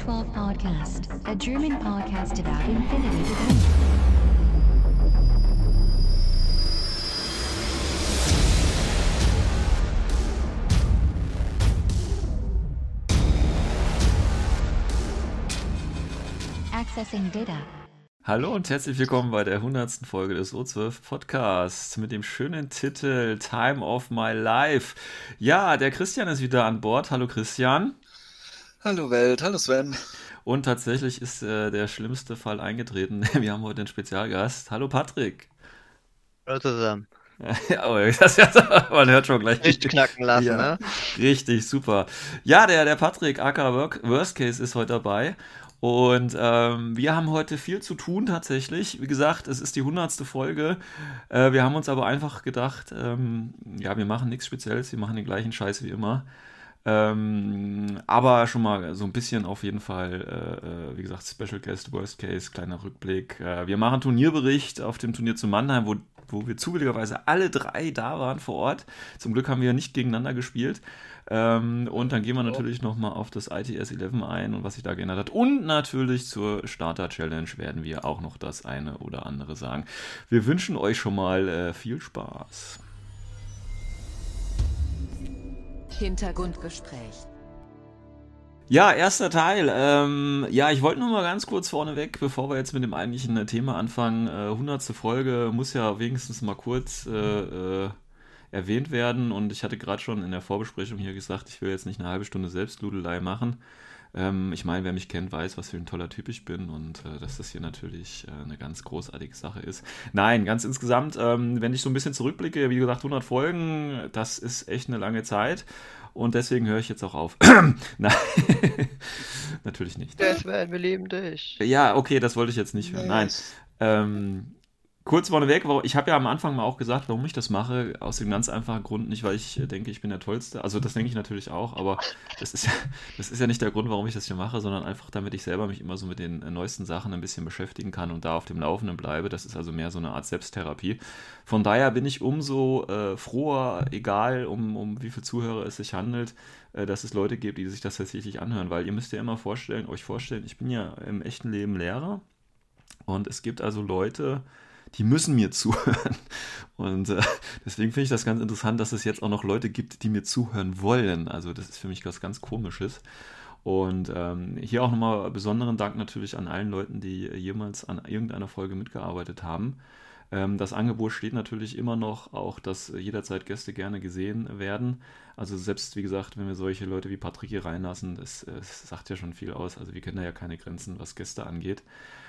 to the O12 Podcast, a German podcast about infinity. Accessing data. Hallo und herzlich willkommen bei der 100. Folge des O12 Podcasts mit dem schönen Titel Time of My Life. Ja, der Christian ist wieder an Bord. Hallo Christian. Hallo Welt, hallo Sven. Und tatsächlich ist äh, der schlimmste Fall eingetreten. Wir haben heute einen Spezialgast. Hallo Patrick. Hallo zusammen. Ja, aber das, ja, man hört schon gleich. Nicht knacken lassen, Ja, ne? Richtig, super. Ja, der, der Patrick, aka Work, Worst Case, ist heute dabei. Und ähm, wir haben heute viel zu tun tatsächlich. Wie gesagt, es ist die hundertste Folge. Äh, wir haben uns aber einfach gedacht, ähm, ja, wir machen nichts Spezielles, wir machen den gleichen Scheiß wie immer. Ähm, aber schon mal so ein bisschen auf jeden Fall, äh, äh, wie gesagt, Special Guest, Worst Case, kleiner Rückblick. Äh, wir machen Turnierbericht auf dem Turnier zu Mannheim, wo, wo wir zufälligerweise alle drei da waren vor Ort. Zum Glück haben wir nicht gegeneinander gespielt. Ähm, und dann gehen wir natürlich nochmal auf das ITS 11 ein und was sich da geändert hat. Und natürlich zur Starter Challenge werden wir auch noch das eine oder andere sagen. Wir wünschen euch schon mal äh, viel Spaß. Hintergrundgespräch. Ja, erster Teil. Ähm, ja, ich wollte nur mal ganz kurz vorneweg, bevor wir jetzt mit dem eigentlichen äh, Thema anfangen. Äh, 100. Folge muss ja wenigstens mal kurz äh, äh, erwähnt werden. Und ich hatte gerade schon in der Vorbesprechung hier gesagt, ich will jetzt nicht eine halbe Stunde Selbstludelei machen. Ähm, ich meine, wer mich kennt, weiß, was für ein toller Typ ich bin und äh, dass das hier natürlich äh, eine ganz großartige Sache ist. Nein, ganz insgesamt, ähm, wenn ich so ein bisschen zurückblicke, wie gesagt, 100 Folgen, das ist echt eine lange Zeit. Und deswegen höre ich jetzt auch auf. Nein, natürlich nicht. Sven, wir lieben dich. Ja, okay, das wollte ich jetzt nicht hören. Nein. Ähm, kurz vorneweg, ich habe ja am Anfang mal auch gesagt, warum ich das mache. Aus dem ganz einfachen Grund, nicht weil ich äh, denke, ich bin der Tollste. Also das denke ich natürlich auch, aber das ist, ja, das ist ja nicht der Grund, warum ich das hier mache, sondern einfach, damit ich selber mich immer so mit den äh, neuesten Sachen ein bisschen beschäftigen kann und da auf dem Laufenden bleibe. Das ist also mehr so eine Art Selbsttherapie. Von daher bin ich umso äh, froher, egal um, um wie viele Zuhörer es sich handelt, äh, dass es Leute gibt, die sich das tatsächlich anhören, weil ihr müsst ja immer vorstellen, euch vorstellen, ich bin ja im echten Leben Lehrer und es gibt also Leute, die müssen mir zuhören. Und äh, deswegen finde ich das ganz interessant, dass es jetzt auch noch Leute gibt, die mir zuhören wollen. Also das ist für mich was ganz Komisches. Und ähm, hier auch nochmal besonderen Dank natürlich an allen Leuten, die jemals an irgendeiner Folge mitgearbeitet haben. Ähm, das Angebot steht natürlich immer noch, auch dass jederzeit Gäste gerne gesehen werden. Also selbst, wie gesagt, wenn wir solche Leute wie Patrick hier reinlassen, das, äh, das sagt ja schon viel aus. Also wir kennen da ja keine Grenzen, was Gäste angeht.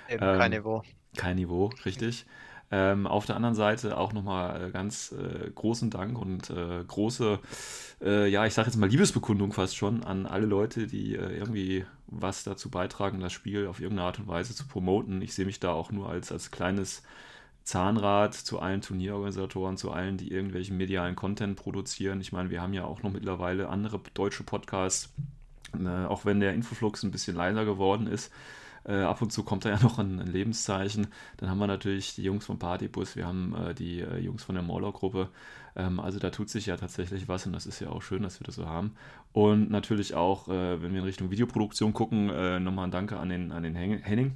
Eben Ähm, kein Niveau. Kein Niveau, richtig. Ähm, auf der anderen Seite auch nochmal äh, ganz äh, großen Dank und äh, große, äh, ja, ich sage jetzt mal Liebesbekundung fast schon an alle Leute, die äh, irgendwie was dazu beitragen, das Spiel auf irgendeine Art und Weise zu promoten. Ich sehe mich da auch nur als, als kleines Zahnrad zu allen Turnierorganisatoren, zu allen, die irgendwelchen medialen Content produzieren. Ich meine, wir haben ja auch noch mittlerweile andere deutsche Podcasts, äh, auch wenn der Infoflux ein bisschen leiser geworden ist. Äh, ab und zu kommt da ja noch ein, ein Lebenszeichen. Dann haben wir natürlich die Jungs vom Partybus, wir haben äh, die äh, Jungs von der Mauler-Gruppe. Ähm, also da tut sich ja tatsächlich was und das ist ja auch schön, dass wir das so haben. Und natürlich auch, äh, wenn wir in Richtung Videoproduktion gucken, äh, nochmal ein Danke an den, an den Hen- Henning.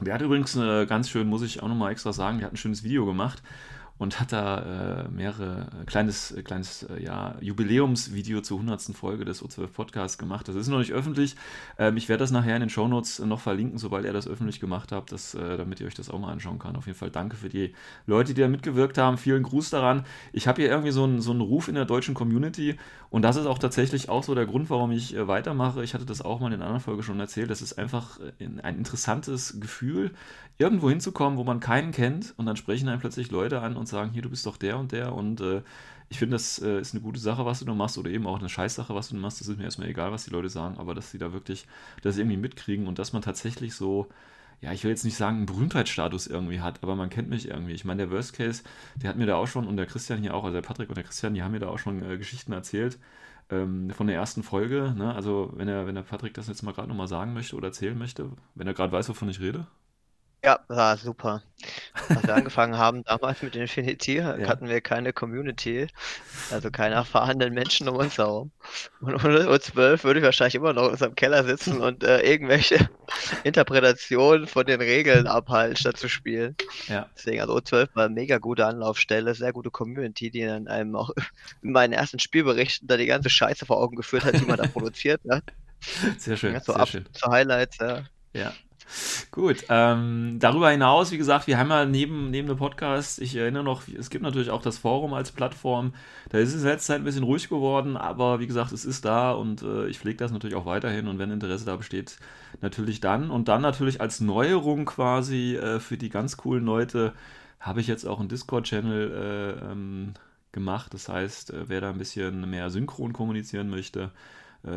Der hat übrigens äh, ganz schön, muss ich auch nochmal extra sagen, der hat ein schönes Video gemacht und hat da äh, mehrere äh, kleines, äh, kleines äh, ja, Jubiläumsvideo zur 100. Folge des O12 Podcasts gemacht. Das ist noch nicht öffentlich. Ähm, ich werde das nachher in den Shownotes noch verlinken, sobald er das öffentlich gemacht hat, das, äh, damit ihr euch das auch mal anschauen kann. Auf jeden Fall danke für die Leute, die da mitgewirkt haben. Vielen Gruß daran. Ich habe hier irgendwie so einen, so einen Ruf in der deutschen Community und das ist auch tatsächlich auch so der Grund, warum ich äh, weitermache. Ich hatte das auch mal in einer anderen Folge schon erzählt. Das ist einfach ein interessantes Gefühl, irgendwo hinzukommen, wo man keinen kennt und dann sprechen einen plötzlich Leute an und sagen, hier, du bist doch der und der und äh, ich finde, das äh, ist eine gute Sache, was du da machst oder eben auch eine Scheißsache, was du da machst. Das ist mir erstmal egal, was die Leute sagen, aber dass sie da wirklich das irgendwie mitkriegen und dass man tatsächlich so, ja, ich will jetzt nicht sagen, einen Berühmtheitsstatus irgendwie hat, aber man kennt mich irgendwie. Ich meine, der Worst Case, der hat mir da auch schon und der Christian hier auch, also der Patrick und der Christian, die haben mir da auch schon äh, Geschichten erzählt ähm, von der ersten Folge. Ne? Also, wenn der, wenn der Patrick das jetzt mal gerade nochmal sagen möchte oder erzählen möchte, wenn er gerade weiß, wovon ich rede. Ja, war super. Als wir angefangen haben damals mit Infinity, hatten wir keine Community, also keine erfahrenen Menschen um uns herum. Und ohne uns zwölf würde ich wahrscheinlich immer noch in unserem Keller sitzen und äh, irgendwelche Interpretationen von den Regeln abhalten, statt zu spielen. Ja. Deswegen, also O12 war eine mega gute Anlaufstelle, sehr gute Community, die dann einem auch in meinen ersten Spielberichten da die ganze Scheiße vor Augen geführt hat, die man da produziert. Ne? Sehr schön, Ja, so sehr schön. zu Highlights, ja. Ja. Gut, ähm, darüber hinaus, wie gesagt, wir haben ja neben, neben dem Podcast, ich erinnere noch, es gibt natürlich auch das Forum als Plattform. Da ist es in letzter Zeit ein bisschen ruhig geworden, aber wie gesagt, es ist da und äh, ich pflege das natürlich auch weiterhin und wenn Interesse da besteht, natürlich dann. Und dann natürlich als Neuerung quasi äh, für die ganz coolen Leute habe ich jetzt auch einen Discord-Channel äh, ähm, gemacht. Das heißt, äh, wer da ein bisschen mehr synchron kommunizieren möchte,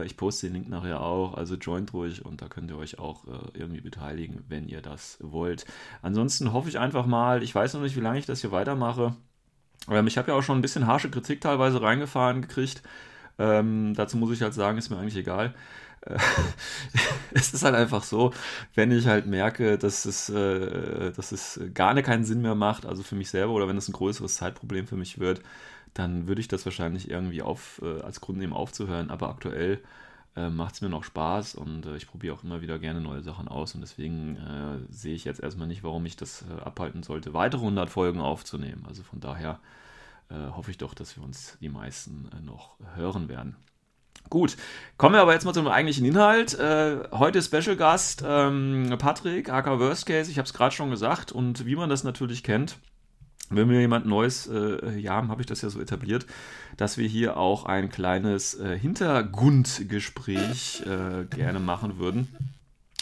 ich poste den Link nachher auch, also joint ruhig und da könnt ihr euch auch äh, irgendwie beteiligen, wenn ihr das wollt. Ansonsten hoffe ich einfach mal, ich weiß noch nicht, wie lange ich das hier weitermache. Ähm, ich habe ja auch schon ein bisschen harsche Kritik teilweise reingefahren gekriegt. Ähm, dazu muss ich halt sagen, ist mir eigentlich egal. Äh, es ist halt einfach so, wenn ich halt merke, dass es, äh, dass es gar ne keinen Sinn mehr macht, also für mich selber oder wenn es ein größeres Zeitproblem für mich wird, dann würde ich das wahrscheinlich irgendwie auf, äh, als Grund nehmen aufzuhören. Aber aktuell äh, macht es mir noch Spaß und äh, ich probiere auch immer wieder gerne neue Sachen aus und deswegen äh, sehe ich jetzt erstmal nicht, warum ich das äh, abhalten sollte, weitere 100 Folgen aufzunehmen. Also von daher äh, hoffe ich doch, dass wir uns die meisten noch hören werden. Gut, kommen wir aber jetzt mal zum eigentlichen Inhalt. Äh, heute Special Gast ähm, Patrick, AK Worst Case, ich habe es gerade schon gesagt und wie man das natürlich kennt, wenn wir jemand Neues äh, hier haben, habe ich das ja so etabliert, dass wir hier auch ein kleines äh, Hintergrundgespräch äh, gerne machen würden.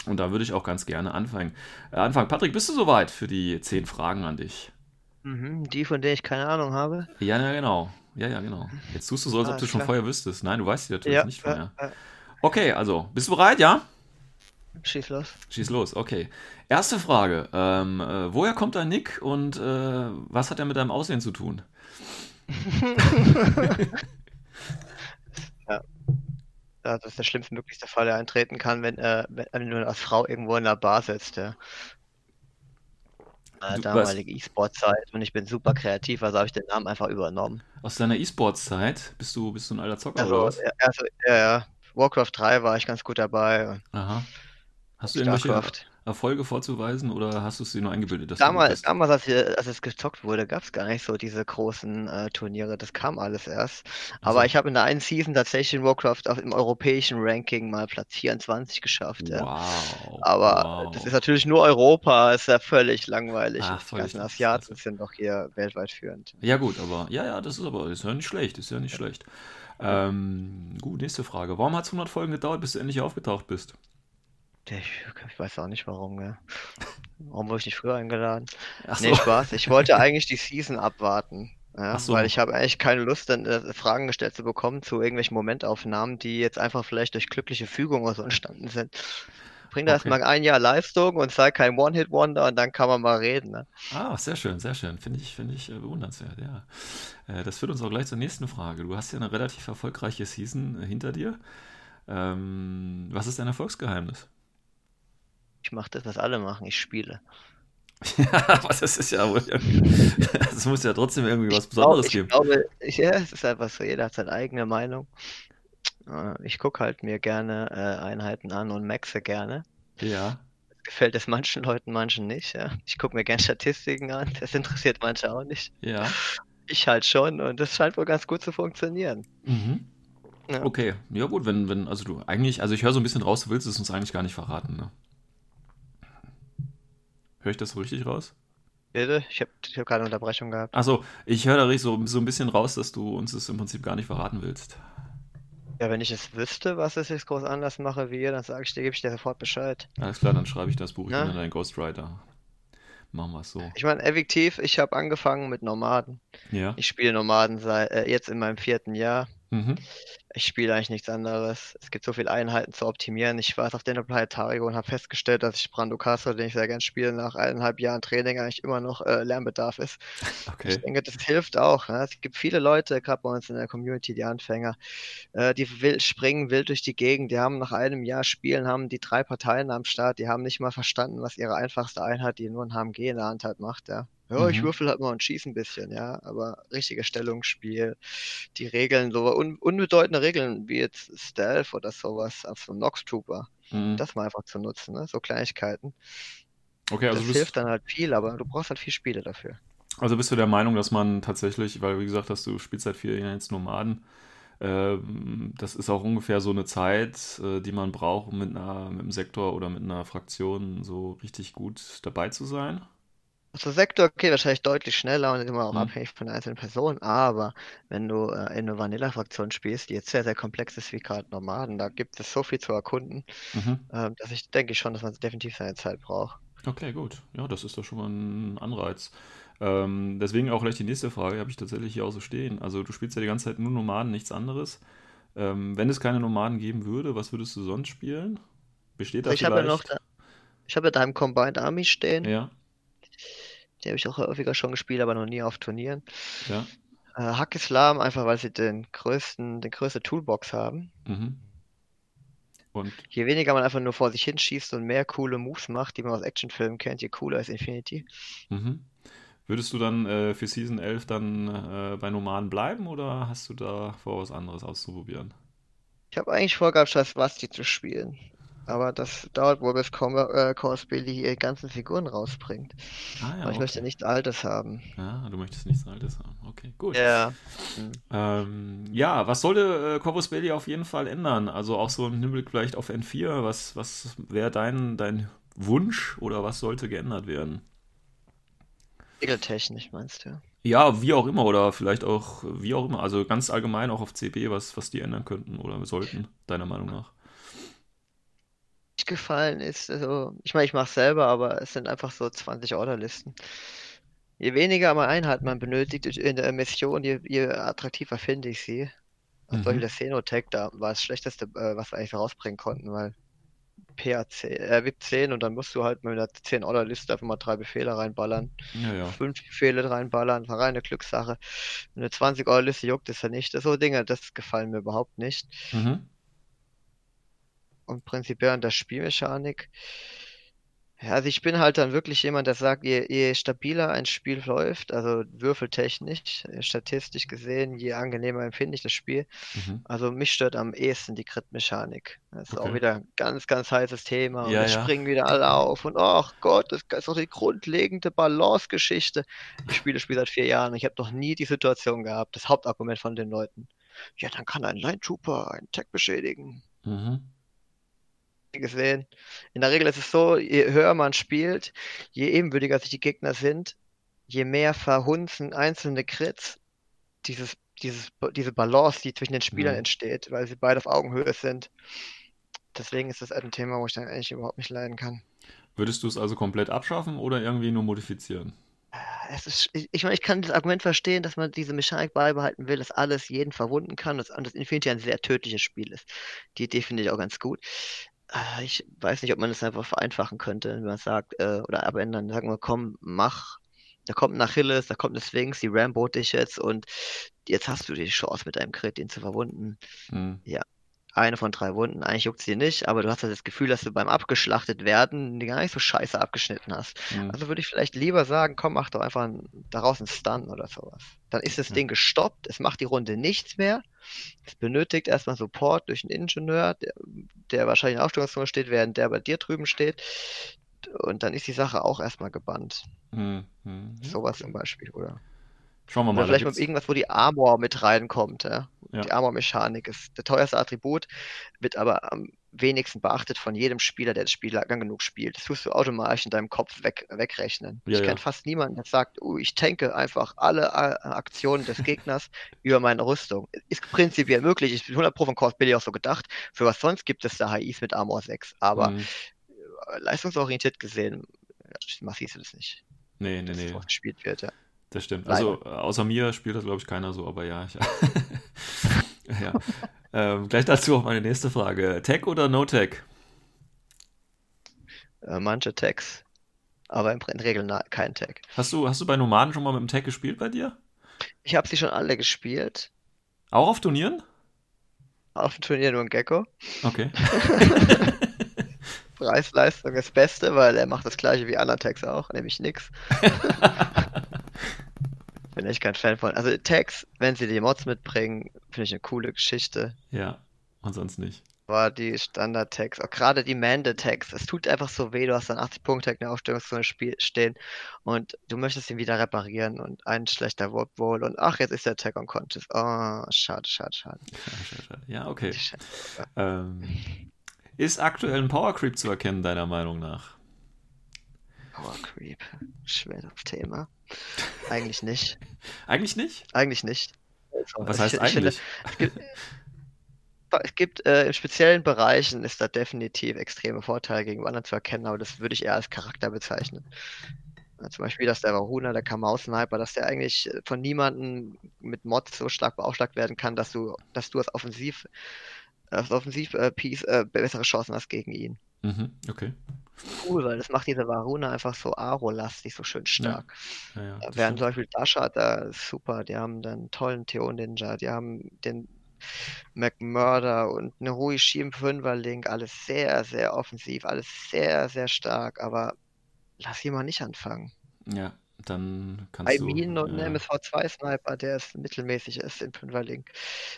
Und da würde ich auch ganz gerne anfangen. Äh, anfangen. Patrick, bist du soweit für die zehn Fragen an dich? Mhm, die, von denen ich keine Ahnung habe. Ja, ja, genau. Ja, ja, genau. Jetzt tust du so, als ob Ah, du schon vorher wüsstest. Nein, du weißt sie natürlich Ja, nicht vorher. Okay, also, bist du bereit, ja? Schieß los. Schieß los, okay. Erste Frage. Ähm, äh, woher kommt dein Nick und äh, was hat er mit deinem Aussehen zu tun? Ja, das ist der schlimmstmöglichste Fall, der eintreten kann, wenn, äh, wenn du als Frau irgendwo in der Bar sitzt. Ja. Äh, Du- damalige E-Sport-Zeit und ich bin super kreativ, also habe ich den Namen einfach übernommen. Aus deiner E-Sports-Zeit? Bist du, bist du ein alter Zocker oder Also, was? ja, also, ja, ja. Warcraft 3 war ich ganz gut dabei. Aha. Hast du irgendwelche Starcraft. Erfolge vorzuweisen oder hast du es dir nur eingebildet? Damals, damals als, wir, als es gezockt wurde, gab es gar nicht so diese großen äh, Turniere. Das kam alles erst. Aber Also, ich habe in der einen Season tatsächlich in Warcraft auf, im europäischen Ranking mal Platz 24 geschafft. Ja. wow, Aber das wow. ist natürlich nur Europa, ist ja völlig langweilig. Ach, Und die ganzen. Asiaten sind doch hier weltweit führend. Ja gut, aber ja, ja, das ist aber ist ja nicht schlecht, ist ja nicht schlecht. Ähm, gut, nächste Frage. Warum hat es 100 Folgen gedauert, bis du endlich aufgetaucht bist? Ich, ich weiß auch nicht warum, ja. Warum wurde ich nicht früher eingeladen? Ach Nee, so. Spaß. Ich wollte eigentlich die Season abwarten. Ja, so. weil ich habe eigentlich keine Lust, dann äh, Fragen gestellt zu bekommen zu irgendwelchen Momentaufnahmen, die jetzt einfach vielleicht durch glückliche Fügung oder so entstanden sind. Bring da Okay. erstmal ein Jahr Leistung und sei kein One-Hit-Wonder und dann kann man mal reden. Ne? Ah, sehr schön, sehr schön. Finde ich, finde ich äh, bewundernswert, ja. Äh, das führt uns auch gleich zur nächsten Frage. Du hast ja eine relativ erfolgreiche Season hinter dir. Ähm, was ist dein Erfolgsgeheimnis? Ich mache das, was alle machen. Ich spiele. Ja, aber das ist ja wohl irgendwie. Es muss ja trotzdem irgendwie was Ich glaub- Besonderes ich geben. glaube, ich, ja, es ist einfach so, jeder hat seine eigene Meinung. Äh, Ich gucke halt mir gerne äh, Einheiten an und maxe gerne. Ja. Gefällt es manchen Leuten, manchen nicht. Ja. Ich gucke mir gerne Statistiken an. Das interessiert manche auch nicht. Ja. Ich halt schon und das scheint wohl ganz gut zu funktionieren. Mhm. Ja. Okay. Ja, gut, wenn, wenn, also du eigentlich, also ich höre so ein bisschen raus, du willst es uns eigentlich gar nicht verraten, ne? Höre ich das so richtig raus? Bitte? Ich habe hab gerade eine Unterbrechung gehabt. Achso, ich höre da richtig so, so ein bisschen raus, dass du uns es im Prinzip gar nicht verraten willst. Ja, wenn ich es wüsste, was ich jetzt groß anders mache wie ihr, dann sage ich dir, gebe ich dir sofort Bescheid. Alles klar, dann schreibe ich das Buch, ich bin dann dein Ghostwriter. Machen wir es so. Ich meine, effektiv, ich habe angefangen mit Nomaden. Ja. Ich spiele Nomaden seit äh, jetzt in meinem vierten Jahr. Mhm. Ich spiele eigentlich nichts anderes. Es gibt so viele Einheiten zu optimieren. Ich war auf den Planetario und habe festgestellt, dass ich Brando Castle, den ich sehr gerne spiele, nach eineinhalb Jahren Training eigentlich immer noch äh, Lernbedarf ist. Okay. Ich denke, das hilft auch. Ne? Es gibt viele Leute, gerade bei uns in der Community, die Anfänger, äh, die wild, springen wild durch die Gegend. Die haben nach einem Jahr Spielen, haben die drei Parteien am Start, die haben nicht mal verstanden, was ihre einfachste Einheit, die nur ein HMG in der Hand hat, macht. Ja. Ja, ich mhm. würfel halt mal und schieße ein bisschen, ja, aber richtige Stellungsspiel, die Regeln, so un unbedeutende Regeln wie jetzt Stealth oder sowas, also Nox Trooper, mhm. das mal einfach zu nutzen, ne? so Kleinigkeiten. Okay, also das hilft dann halt viel, aber du brauchst halt viel Spiele dafür. Also bist du der Meinung, dass man tatsächlich, weil wie gesagt hast, du spielst seit vier Jahren jetzt Nomaden, äh, das ist auch ungefähr so eine Zeit, äh, die man braucht, um mit, einer, mit einem Sektor oder mit einer Fraktion so richtig gut dabei zu sein? Also Sektor, okay, wahrscheinlich deutlich schneller und immer auch mhm. abhängig von einzelnen Person, aber wenn du äh, in eine Vanilla-Fraktion spielst, die jetzt sehr, sehr komplex ist wie gerade Nomaden, da gibt es so viel zu erkunden, mhm. äh, dass ich denke schon, dass man definitiv seine Zeit braucht. Okay, gut. Ja, das ist doch schon mal ein Anreiz. Ähm, deswegen auch gleich die nächste Frage, habe ich tatsächlich hier auch so stehen. Also du spielst ja die ganze Zeit nur Nomaden, nichts anderes. Ähm, wenn es keine Nomaden geben würde, was würdest du sonst spielen? Besteht da also ich vielleicht... Habe ja noch da, ich habe ja da im Combined Army stehen. Ja. Die habe ich auch häufiger schon gespielt, aber noch nie auf Turnieren. Ja. Äh, Hack Islam, einfach weil sie den größten, den größte Toolbox haben. Mhm. Und? Je weniger man einfach nur vor sich hinschießt und mehr coole Moves macht, die man aus Actionfilmen kennt, je cooler ist Infinity. Mhm. Würdest du dann äh, für Season 11 dann äh, bei Nomaden bleiben oder hast du da vor, was anderes auszuprobieren? Ich habe eigentlich vorgehabt, das Basti zu spielen. Aber das dauert wohl, bis Course Billy hier ganzen Figuren rausbringt. Ah, ja, Aber ich okay. möchte nichts Altes haben. Ja, du möchtest nichts Altes haben. Okay, gut. Ja. Hm. Ähm, ja, was sollte äh, Corvus Belli auf jeden Fall ändern? Also auch so im Hinblick vielleicht auf N4. Was, was wäre dein, dein Wunsch oder was sollte geändert werden? Regeltechnisch meinst du? Ja, wie auch immer oder vielleicht auch wie auch immer. Also ganz allgemein auch auf CB, was, was die ändern könnten oder sollten, deiner Meinung nach gefallen ist, also ich meine, ich mache es selber, aber es sind einfach so 20 Orderlisten. Je weniger mal Einheit man benötigt in der Mission, je, je attraktiver finde ich sie. Mhm. Zum Beispiel der Xenotech, da war das Schlechteste, äh, was wir eigentlich rausbringen konnten, weil PAC, äh, VIP 10 und dann musst du halt mit einer 10 Order Liste einfach mal drei Befehle reinballern. Ja, ja. Fünf Befehle reinballern, war reine Glückssache. Eine 20 Order Liste juckt es ja nicht. Das so Dinge, das gefallen mir überhaupt nicht. Mhm und prinzipiell an der Spielmechanik. Also ich bin halt dann wirklich jemand, der sagt, je, je stabiler ein Spiel läuft, also würfeltechnisch, statistisch gesehen, je angenehmer empfinde ich das Spiel. Mhm. Also mich stört am ehesten die Crit-Mechanik. Das ist okay. auch wieder ein ganz, ganz heißes Thema. Und ja, ja. springen wieder alle auf und ach Gott, das ist doch die grundlegende Balance-Geschichte. Ich spiele das Spiel seit vier Jahren und ich habe noch nie die Situation gehabt, das Hauptargument von den Leuten. Ja, dann kann ein Line Trooper einen Tag beschädigen. Mhm gesehen. In der Regel ist es so, je höher man spielt, je ebenbürtiger sich die Gegner sind, je mehr verhunzen einzelne Crits dieses, dieses, diese Balance, die zwischen den Spielern mhm. entsteht, weil sie beide auf Augenhöhe sind. Deswegen ist das ein Thema, wo ich dann eigentlich überhaupt nicht leiden kann. Würdest du es also komplett abschaffen oder irgendwie nur modifizieren? Es ist, ich, ich meine, ich kann das Argument verstehen, dass man diese Mechanik beibehalten will, dass alles jeden verwunden kann, dass das Infinity ein sehr tödliches Spiel ist. Die Idee finde ich auch ganz gut. Ah, ich weiß nicht, ob man das einfach vereinfachen könnte, wenn man sagt, äh, oder abändern, sagen wir, komm, mach, da kommt ein Achilles, da kommt eine Sphinx, die Rambo dich jetzt und jetzt hast du die Chance mit deinem Crit, ihn zu verwunden. Mhm. Ja, eine von drei Wunden. Eigentlich juckt sie nicht, aber du hast halt das Gefühl, dass du beim Abgeschlachtet werden gar nicht so scheiße abgeschnitten hast. Mhm. Also würde ich vielleicht lieber sagen, komm, mach doch einfach ein, daraus einen Stun oder sowas. Dann ist das mhm. Ding gestoppt, es macht die Runde nichts mehr. Es benötigt erstmal Support durch einen Ingenieur, der, der wahrscheinlich in Aufstellungszone steht, während der bei dir drüben steht. Und dann ist die Sache auch erstmal gebannt. Mhm. Sowas zum Beispiel, oder? Schauen wir mal. Oder vielleicht mal irgendwas, wo die Armor mit reinkommt. Ja? ja. Die Armor-Mechanik ist der teuerste Attribut, wird aber am wenigsten beachtet von jedem Spieler, der das Spiel lang genug spielt. Das tust du automatisch in deinem Kopf weg, wegrechnen. Ja, ich kenne fast niemanden, der sagt, uh, ich tanke einfach alle äh, Aktionen des Gegners über meine Rüstung. Ist prinzipiell möglich. Ich bin 100 Pro von Course Billy auch so gedacht. Für was sonst gibt es da HIs mit Armor 6. Aber mhm. leistungsorientiert gesehen, massiv ist es nicht. Nee, nee, nee. gespielt wird, ja. Das stimmt. Also außer mir spielt das, glaube ich, keiner so, aber ja. Ich, Ja. Ähm, gleich dazu auch meine nächste Frage. Tech oder No-Tech? Äh, manche Tags, aber in, Regel kein Tag. Hast du, hast du bei Nomaden schon mal mit dem Tech gespielt bei dir? Ich habe sie schon alle gespielt. Auch auf Turnieren? Auf dem Turnier nur ein Gecko. Okay. Preis-Leistung ist das Beste, weil er macht das gleiche wie Tags auch, nämlich nix. Bin echt kein Fan von. Also Tags, wenn sie die Mods mitbringen, finde ich eine coole Geschichte. Ja, und sonst nicht. Aber die Standard-Tags, auch gerade die Mande-Tags, es tut einfach so weh, du hast dann 80 Punkte in der Aufstellungszone Spiel stehen und du möchtest ihn wieder reparieren und ein schlechter Warp wohl und ach, jetzt ist der Tag unconscious. Oh, schade, schade, schade. Ja, schade, schade. Ja, okay. Schade. Ähm, ist aktuell ein Power Creep zu erkennen, deiner Meinung nach? Power Creep, schweres Thema. Eigentlich nicht. Eigentlich nicht? Eigentlich nicht. Was Also heißt ich, ich finde, eigentlich? es gibt, es gibt äh, in speziellen Bereichen ist da definitiv extreme Vorteile gegenüber anderen zu erkennen, aber das würde ich eher als Charakter bezeichnen. Zum Beispiel, dass der Varuna, der Kamau-Sniper, dass der eigentlich von niemandem mit Mods so stark beaufschlagt werden kann, dass du, dass du als Offensiv, als Offensiv-Piece äh, bessere Chancen hast gegen ihn. Mhm, okay. Cool, weil das macht diese Varuna einfach so Aro-lastig, so schön stark. Ja, ja, das Während zum. Beispiel Dasha, da super, die haben dann einen tollen Theo-Ninja, die haben den McMurder und eine Ruishi im Fünferlink, alles sehr, sehr offensiv, alles sehr, sehr stark, aber lass ihn mal nicht anfangen. Ja, dann kannst Bei du. Minen und ja, einem MSV2-Sniper, der ist mittelmäßig ist im Fünferlink,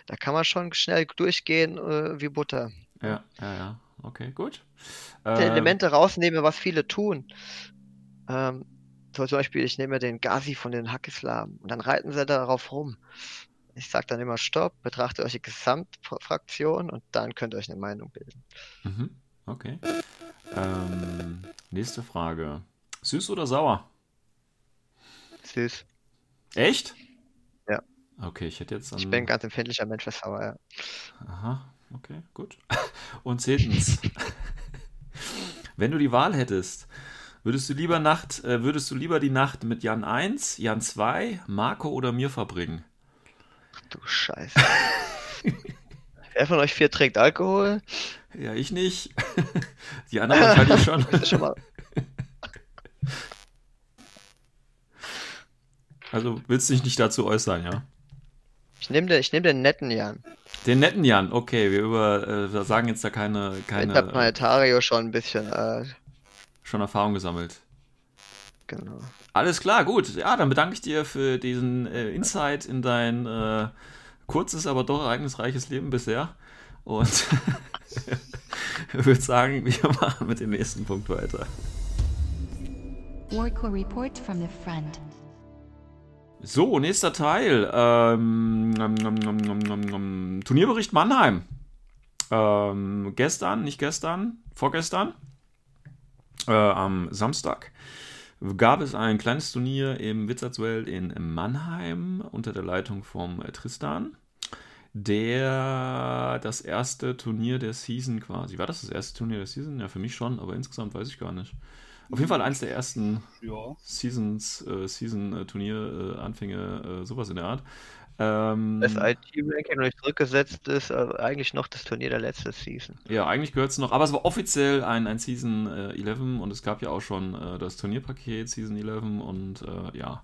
da kann man schon schnell durchgehen äh, wie Butter. Ja, ja, ja. Okay, gut. Ähm, Elemente rausnehmen, was viele tun. Ähm, so zum Beispiel, ich nehme den Gazi von den Hackislam und dann reiten sie darauf rum. Ich sage dann immer Stopp, betrachtet euch die Gesamtfraktion und dann könnt ihr euch eine Meinung bilden. Mhm, okay. Ähm, nächste Frage. Süß oder sauer? Süß. Echt? Ja. Okay, ich hätte jetzt Ich an. bin ein ganz empfindlicher Mensch für Sauer, ja. Aha, okay, gut. Und zehntens. Wenn du die Wahl hättest, würdest du lieber Nacht, äh, würdest du lieber die Nacht mit Jan 1, Jan 2, Marco oder mir verbringen? Du Scheiße. Wer von euch vier trägt Alkohol? Ja, ich nicht. Die anderen wahrscheinlich schon. Schon mal. Also willst du dich nicht dazu äußern, ja? Ich nehme den, ich nehm den netten Jan. Den netten Jan, okay, wir, über, äh, wir sagen jetzt da keine, Ich habe keine Planetario schon ein bisschen, äh, schon Erfahrung gesammelt. genau. Alles klar, gut. Ja, dann bedanke ich dir für diesen äh, Insight in dein äh, kurzes, aber doch ereignisreiches Leben bisher. Und würde sagen, wir machen mit dem nächsten Punkt weiter. Warcore report from the front. So, nächster Teil. Ähm, nom. Turnierbericht Mannheim. Ähm, gestern, nicht gestern, vorgestern, äh, am Samstag, gab es ein kleines Turnier im Wizardswelt in Mannheim unter der Leitung vom äh, Tristan, der das erste Turnier der Season quasi. War das das erste Turnier der Season? Ja, für mich schon, aber insgesamt weiß ich gar nicht. Auf jeden Fall eins der ersten Ja. Seasons, äh, Season-Turnier, äh, Anfänge, äh, sowas in der Art. Ähm, Das IT-Ranking noch zurückgesetzt ist, aber eigentlich noch das Turnier der letzten Season. ja, eigentlich gehört es noch, aber es war offiziell ein, ein Season äh, 11 und es gab ja auch schon äh, das Turnierpaket Season 11 und äh, ja,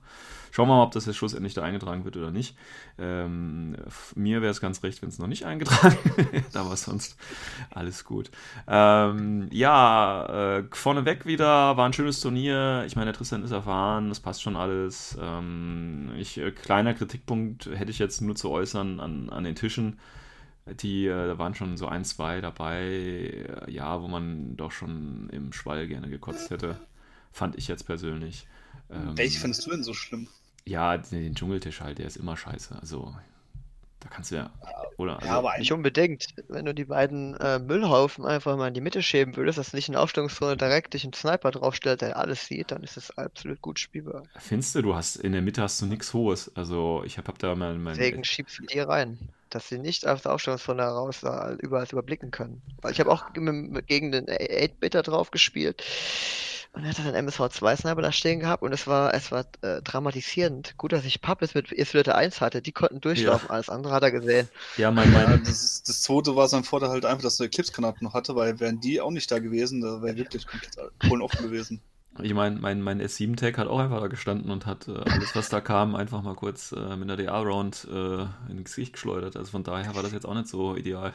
schauen wir mal, ob das jetzt schlussendlich da eingetragen wird oder nicht. Ähm, mir wäre es ganz recht, wenn es noch nicht eingetragen wird, aber sonst alles gut. Ähm, ja, äh, vorneweg wieder war ein schönes Turnier. Ich meine, der Tristan ist erfahren, das passt schon alles. Ähm, ich, äh, kleiner Kritikpunkt hätte ich jetzt nur zu äußern an, an den Tischen. Die, äh, da waren schon so ein, zwei dabei, äh, ja, wo man doch schon im Schwall gerne gekotzt hätte. Fand ich jetzt persönlich. Ähm, Welche findest du denn so schlimm? Ja, den, Dschungeltisch halt, der ist immer scheiße. Also, da kannst du ja. Oder? Also, Ja, aber Nicht unbedingt. Wenn du die beiden äh, Müllhaufen einfach mal in die Mitte schieben würdest, dass nicht in Aufstellungszone direkt dich ein Sniper draufstellt, der alles sieht, dann ist es absolut gut spielbar. Findest du, du hast in der Mitte hast du nichts Hohes. Also ich habe hab da mal mein. Deswegen schiebst du die rein. Dass sie nicht aus der Aufstellungsrunde heraus überall überblicken können. Weil ich habe auch gegen den 8-Bitter drauf gespielt und er hatte dann MSV 2 Sniper da stehen gehabt und es war, es war äh, dramatisierend. Gut, dass ich Puppets mit Isfilter 1 hatte, die konnten durchlaufen, ja. alles andere hat er gesehen. Ja, mein, mein. Ja, das, ist, das zweite war sein Vorteil halt einfach, dass er Eclipse-Granaten noch hatte, weil wären die auch nicht da gewesen, da wäre wirklich komplett Polen offen gewesen. Ich meine, mein, mein S7-Tag hat auch einfach da gestanden und hat äh, alles, was da kam, einfach mal kurz äh, mit einer DA-Round äh, ins Gesicht geschleudert. Also von daher war das jetzt auch nicht so ideal.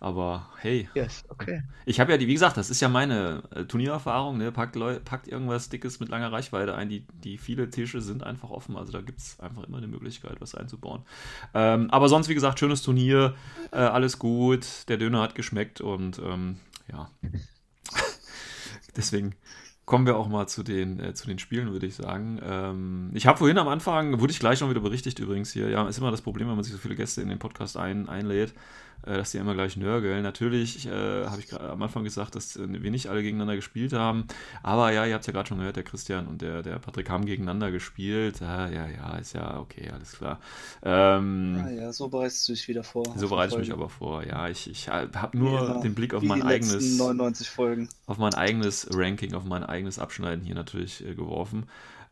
Aber hey. Yes, okay. Ich habe ja die, wie gesagt, das ist ja meine äh, Turniererfahrung, ne? Packt, packt irgendwas Dickes mit langer Reichweite ein. Die, die viele Tische sind einfach offen. Also da gibt es einfach immer eine Möglichkeit, was einzubauen. Ähm, aber sonst, wie gesagt, schönes Turnier, äh, alles gut. Der Döner hat geschmeckt und ähm, ja. Deswegen kommen wir auch mal zu den, äh, zu den Spielen, würde ich sagen. Ähm, ich habe vorhin am Anfang, wurde ich gleich noch wieder berichtigt übrigens hier, ja, ist immer das Problem, wenn man sich so viele Gäste in den Podcast ein, einlädt, dass die immer gleich nörgeln. Natürlich äh, habe ich am Anfang gesagt, dass äh, wir nicht alle gegeneinander gespielt haben, aber ja, ihr habt es ja gerade schon gehört, der Christian und der, der Patrick haben gegeneinander gespielt. ja, ja, ist ja okay, alles klar. Ähm, ah, ja, so bereitest du dich wieder vor. So bereite ich mich aber vor, ja. Ich, ich habe nur ja, den Blick auf mein eigenes. 99 Folgen. Auf mein eigenes Ranking, auf mein eigenes Abschneiden hier natürlich äh, geworfen.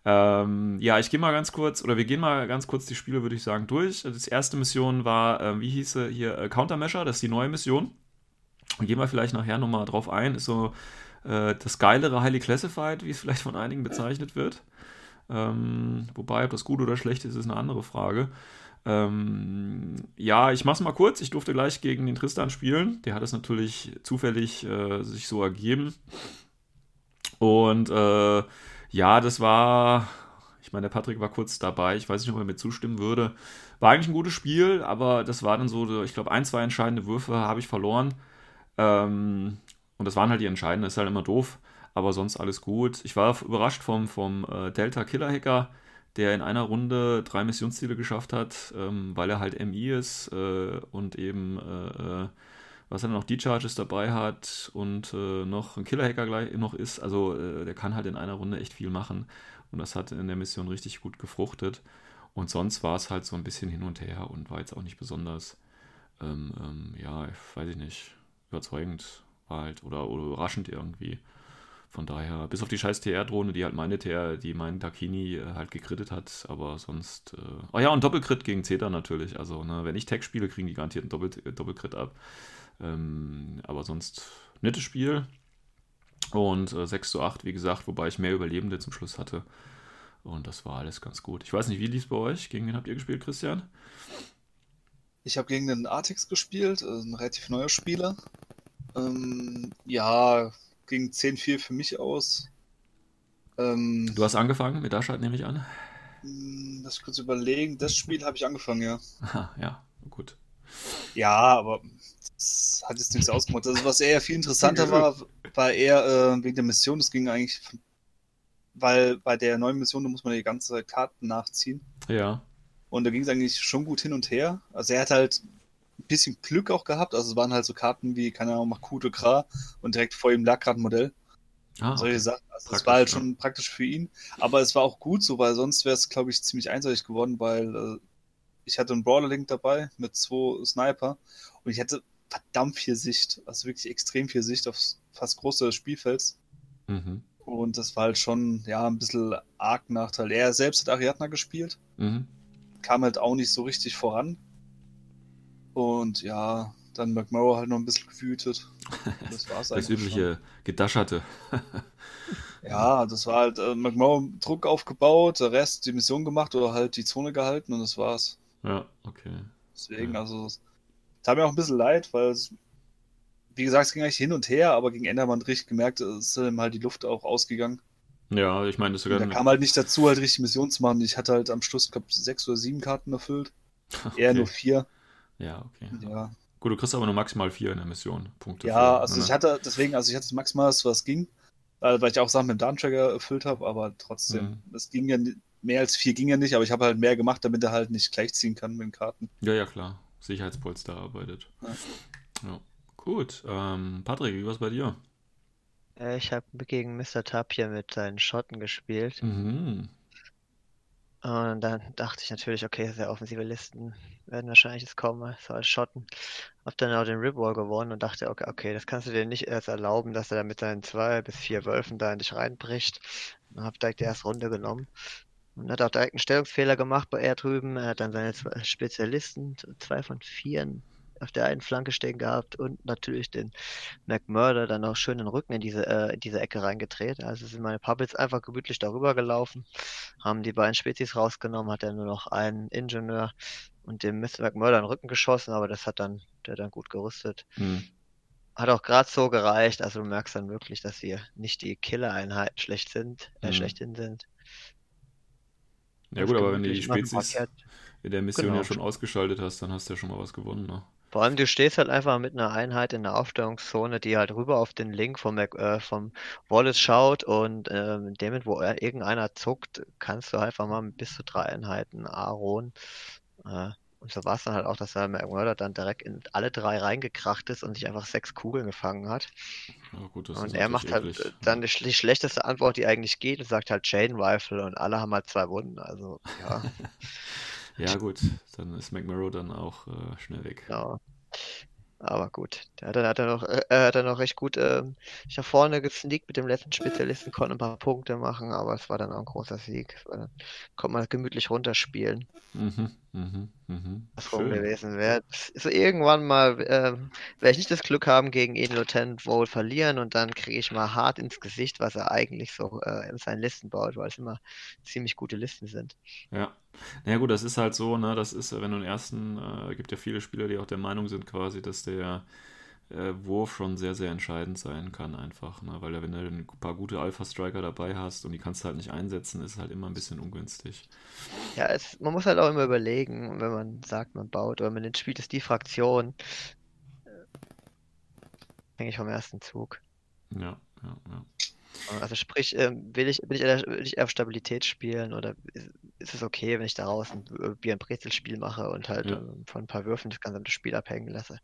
Ähm, ja, ich gehe mal ganz kurz, oder wir gehen mal ganz kurz die Spiele, würde ich sagen, durch. Das erste Mission war, äh, wie hieß sie hier, äh, Countermeasure, das ist die neue Mission. Gehen wir vielleicht nachher nochmal drauf ein, ist so äh, das geilere Highly Classified, wie es vielleicht von einigen bezeichnet wird. Ähm, wobei, ob das gut oder schlecht ist, ist eine andere Frage. Ähm, ja, ich mach's mal kurz. Ich durfte gleich gegen den Tristan spielen. Der hat es natürlich zufällig äh, sich so ergeben. Und äh, ja, das war, ich meine, der Patrick war kurz dabei, ich weiß nicht, ob er mir zustimmen würde. War eigentlich ein gutes Spiel, aber das war dann so, ich glaube, ein, zwei entscheidende Würfe habe ich verloren. Ähm, und das waren halt die entscheidenden, das ist halt immer doof, aber sonst alles gut. Ich war überrascht vom, vom äh, Delta Killer Hacker, der in einer Runde drei Missionsziele geschafft hat, ähm, weil er halt MI ist äh, und eben äh, äh was er noch die Charges dabei hat und äh, noch ein Killer-Hacker gleich noch ist. Also äh, der kann halt in einer Runde echt viel machen. Und das hat in der Mission richtig gut gefruchtet. Und sonst war es halt so ein bisschen hin und her und war jetzt auch nicht besonders, ähm, ähm, ja, weiß ich nicht, überzeugend war halt oder, oder überraschend irgendwie. Von daher, bis auf die scheiß TR-Drohne, die halt meine TR, die meinen Takini äh, halt gekrittet hat, aber sonst. Äh oh ja, und Doppelkrit gegen Zeta natürlich. Also, ne, wenn ich Tag spiele, kriegen die garantiert einen Doppel Doppelkrit ab. Ähm, aber sonst nettes Spiel. Und äh, 6 zu 8, wie gesagt, wobei ich mehr Überlebende zum Schluss hatte. Und das war alles ganz gut. Ich weiß nicht, wie lief es bei euch? Gegen wen habt ihr gespielt, Christian? Ich habe gegen den Artix gespielt, äh, ein relativ neuer Spieler. Ähm, ja, ging 10-4 für mich aus. Ähm, du hast angefangen mit Aschad, nehme ich an. Hm, lass ich kurz überlegen. Das Spiel habe ich angefangen, ja. Aha, ja, gut. Ja, aber das hat jetzt nichts ausgemacht. Also, was eher viel interessanter war, war eher äh, wegen der Mission. Das ging eigentlich, weil bei der neuen Mission, da muss man die ganze Karten nachziehen. Ja. Und da ging es eigentlich schon gut hin und her. Also, er hat halt ein bisschen Glück auch gehabt. Also, es waren halt so Karten wie, keine Ahnung, Makute Kra und direkt vor ihm lag gerade ein Modell. Ah, Solche. Sachen. Also, das war halt schon ja. praktisch für ihn. Aber es war auch gut so, weil sonst wäre es, glaube ich, ziemlich einseitig geworden, weil äh, ich hatte einen Brawler-Link dabei mit zwei Sniper und ich hätte verdammt viel Sicht, also wirklich extrem viel Sicht auf fast große Spielfelds. Mhm. Und das war halt schon, ja, ein bisschen arg Nachteil. Er selbst hat Ariadna gespielt, mhm. kam halt auch nicht so richtig voran. Und ja, dann McMurrow halt noch ein bisschen gewütet. Das war's eigentlich. Das übliche schon. Gedascherte. ja, das war halt äh, McMurrow Druck aufgebaut, der Rest die Mission gemacht oder halt die Zone gehalten und das war's. Ja, okay. Deswegen, ja. also tat mir auch ein bisschen leid, weil es, wie gesagt, es ging eigentlich hin und her, aber gegen Ende hat man richtig gemerkt, es ist ihm halt die Luft auch ausgegangen. Ja, ich meine, das sogar. Da kam halt nicht dazu, halt richtig Mission zu machen. Ich hatte halt am Schluss, glaube sechs oder sieben Karten erfüllt. Okay. Eher nur vier. Ja, okay. Ja. Gut, du kriegst aber nur maximal vier in der Mission. Punkte. Ja, für, also ne? ich hatte, deswegen, also ich hatte das maximal, was ging, weil ich auch Sachen mit dem Darmtracker erfüllt habe, aber trotzdem, es mhm. ging ja mehr als vier ging ja nicht, aber ich habe halt mehr gemacht, damit er halt nicht gleichziehen kann mit den Karten. Ja, ja, klar. Sicherheitspolster arbeitet. Ja. ja. Gut. Ähm, Patrick, wie war es bei dir? Äh, ich habe gegen Mr. Tapia mit seinen Schotten gespielt. Mhm. Und dann dachte ich natürlich, okay, sehr offensive Listen werden wahrscheinlich jetzt kommen, so als Schotten. Hab dann auch den Ripwall gewonnen und dachte, okay, okay, das kannst du dir nicht erst erlauben, dass er da mit seinen zwei bis vier Wölfen da in dich reinbricht. Und hab direkt die erste Runde genommen. Und hat auch direkt einen Stellungsfehler gemacht bei er drüben. Er hat dann seine Spezialisten, zwei von vieren auf der einen Flanke stehen gehabt und natürlich den McMurder dann auch schön den Rücken in diese, äh, in diese Ecke reingedreht. Also sind meine Puppets einfach gemütlich darüber gelaufen, haben die beiden Spezies rausgenommen, hat er nur noch einen Ingenieur und dem Mr. McMurder den Rücken geschossen, aber das hat dann, der dann gut gerüstet. Hm. Hat auch gerade so gereicht, also du merkst dann wirklich, dass wir nicht die Killer-Einheiten schlecht sind, äh, hm. schlechthin sind. Ja gut, aber wenn du die Spezies in der Mission genau. ja schon ausgeschaltet hast, dann hast du ja schon mal was gewonnen, ne? Vor allem, du stehst halt einfach mit einer Einheit in der Aufstellungszone, die halt rüber auf den Link vom, Mac, äh, vom Wallace schaut und äh, in dem Moment, wo irgendeiner zuckt, kannst du einfach mal mit bis zu drei Einheiten Aaron. Äh, und so war es dann halt auch, dass der McMurder dann direkt in alle drei reingekracht ist und sich einfach sechs Kugeln gefangen hat. Ja, gut, und er macht halt eklig. halt dann die, die, schlechteste Antwort, die eigentlich geht, und sagt halt Chain Rifle und alle haben halt zwei Wunden. Also, ja. Ja, gut, dann ist McMurrow dann auch äh, schnell weg. Genau. Aber gut, der hat dann, hat er noch, äh, hat dann noch recht gut äh, nach vorne gesneakt mit dem letzten Spezialisten, konnte ein paar Punkte machen, aber es war dann auch ein großer Sieg. Dann konnte man gemütlich runterspielen. Mhm, mhm, mhm. Was rum gewesen wäre. So irgendwann mal äh, werde ich nicht das Glück haben, gegen Eden Lieutenant wohl verlieren und dann kriege ich mal hart ins Gesicht, was er eigentlich so äh, in seinen Listen baut, weil es immer ziemlich gute Listen sind. Ja. Naja gut, das ist halt so, ne, das ist, wenn du den ersten, äh, gibt ja viele Spieler, die auch der Meinung sind quasi, dass der äh, Wurf schon sehr, sehr entscheidend sein kann einfach, ne, weil wenn du ein paar gute Alpha-Striker dabei hast und die kannst du halt nicht einsetzen, ist halt immer ein bisschen ungünstig. Ja, es, man muss halt auch immer überlegen, wenn man sagt, man baut oder man spielt, ist die Fraktion, äh, hänge ich vom ersten Zug. Ja, ja, ja. Also sprich, ähm, will ich, will ich, eher, will ich auf Stabilität spielen oder ist, es okay, wenn ich daraus ein Bier- und Brezelspiel mache und halt ja. ähm, von ein paar Würfen das gesamte Spiel abhängen lasse?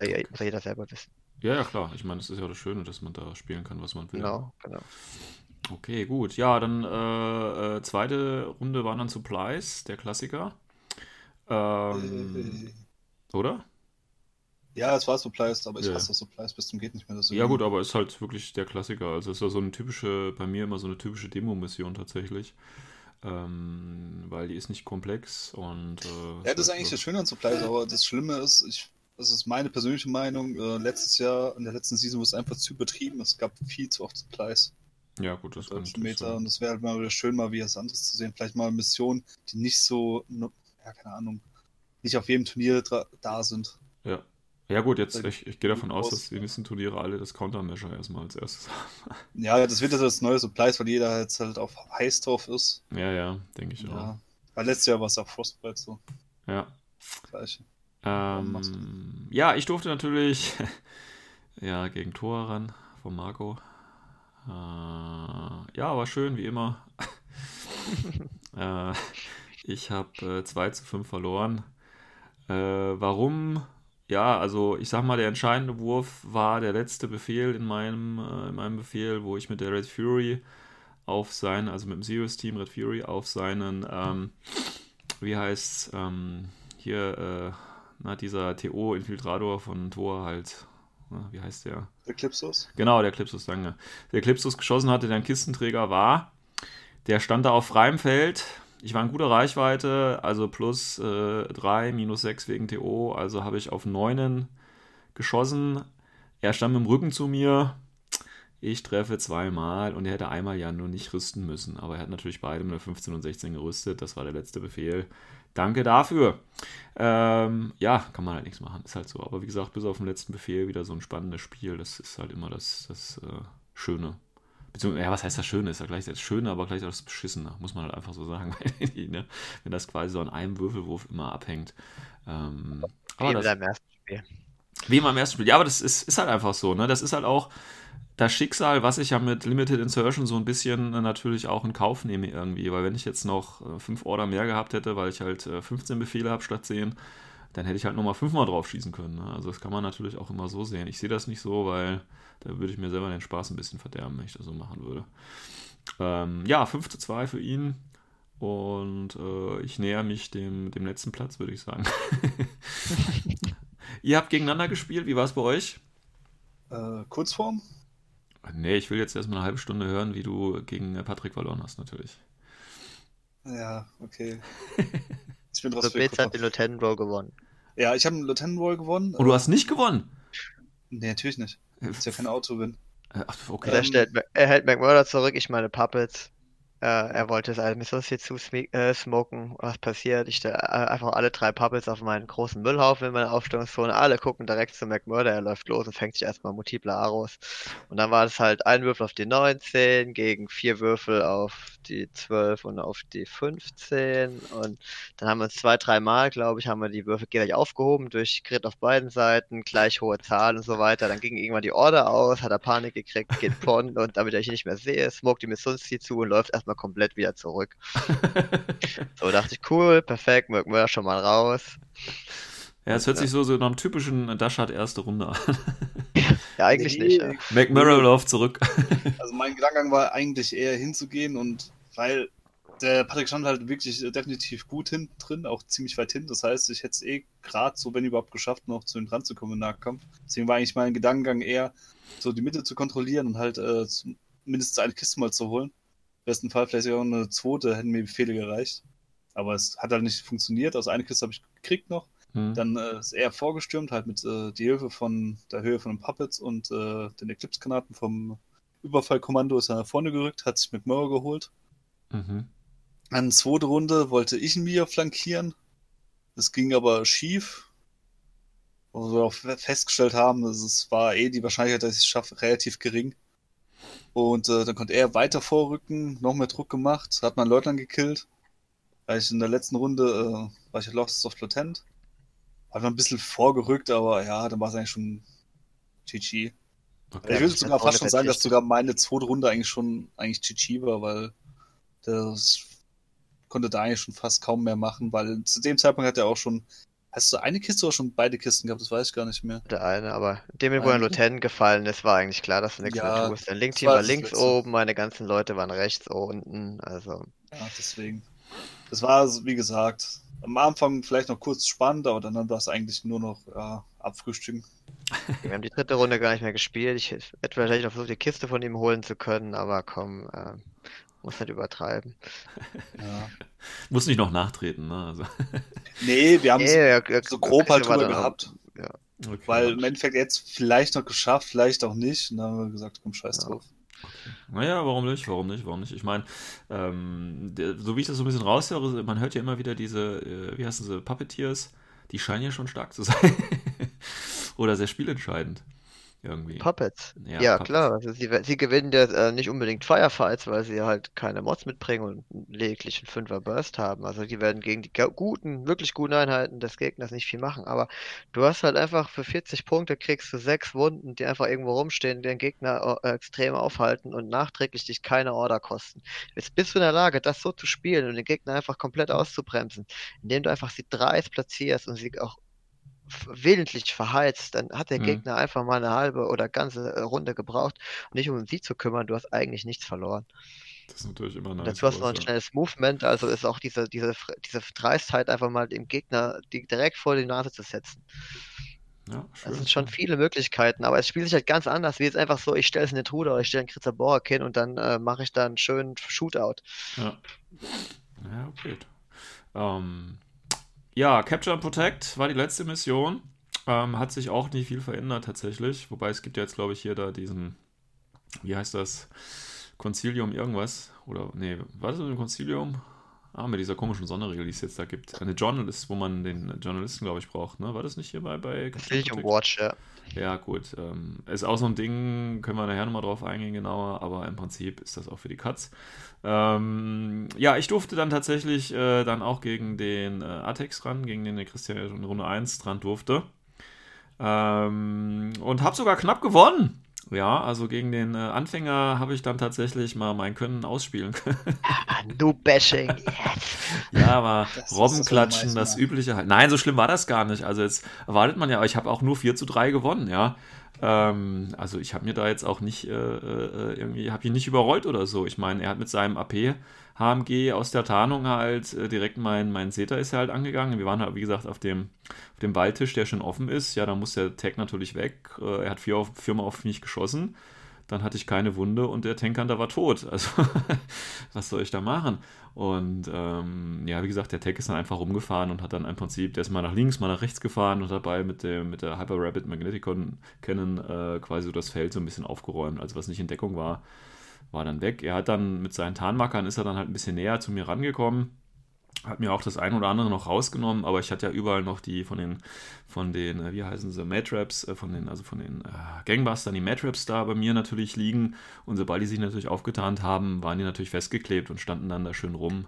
Ja. Ja, muss ja jeder selber wissen. Ja, ja, klar. Ich meine, das ist ja das Schöne, dass man da spielen kann, was man will. Genau, genau. Okay, gut. Ja, dann äh, äh, zweite Runde waren dann Supplies, der Klassiker. Ähm, äh, oder? Ja, es war Supplies, aber ich ja. hasse Supplies bis zum geht nicht mehr. Deswegen. Ja gut, aber es ist halt wirklich der Klassiker. Also es ist ja so eine typische, bei mir immer so eine typische Demo-Mission tatsächlich. Ähm, weil die ist nicht komplex und. Äh, ja, das ist eigentlich so das Schöne an Supplies, aber das Schlimme ist, ich, das ist meine persönliche Meinung, äh, letztes Jahr, in der letzten Season, wurde es einfach zu übertrieben. Es gab viel zu oft Supplies. Ja, gut, das kann Meter. Und es wäre halt mal wieder schön, mal wie was anderes zu sehen. Vielleicht mal Missionen, die nicht so, ja, keine Ahnung, nicht auf jedem Turnier da sind. Ja, ja gut, jetzt ich, ich gehe davon aus, dass die nächsten Turniere alle das Countermeasure erstmal als erstes haben. Ja, das wird jetzt das neue Supplies, weil jeder jetzt halt auf heiß drauf ist. Ja, ja, denke ich ja. auch. Weil letztes Jahr war es auch Frostbite so. Ja. Gleiche. Ähm, ja, ich durfte natürlich ja, gegen Tor ran von Marco. Äh, ja, war schön, wie immer. äh, ich habe äh, 2 zu 5 verloren. Äh, warum? ja, also ich sag mal, der entscheidende Wurf war der letzte Befehl in meinem, äh, in meinem Befehl, wo ich mit der Red Fury auf seinen, also mit dem Serious Team Red Fury auf seinen, ähm, wie heißt's, ähm, hier, äh, na, dieser TO-Infiltrator von Thor halt, na, wie heißt der? Der Clipsus? Genau, der Clipsus, danke. Der Clipsus geschossen hatte, der ein Kistenträger war. Der stand da auf freiem Feld, ich war in guter Reichweite, also plus äh, 3, minus 6 wegen TO, also habe ich auf 9 geschossen. Er stand mit dem Rücken zu mir. Ich treffe zweimal und er hätte einmal ja nur nicht rüsten müssen. Aber er hat natürlich beide mit 15 und 16 gerüstet. Das war der letzte Befehl. Danke dafür. Ähm, ja, kann man halt nichts machen. Ist halt so. Aber wie gesagt, bis auf den letzten Befehl wieder so ein spannendes Spiel. Das ist halt immer das, das äh, Schöne Beziehungsweise, ja, was heißt das Schöne? Ist ja gleich das Schöne, aber gleich auch das Beschissene, muss man halt einfach so sagen. ne? Wenn das quasi so an einem Würfelwurf immer abhängt. Ähm, wie das, im ersten Spiel. Wie im ersten Spiel. Ja, aber das ist, ist halt einfach so. Ne? Das ist halt auch das Schicksal, was ich ja mit Limited Insertion so ein bisschen natürlich auch in Kauf nehme irgendwie. Weil wenn ich jetzt noch äh, fünf Order mehr gehabt hätte, weil ich halt 15 äh, Befehle habe statt 10, dann hätte ich halt nochmal fünfmal drauf schießen können. Ne? Also das kann man natürlich auch immer so sehen. Ich sehe das nicht so, weil da würde ich mir selber den Spaß ein bisschen verderben, wenn ich das so machen würde. Ähm, ja, 5 zu 2 für ihn. Und äh, ich näher mich dem, dem letzten Platz, würde ich sagen. Ihr habt gegeneinander gespielt, wie war es bei euch? Äh, Kurzform? Nee, ich will jetzt erstmal eine halbe Stunde hören, wie du gegen Patrick verloren hast, natürlich. Ja, okay. Ich bin trotzdem. Also hat den Lieutenant Roll gewonnen. Ja, ich habe einen Lieutenant Roll gewonnen. Und du hast nicht gewonnen? Nee, natürlich nicht. Das ist ja kein Auto-Win. Ach, okay. Er, stellt, er hält McMurder zurück, ich meine Puppets. Äh, er wollte es alles hier zu äh, smoken. Was passiert? Ich stelle äh, einfach alle drei Puppets auf meinen großen Müllhaufen in meiner Aufstellungszone. Alle gucken direkt zu McMurder. Er läuft los und fängt sich erstmal multiple Aros. Und dann war es halt ein Würfel auf die 19 gegen vier Würfel auf die 12 und auf die 15. Und dann haben wir uns zwei, dreimal, glaube ich, haben wir die Würfel gleich aufgehoben durch Grid auf beiden Seiten, gleich hohe Zahlen und so weiter. Dann ging irgendwann die Order aus, hat er Panik gekriegt, geht von und damit er ihn nicht mehr sehe, smoked die Missunzi zu und läuft erstmal komplett wieder zurück. so dachte ich, cool, perfekt, mögen wir schon mal raus. Ja, es hört ja. sich so, so nach einem typischen Dashard erste Runde an. ja, eigentlich nee, nicht. Ja. McMurray läuft zurück. Also mein Gedankengang war eigentlich eher hinzugehen und weil der Patrick stand halt wirklich definitiv gut hinten drin, auch ziemlich weit hin. Das heißt, ich hätte es eh gerade so, wenn überhaupt geschafft, noch zu ihm dran zu kommen im Nahkampf. Deswegen war eigentlich mein Gedankengang eher, so die Mitte zu kontrollieren und halt äh, mindestens eine Kiste mal zu holen besten Fall vielleicht auch eine zweite, hätten mir Befehle gereicht. Aber es hat halt nicht funktioniert. Also eine Kiste habe ich gekriegt noch. Mhm. Dann äh, ist er vorgestürmt, halt mit äh, die Hilfe von der Höhe von den Puppets und äh, den Eclipse-Granaten vom Überfallkommando ist er nach vorne gerückt, hat sich mit Mauer geholt. Mhm. An zweite Runde wollte ich ihn mir flankieren. Das ging aber schief. Wo wir auch festgestellt haben, es war eh die Wahrscheinlichkeit, dass ich es schaffe, relativ gering. Und äh, dann konnte er weiter vorrücken, noch mehr Druck gemacht, hat man Leutnant gekillt. Weil ich in der letzten Runde äh, war ich Lost of Lieutenant. Hat man ein bisschen vorgerückt, aber ja, dann war es eigentlich schon GG. Okay, ich würde sogar fast schon sagen, dass sogar meine zweite Runde eigentlich schon eigentlich GG war, weil das konnte da eigentlich schon fast kaum mehr machen, weil zu dem Zeitpunkt hat er auch schon Hast du eine Kiste oder schon beide Kisten gehabt? Das weiß ich gar nicht mehr. Der eine, aber dem, wo ein Lieutenant gefallen ist, war eigentlich klar, dass du nichts ja, mehr tust. Dein Link-Team war links oben, meine ganzen Leute waren rechts unten, also. Ja, deswegen. Das war, wie gesagt, am Anfang vielleicht noch kurz spannend, aber dann war es eigentlich nur noch ja, abfrühstücken. Wir haben die dritte Runde gar nicht mehr gespielt. Ich hätte vielleicht noch versucht, die Kiste von ihm holen zu können, aber komm, äh, muss nicht übertreiben. Ja. Muss nicht noch nachtreten, ne? Also. Nee, wir haben nee, ja, so grob halt drüber gehabt. Ja. Okay, Weil im Endeffekt jetzt vielleicht noch geschafft, vielleicht auch nicht. Und dann haben wir gesagt, komm, scheiß drauf. Naja, warum nicht? Warum nicht? Warum nicht? Ich meine, ähm, so wie ich das so ein bisschen raushöre, man hört ja immer wieder diese, äh, wie heißen sie, Puppeteers, die scheinen ja schon stark zu sein. Oder sehr spielentscheidend. Irgendwie. Puppets. Ja, ja Puppets. klar. Also sie, sie gewinnen ja äh, nicht unbedingt Firefights, weil sie halt keine Mods mitbringen und lediglich einen Fünfer Burst haben. Also die werden gegen die guten, wirklich guten Einheiten des Gegners nicht viel machen. Aber du hast halt einfach für 40 Punkte kriegst du sechs Wunden, die einfach irgendwo rumstehen, den Gegner äh, extrem aufhalten und nachträglich dich keine Order kosten. Jetzt bist du in der Lage, das so zu spielen und den Gegner einfach komplett auszubremsen, indem du einfach sie dreist platzierst und sie auch willentlich verheizt, dann hat der mhm. Gegner einfach mal eine halbe oder ganze äh, Runde gebraucht, nicht um sie zu kümmern. Du hast eigentlich nichts verloren. Das ist natürlich immer nice. Dazu hast du noch ein schnelles Movement, also ist auch diese, diese, diese Dreistheit, einfach mal dem Gegner direkt vor die Nase zu setzen. Ja, Das sind schon viele Möglichkeiten, aber es spielt sich halt ganz anders, wie jetzt einfach so, ich stelle es in den Truder oder ich stelle einen Kritzer Borg hin und dann äh, mache ich da einen schönen Shootout. Ja, ja okay. Ähm, ja, Capture and Protect war die letzte Mission. Ähm, hat sich auch nicht viel verändert tatsächlich. Wobei es gibt ja jetzt, glaube ich, hier da diesen, wie heißt das? Concilium irgendwas. Oder, nee, was ist das ein Concilium? Ah, mit dieser komischen Sonderregel, die es jetzt da gibt. Eine Journalist, wo man den Journalisten, glaube ich, braucht. Ne? War das nicht hier bei, bei Concilium Watch, ja. Ja, gut. Ähm, ist auch so ein Ding, können wir nachher nochmal drauf eingehen, genauer, aber im Prinzip ist das auch für die Cuts. Ähm, ja, ich durfte dann tatsächlich äh, dann auch gegen den äh, Atex ran, gegen den der Christian in Runde 1 dran durfte. Ähm, und habe sogar knapp gewonnen. Ja, also gegen den äh, Anfänger habe ich dann tatsächlich mal mein Können ausspielen können. Ah, No-Bashing, yes. Ja, aber Robbenklatschen, das, das übliche halt. Nein, so schlimm war das gar nicht. Also jetzt erwartet man ja, ich habe auch nur 4 zu 3 gewonnen, ja. Ähm, also ich habe mir da jetzt auch nicht äh, äh irgendwie, habe ihn nicht überrollt oder so. Ich meine, er hat mit seinem AP HMG aus der Tarnung halt äh, direkt mein, mein Zeta ist er halt angegangen. Wir waren halt, wie gesagt, auf dem, auf dem Waldtisch, der schon offen ist. Ja, da muss der Tag natürlich weg. Äh, er hat vier auf, viermal auf mich geschossen. Dann hatte ich keine Wunde und der Tankhunter war tot. Also, was soll ich da machen? Und ähm, ja, wie gesagt, der Tech ist dann einfach rumgefahren und hat dann im Prinzip, der ist mal nach links, mal nach rechts gefahren und dabei mit, dem, mit der Hyper Rapid Magneticon Cannon äh, quasi so das Feld so ein bisschen aufgeräumt. Also was nicht in Deckung war, war dann weg. Er hat dann mit seinen Tarnmarkern ist er dann halt ein bisschen näher zu mir rangekommen hat mir auch das ein oder andere noch rausgenommen, aber ich hatte ja überall noch die von den, von den, äh, wie heißen sie, Matraps, äh, von den, also von den äh, Gangbustern, die Matraps da bei mir natürlich liegen. Und sobald die sich natürlich aufgetarnt haben, waren die natürlich festgeklebt und standen dann da schön rum.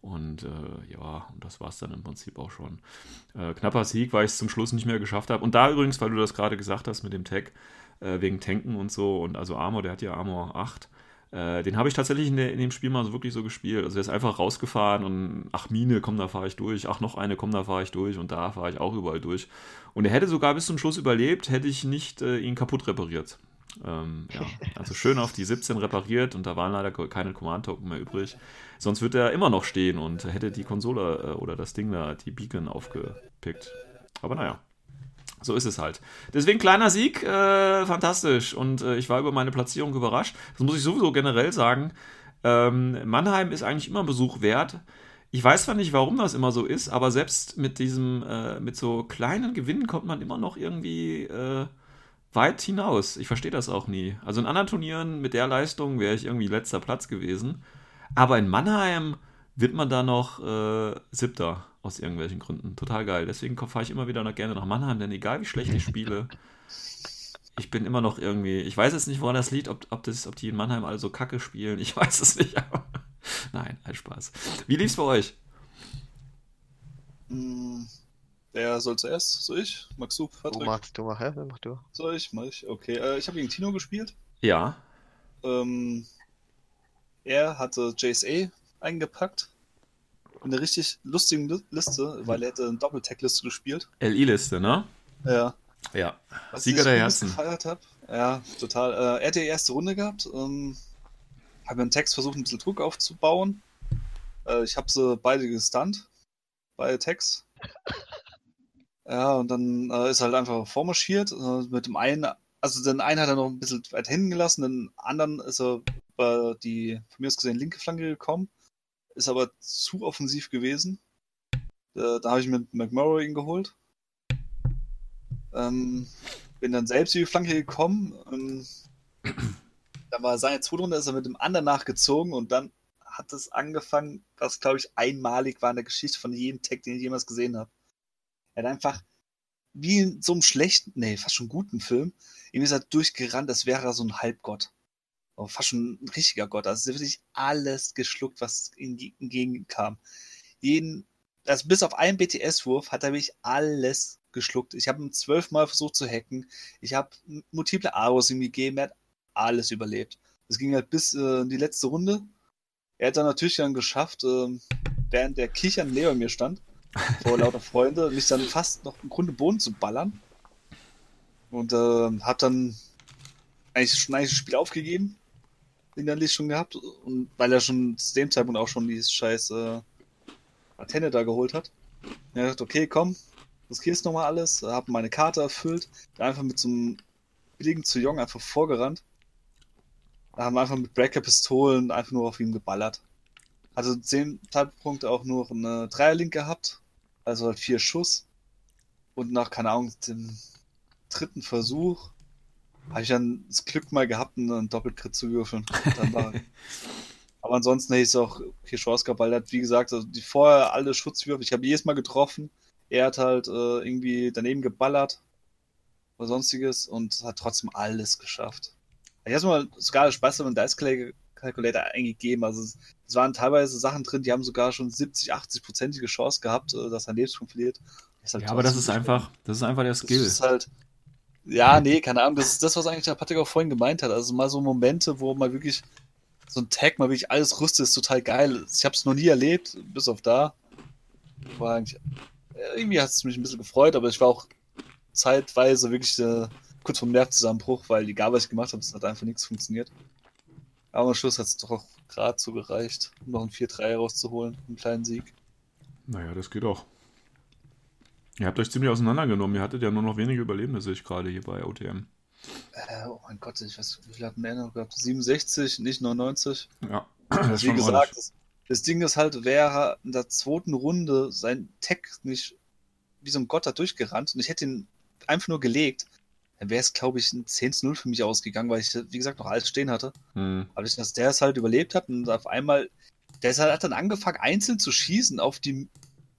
Und äh, ja, und das war es dann im Prinzip auch schon. Äh, knapper Sieg, weil ich es zum Schluss nicht mehr geschafft habe. Und da übrigens, weil du das gerade gesagt hast mit dem Tag, äh, wegen Tanken und so, und also Armor, der hat ja Armor 8. Äh, den habe ich tatsächlich in, der, in, dem Spiel mal so wirklich so gespielt. Also der ist einfach rausgefahren und ach Mine, komm, da fahre ich durch. Ach noch eine, komm, da fahre ich durch. Und da fahre ich auch überall durch. Und er hätte sogar bis zum Schluss überlebt, hätte ich nicht äh, ihn kaputt repariert. Ähm, ja, also schön auf die 17 repariert und da waren leider keine Command-Token mehr übrig. Sonst würde er immer noch stehen und hätte die Konsole äh, oder das Ding da, die Beacon aufgepickt. Aber naja, so ist es halt. Deswegen kleiner Sieg, äh, fantastisch. Und äh, ich war über meine Platzierung überrascht. Das muss ich sowieso generell sagen. Ähm, Mannheim ist eigentlich immer Besuch wert. Ich weiß zwar nicht, warum das immer so ist, aber selbst mit diesem, äh, mit so kleinen Gewinnen kommt man immer noch irgendwie äh, weit hinaus. Ich verstehe das auch nie. Also in anderen Turnieren mit der Leistung wäre ich irgendwie letzter Platz gewesen. Aber in Mannheim wird man da noch äh, siebter aus irgendwelchen Gründen. Total geil. Deswegen fahre ich immer wieder noch gerne nach Mannheim, denn egal wie schlecht ich spiele, ich bin immer noch irgendwie. Ich weiß jetzt nicht, woran das liegt, ob, ob, das, ob die in Mannheim alle so kacke spielen. Ich weiß es nicht, aber. Nein, ein Spaß. Wie lief's bei euch? Hm, wer soll zuerst? Soll ich? Magst du, Patrick? Du machst, du mach, ja, mach du. Soll ich? Mach ich? Okay. Äh, ich habe gegen Tino gespielt. Ja. Ähm, er hatte JSA eingepackt eine richtig lustige Liste, weil er hätte eine Doppel-Tag-Liste gespielt. LI-Liste, ne? Ja. Ja. Was Sieger der Herzen. gefeiert habe. Ja, total. Äh, er hat die erste Runde gehabt. Ähm, habe einen Text versucht, ein bisschen Druck aufzubauen. Äh, ich habe sie beide gestunt. Beide Tags. Ja, und dann äh, ist er halt einfach vormarschiert. Äh, mit dem einen, also den einen hat er noch ein bisschen weit hinten gelassen, den anderen ist er bei die, von mir aus gesehen, linke Flanke gekommen ist aber zu offensiv gewesen. Da, da habe ich mit McMurray ihn geholt. Ähm, bin dann selbst über die Flanke gekommen. Ähm, dann war seine zweite Runde, ist er mit dem anderen nachgezogen und dann hat es angefangen, was glaube ich einmalig war in der Geschichte von jedem Tag, den ich jemals gesehen habe. Er hat einfach wie in so einem schlechten, nee, fast schon guten Film, irgendwie ist er durchgerannt, als wäre er so ein Halbgott oh, fast schon ein richtiger Gott. Also wirklich alles geschluckt, was entgegenkam. Jeden, also bis auf einen BTS-Wurf hat er wirklich alles geschluckt. Ich habe ihn zwölfmal versucht zu hacken. Ich habe multiple Aros ihm gegeben. Er hat alles überlebt. Es ging halt bis äh, in die letzte Runde. Er hat dann natürlich dann geschafft, äh, während der Kichern neben mir stand, vor lauter Freunde, mich dann fast noch im Grunde Boden zu ballern. Und äh, hat dann eigentlich schon eigentlich das Spiel aufgegeben innerlich schon gehabt. Und weil er schon zu dem Zeitpunkt auch schon dieses scheiß äh, Antenne da geholt hat. Er dachte, okay, komm, riskierst nochmal alles. Hab meine Karte erfüllt. Einfach mit so einem billigen zu Jong einfach vorgerannt. Da haben einfach mit Breaker-Pistolen einfach nur auf ihn geballert. Also zu dem Zeitpunkt auch nur eine Dreierlink gehabt. Also halt vier Schuss. Und nach, keine Ahnung, dem dritten Versuch habe ich dann das Glück mal gehabt, einen Doppelkrit zu würfeln. Aber ansonsten hätte ich es auch hier Chance gehabt, weil er hat, wie gesagt, also die vorher alle Schutzwürfe, ich habe jedes Mal getroffen. Er hat halt äh, irgendwie daneben geballert oder sonstiges und hat trotzdem alles geschafft. Ich habe mal sogar Spaß mit dem Dice Calculator eingegeben. Also es, es, waren teilweise Sachen drin, die haben sogar schon 70, 80-prozentige Chance gehabt, äh, dass er Lebenspunkt verliert. Halt ja, aber das ist einfach, das ist einfach der Skill. Das ist halt, ja, nee, keine Ahnung. Das ist das, was eigentlich der Patrick auch vorhin gemeint hat. Also mal so Momente, wo man wirklich so ein Tag mal wirklich alles rüstet, ist total geil. Ich habe es noch nie erlebt, bis auf da. War eigentlich, irgendwie hat es mich ein bisschen gefreut, aber ich war auch zeitweise wirklich äh, kurz vom Nervzusammenbruch, weil egal was ich gemacht habe, es hat einfach nichts funktioniert. Aber am Schluss hat es doch gerade so gereicht, um noch ein 4-3 rauszuholen, einen kleinen Sieg. Naja, das geht auch. Ihr habt euch ziemlich auseinandergenommen. Ihr hattet ja nur noch wenige Überlebende, sehe ich gerade hier bei OTM. Äh, oh mein Gott, ich weiß, wie viel hatten wir noch gehabt? 67, nicht 99. Ja, das Wie gesagt, das, das, Ding ist halt, wäre in der zweiten Runde sein Tech nicht wie so ein Gott da durchgerannt und ich hätte ihn einfach nur gelegt, dann wäre es, glaube ich, ein 10 0 für mich ausgegangen, weil ich, wie gesagt, noch alles stehen hatte. Hm. Aber ich, dass der es halt überlebt hat und auf einmal, der ist halt, hat dann angefangen, einzeln zu schießen auf die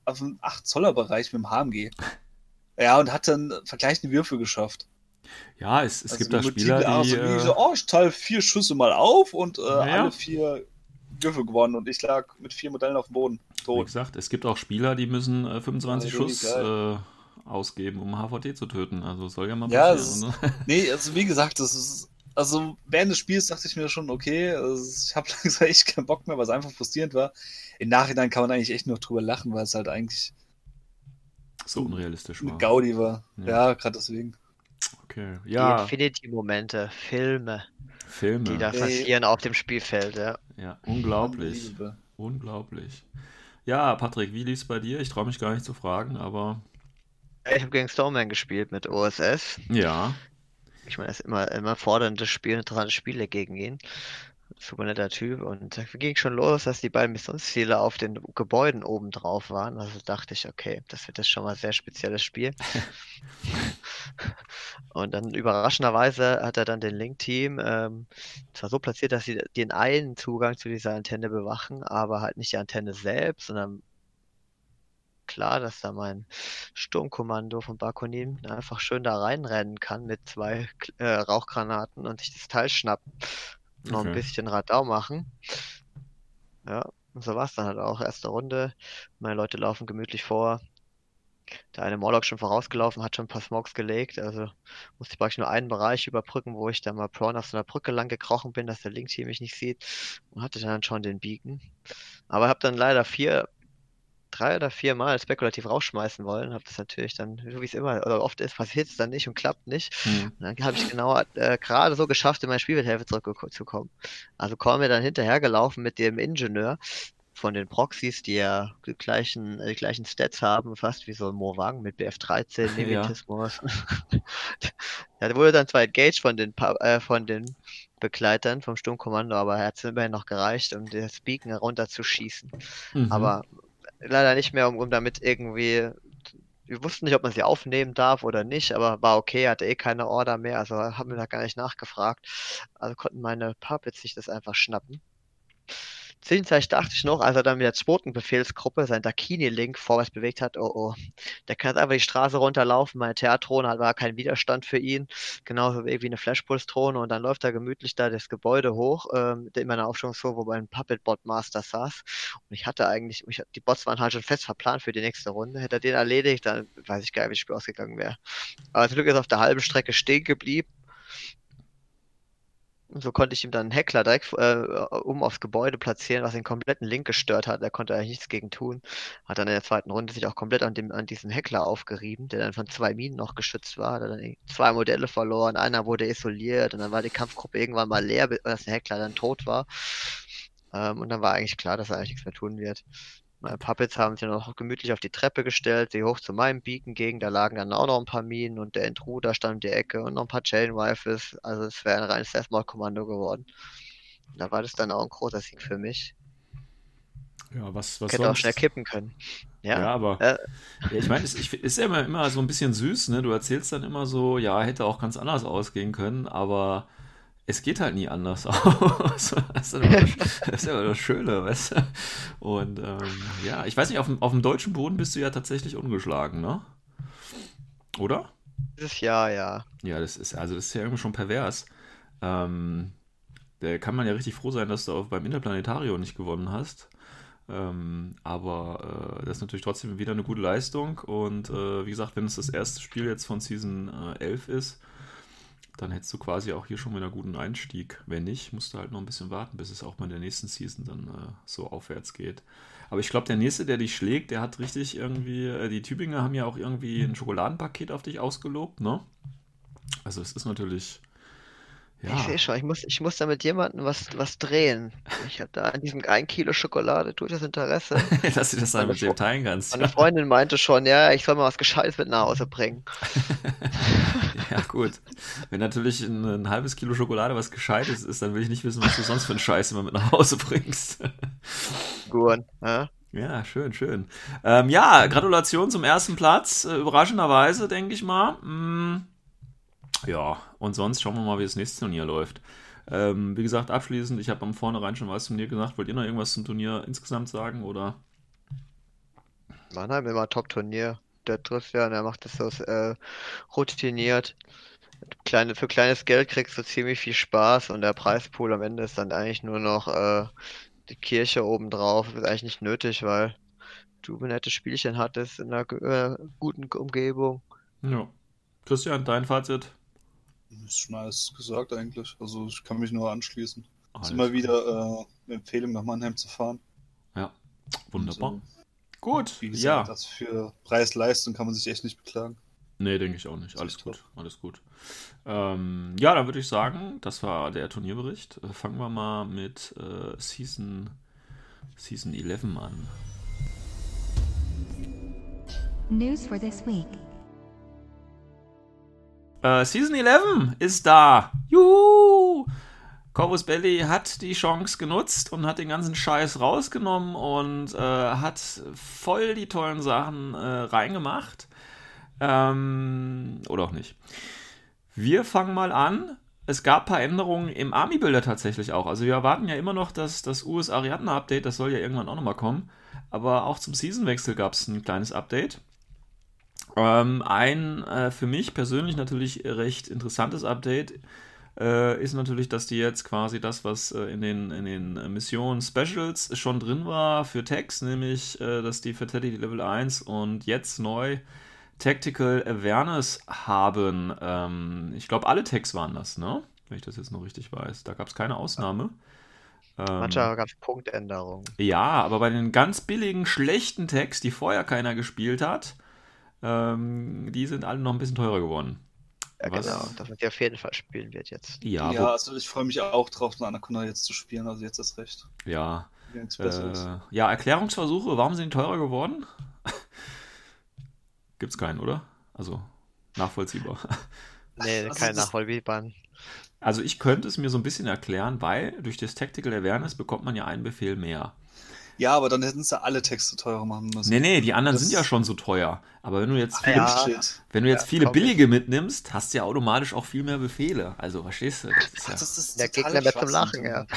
auf den 8-Zoller-Bereich mit dem HMG. Ja, und hat dann vergleichende Würfe geschafft. Ja, es, es also gibt da Spieler, die... Also, äh... so, oh, ich teile vier Schüsse mal auf und äh, ja. alle vier Würfe gewonnen und ich lag mit vier Modellen auf dem Boden. Tot. Wie gesagt, es gibt auch Spieler, die müssen äh, 25 ja, Schuss äh, ausgeben, um HVT zu töten. Also soll ja mal passieren. Ja, ist, ne? nee, also wie gesagt, das ist also während des Spiels dachte ich mir schon, okay, also ich habe langsam echt keinen Bock mehr, weil es einfach frustrierend war. Im Nachhinein kann man eigentlich echt nur drüber lachen, weil es halt eigentlich so unrealistisch war. Gaudi war. Ja, ja gerade deswegen. Okay, ja. Die Infinity-Momente, Filme, Filme, die da passieren auf dem Spielfeld, ja. Ja, unglaublich. Unglaublich. Ja, Patrick, wie lief es bei dir? Ich traue mich gar nicht zu fragen, aber. Ich habe gegen Stormman gespielt mit OSS. Ja. Ich meine, es ist immer, immer forderndes Spiel, interessante Spiele gegen ihn. Super netter Typ. Und da ging schon los, dass die beiden Missionsziele auf den Gebäuden oben drauf waren. Also dachte ich, okay, das wird jetzt schon mal ein sehr spezielles Spiel. und dann überraschenderweise hat er dann den Link-Team ähm, zwar so platziert, dass sie den einen Zugang zu dieser Antenne bewachen, aber halt nicht die Antenne selbst, sondern klar, dass da mein Sturmkommando von Bakunin einfach schön da reinrennen kann mit zwei äh, Rauchgranaten und sich das Teil schnappen. Noch okay. ein bisschen Radau machen. Ja, und so war es dann halt auch. Erste Runde. Meine Leute laufen gemütlich vor. Der eine Morlock schon vorausgelaufen, hat schon ein paar Smokes gelegt. Also musste ich praktisch nur einen Bereich überbrücken, wo ich dann mal Prawn auf so einer Brücke lang gekrochen bin, dass der Link-Team mich nicht sieht. Und hatte dann schon den Beacon. Aber habe dann leider vier drei oder vier Mal spekulativ rausschmeißen wollen, habe das natürlich dann, so wie es immer oder oft ist, passiert es dann nicht und klappt nicht. Mhm. Und dann habe ich genau äh, gerade so geschafft, in meine Spielwelthälfte zurückzukommen. Also kommen wir dann hinterhergelaufen mit dem Ingenieur von den Proxys, die ja die gleichen, äh, die gleichen Stats haben, fast wie so ein Morwang mit BF13, Nemitismus. Ja. der wurde dann zwar engaged von den, äh, von den Begleitern vom Sturmkommando, aber er hat es immerhin noch gereicht, um das Beacon runterzuschießen. Mhm. Aber leider nicht mehr, um, um damit irgendwie. Wir wussten nicht, ob man sie aufnehmen darf oder nicht, aber war okay, hatte eh keine Order mehr, also haben wir da gar nicht nachgefragt. Also konnten meine Puppets sich das einfach schnappen. Zwischenzeitlich dachte ich noch, als er dann mit der zweiten Befehlsgruppe sein Dakini-Link vorwärts bewegt hat, oh oh, der kann jetzt einfach die Straße runterlaufen, meine Theatrone war kein Widerstand für ihn, genauso wie eine Flashpulse-Drohne und dann läuft er gemütlich da das Gebäude hoch, ähm, in meiner Aufstellungsfuhr, wo mein Puppet-Bot-Master saß und ich hatte eigentlich, ich, die Bots waren halt schon fest verplant für die nächste Runde, hätte er den erledigt, dann weiß ich gar nicht, wie das Spiel ausgegangen wäre. Aber zum Glück ist auf der halben Strecke stehen geblieben und so konnte ich ihm dann einen Heckler direkt äh, um aufs Gebäude platzieren, was den kompletten Link gestört hat. Da konnte eigentlich nichts gegen tun. Hat dann in der zweiten Runde sich auch komplett an, dem, an diesem Heckler aufgerieben, der dann von zwei Minen noch geschützt war. Hat dann zwei Modelle verloren, einer wurde isoliert und dann war die Kampfgruppe irgendwann mal leer, dass der Heckler dann tot war. Ähm, und dann war eigentlich klar, dass er eigentlich nichts mehr tun wird. Meine Puppets haben sich noch gemütlich auf die Treppe gestellt, sie hoch zu meinem Beacon gegen. Da lagen dann auch noch ein paar Minen und der Intruder stand in der Ecke und noch ein paar Chain Rifles. Also es wäre ein reines Deathmod-Kommando geworden. Da war das dann auch ein großer Sieg für mich. Ja, was, was Hätte sonst? auch schnell kippen können. Ja, ja aber äh, ja, ich meine, es ist ja immer, immer so ein bisschen süß, ne? Du erzählst dann immer so, ja, hätte auch ganz anders ausgehen können, aber es geht halt nie anders aus. das, ist ja das Schöne, weißt du? Und ähm, ja, ich weiß nicht, auf dem, auf dem deutschen Boden bist du ja tatsächlich ungeschlagen, ne? Oder? Dieses Jahr, ja. Ja, das ist, also das ist ja irgendwie schon pervers. Ähm, da kann man ja richtig froh sein, dass du auch beim Interplanetario nicht gewonnen hast. Ähm, aber äh, das ist natürlich trotzdem wieder eine gute Leistung. Und äh, wie gesagt, wenn es das erste Spiel jetzt von Season äh, 11 ist, dann hättest du quasi auch hier schon wieder einen guten Einstieg. Wenn nicht, musst du halt noch ein bisschen warten, bis es auch mal in der nächsten Season dann äh, so aufwärts geht. Aber ich glaube, der nächste, der dich schlägt, der hat richtig irgendwie, äh, die Tübinger haben ja auch irgendwie ein Schokoladenpaket auf dich ausgelobt, ne? Also es ist natürlich. Ja. Ich sehe schon, ich muss, ich muss da mit jemandem was, was drehen. Ich habe da an diesem 1 Kilo Schokolade durchaus Interesse. Dass du das dann mit dem teilen kannst. Meine Freundin meinte schon, ja, ich soll mal was Gescheites mit nach Hause bringen. ja, gut. Wenn natürlich ein, ein, halbes Kilo Schokolade was Gescheites ist, dann will ich nicht wissen, was du sonst für einen Scheiß immer mit nach Hause bringst. Gut, ja. Ja, schön, schön. Ähm, ja, Gratulation zum ersten Platz. Äh, überraschenderweise, denke ich mal. Mm, ja, und sonst schauen wir mal, wie das nächste Turnier läuft. Ähm, wie gesagt, abschließend, ich habe am Vornherein schon was zum Turnier gesagt. Wollt ihr noch irgendwas zum Turnier insgesamt sagen, oder? Mannheim immer Top-Turnier. Der Christian, der macht das so äh, routiniert. Kleine, für kleines Geld kriegst du ziemlich viel Spaß und der Preispool am Ende ist dann eigentlich nur noch äh, die Kirche obendrauf ist eigentlich nicht nötig, weil du ein nettes Spielchen hattest in einer äh, guten Umgebung. Ja. Christian, dein Fazit? Ist schon alles gesagt eigentlich. Also ich kann mich nur anschließen. Alles ist immer wieder äh, eine Empfehlung nach Mannheim zu fahren. Ja, wunderbar. Und, äh, Gut, wie gesagt, ja. Das für Preis-Leistung kann man sich echt nicht beklagen. Nee, denke ich auch nicht. Alles gut, alles gut. Ähm, ja, dann würde ich sagen, das war der Turnierbericht. Äh, fangen wir mal mit äh, Season, Season 11 an. News for this week. Äh, Season 11 ist da. Juhu! Corvus Belly hat die Chance genutzt und hat den ganzen Scheiß rausgenommen und äh, hat voll die tollen Sachen äh, reingemacht. Ähm, oder auch nicht. Wir fangen mal an. Es gab ein paar Änderungen im Army-Builder tatsächlich auch. Also wir erwarten ja immer noch das, das US Ariadne-Update, das soll ja irgendwann auch nochmal kommen. Aber auch zum Season-Wechsel gab es ein kleines Update. Ähm, ein äh, für mich persönlich natürlich recht interessantes Update äh, ist natürlich, dass die jetzt quasi das, was äh, in den, in den Missionen Specials schon drin war für Tags, nämlich äh, dass die Fatality Level 1 und jetzt neu Tactical Awareness haben. Ähm, ich glaube, alle Tags waren das, ne? Wenn ich das jetzt noch richtig weiß. Da gab es keine Ausnahme. Ähm, Manchmal gab es Punktänderungen. Ja, aber bei den ganz billigen, schlechten Tags, die vorher keiner gespielt hat, ähm, die sind alle noch ein bisschen teurer geworden. Ja, Was? genau, dass man die auf jeden Fall spielen wird jetzt. Ja, ja also ich freue mich auch drauf, eine Anaconda jetzt zu spielen, also jetzt ist recht. Ja. Äh, ja, Erklärungsversuche, warum sind die teurer geworden? Gibt es keinen, oder? Also nachvollziehbar. Nee, also kein nachvollziehbaren. Also ich könnte es mir so ein bisschen erklären, weil durch das Tactical Awareness bekommt man ja einen Befehl mehr. Ja, aber dann hätten sie alle Texte teurer machen müssen. Nee, nee, die anderen das sind ja schon so teuer. Aber wenn du jetzt viele, ja, wenn du jetzt ja, viele billige mitnimmst, hast du ja automatisch auch viel mehr Befehle. Also, verstehst du? Das ist ja, das ist der Gegner mehr zum Lachen, ja.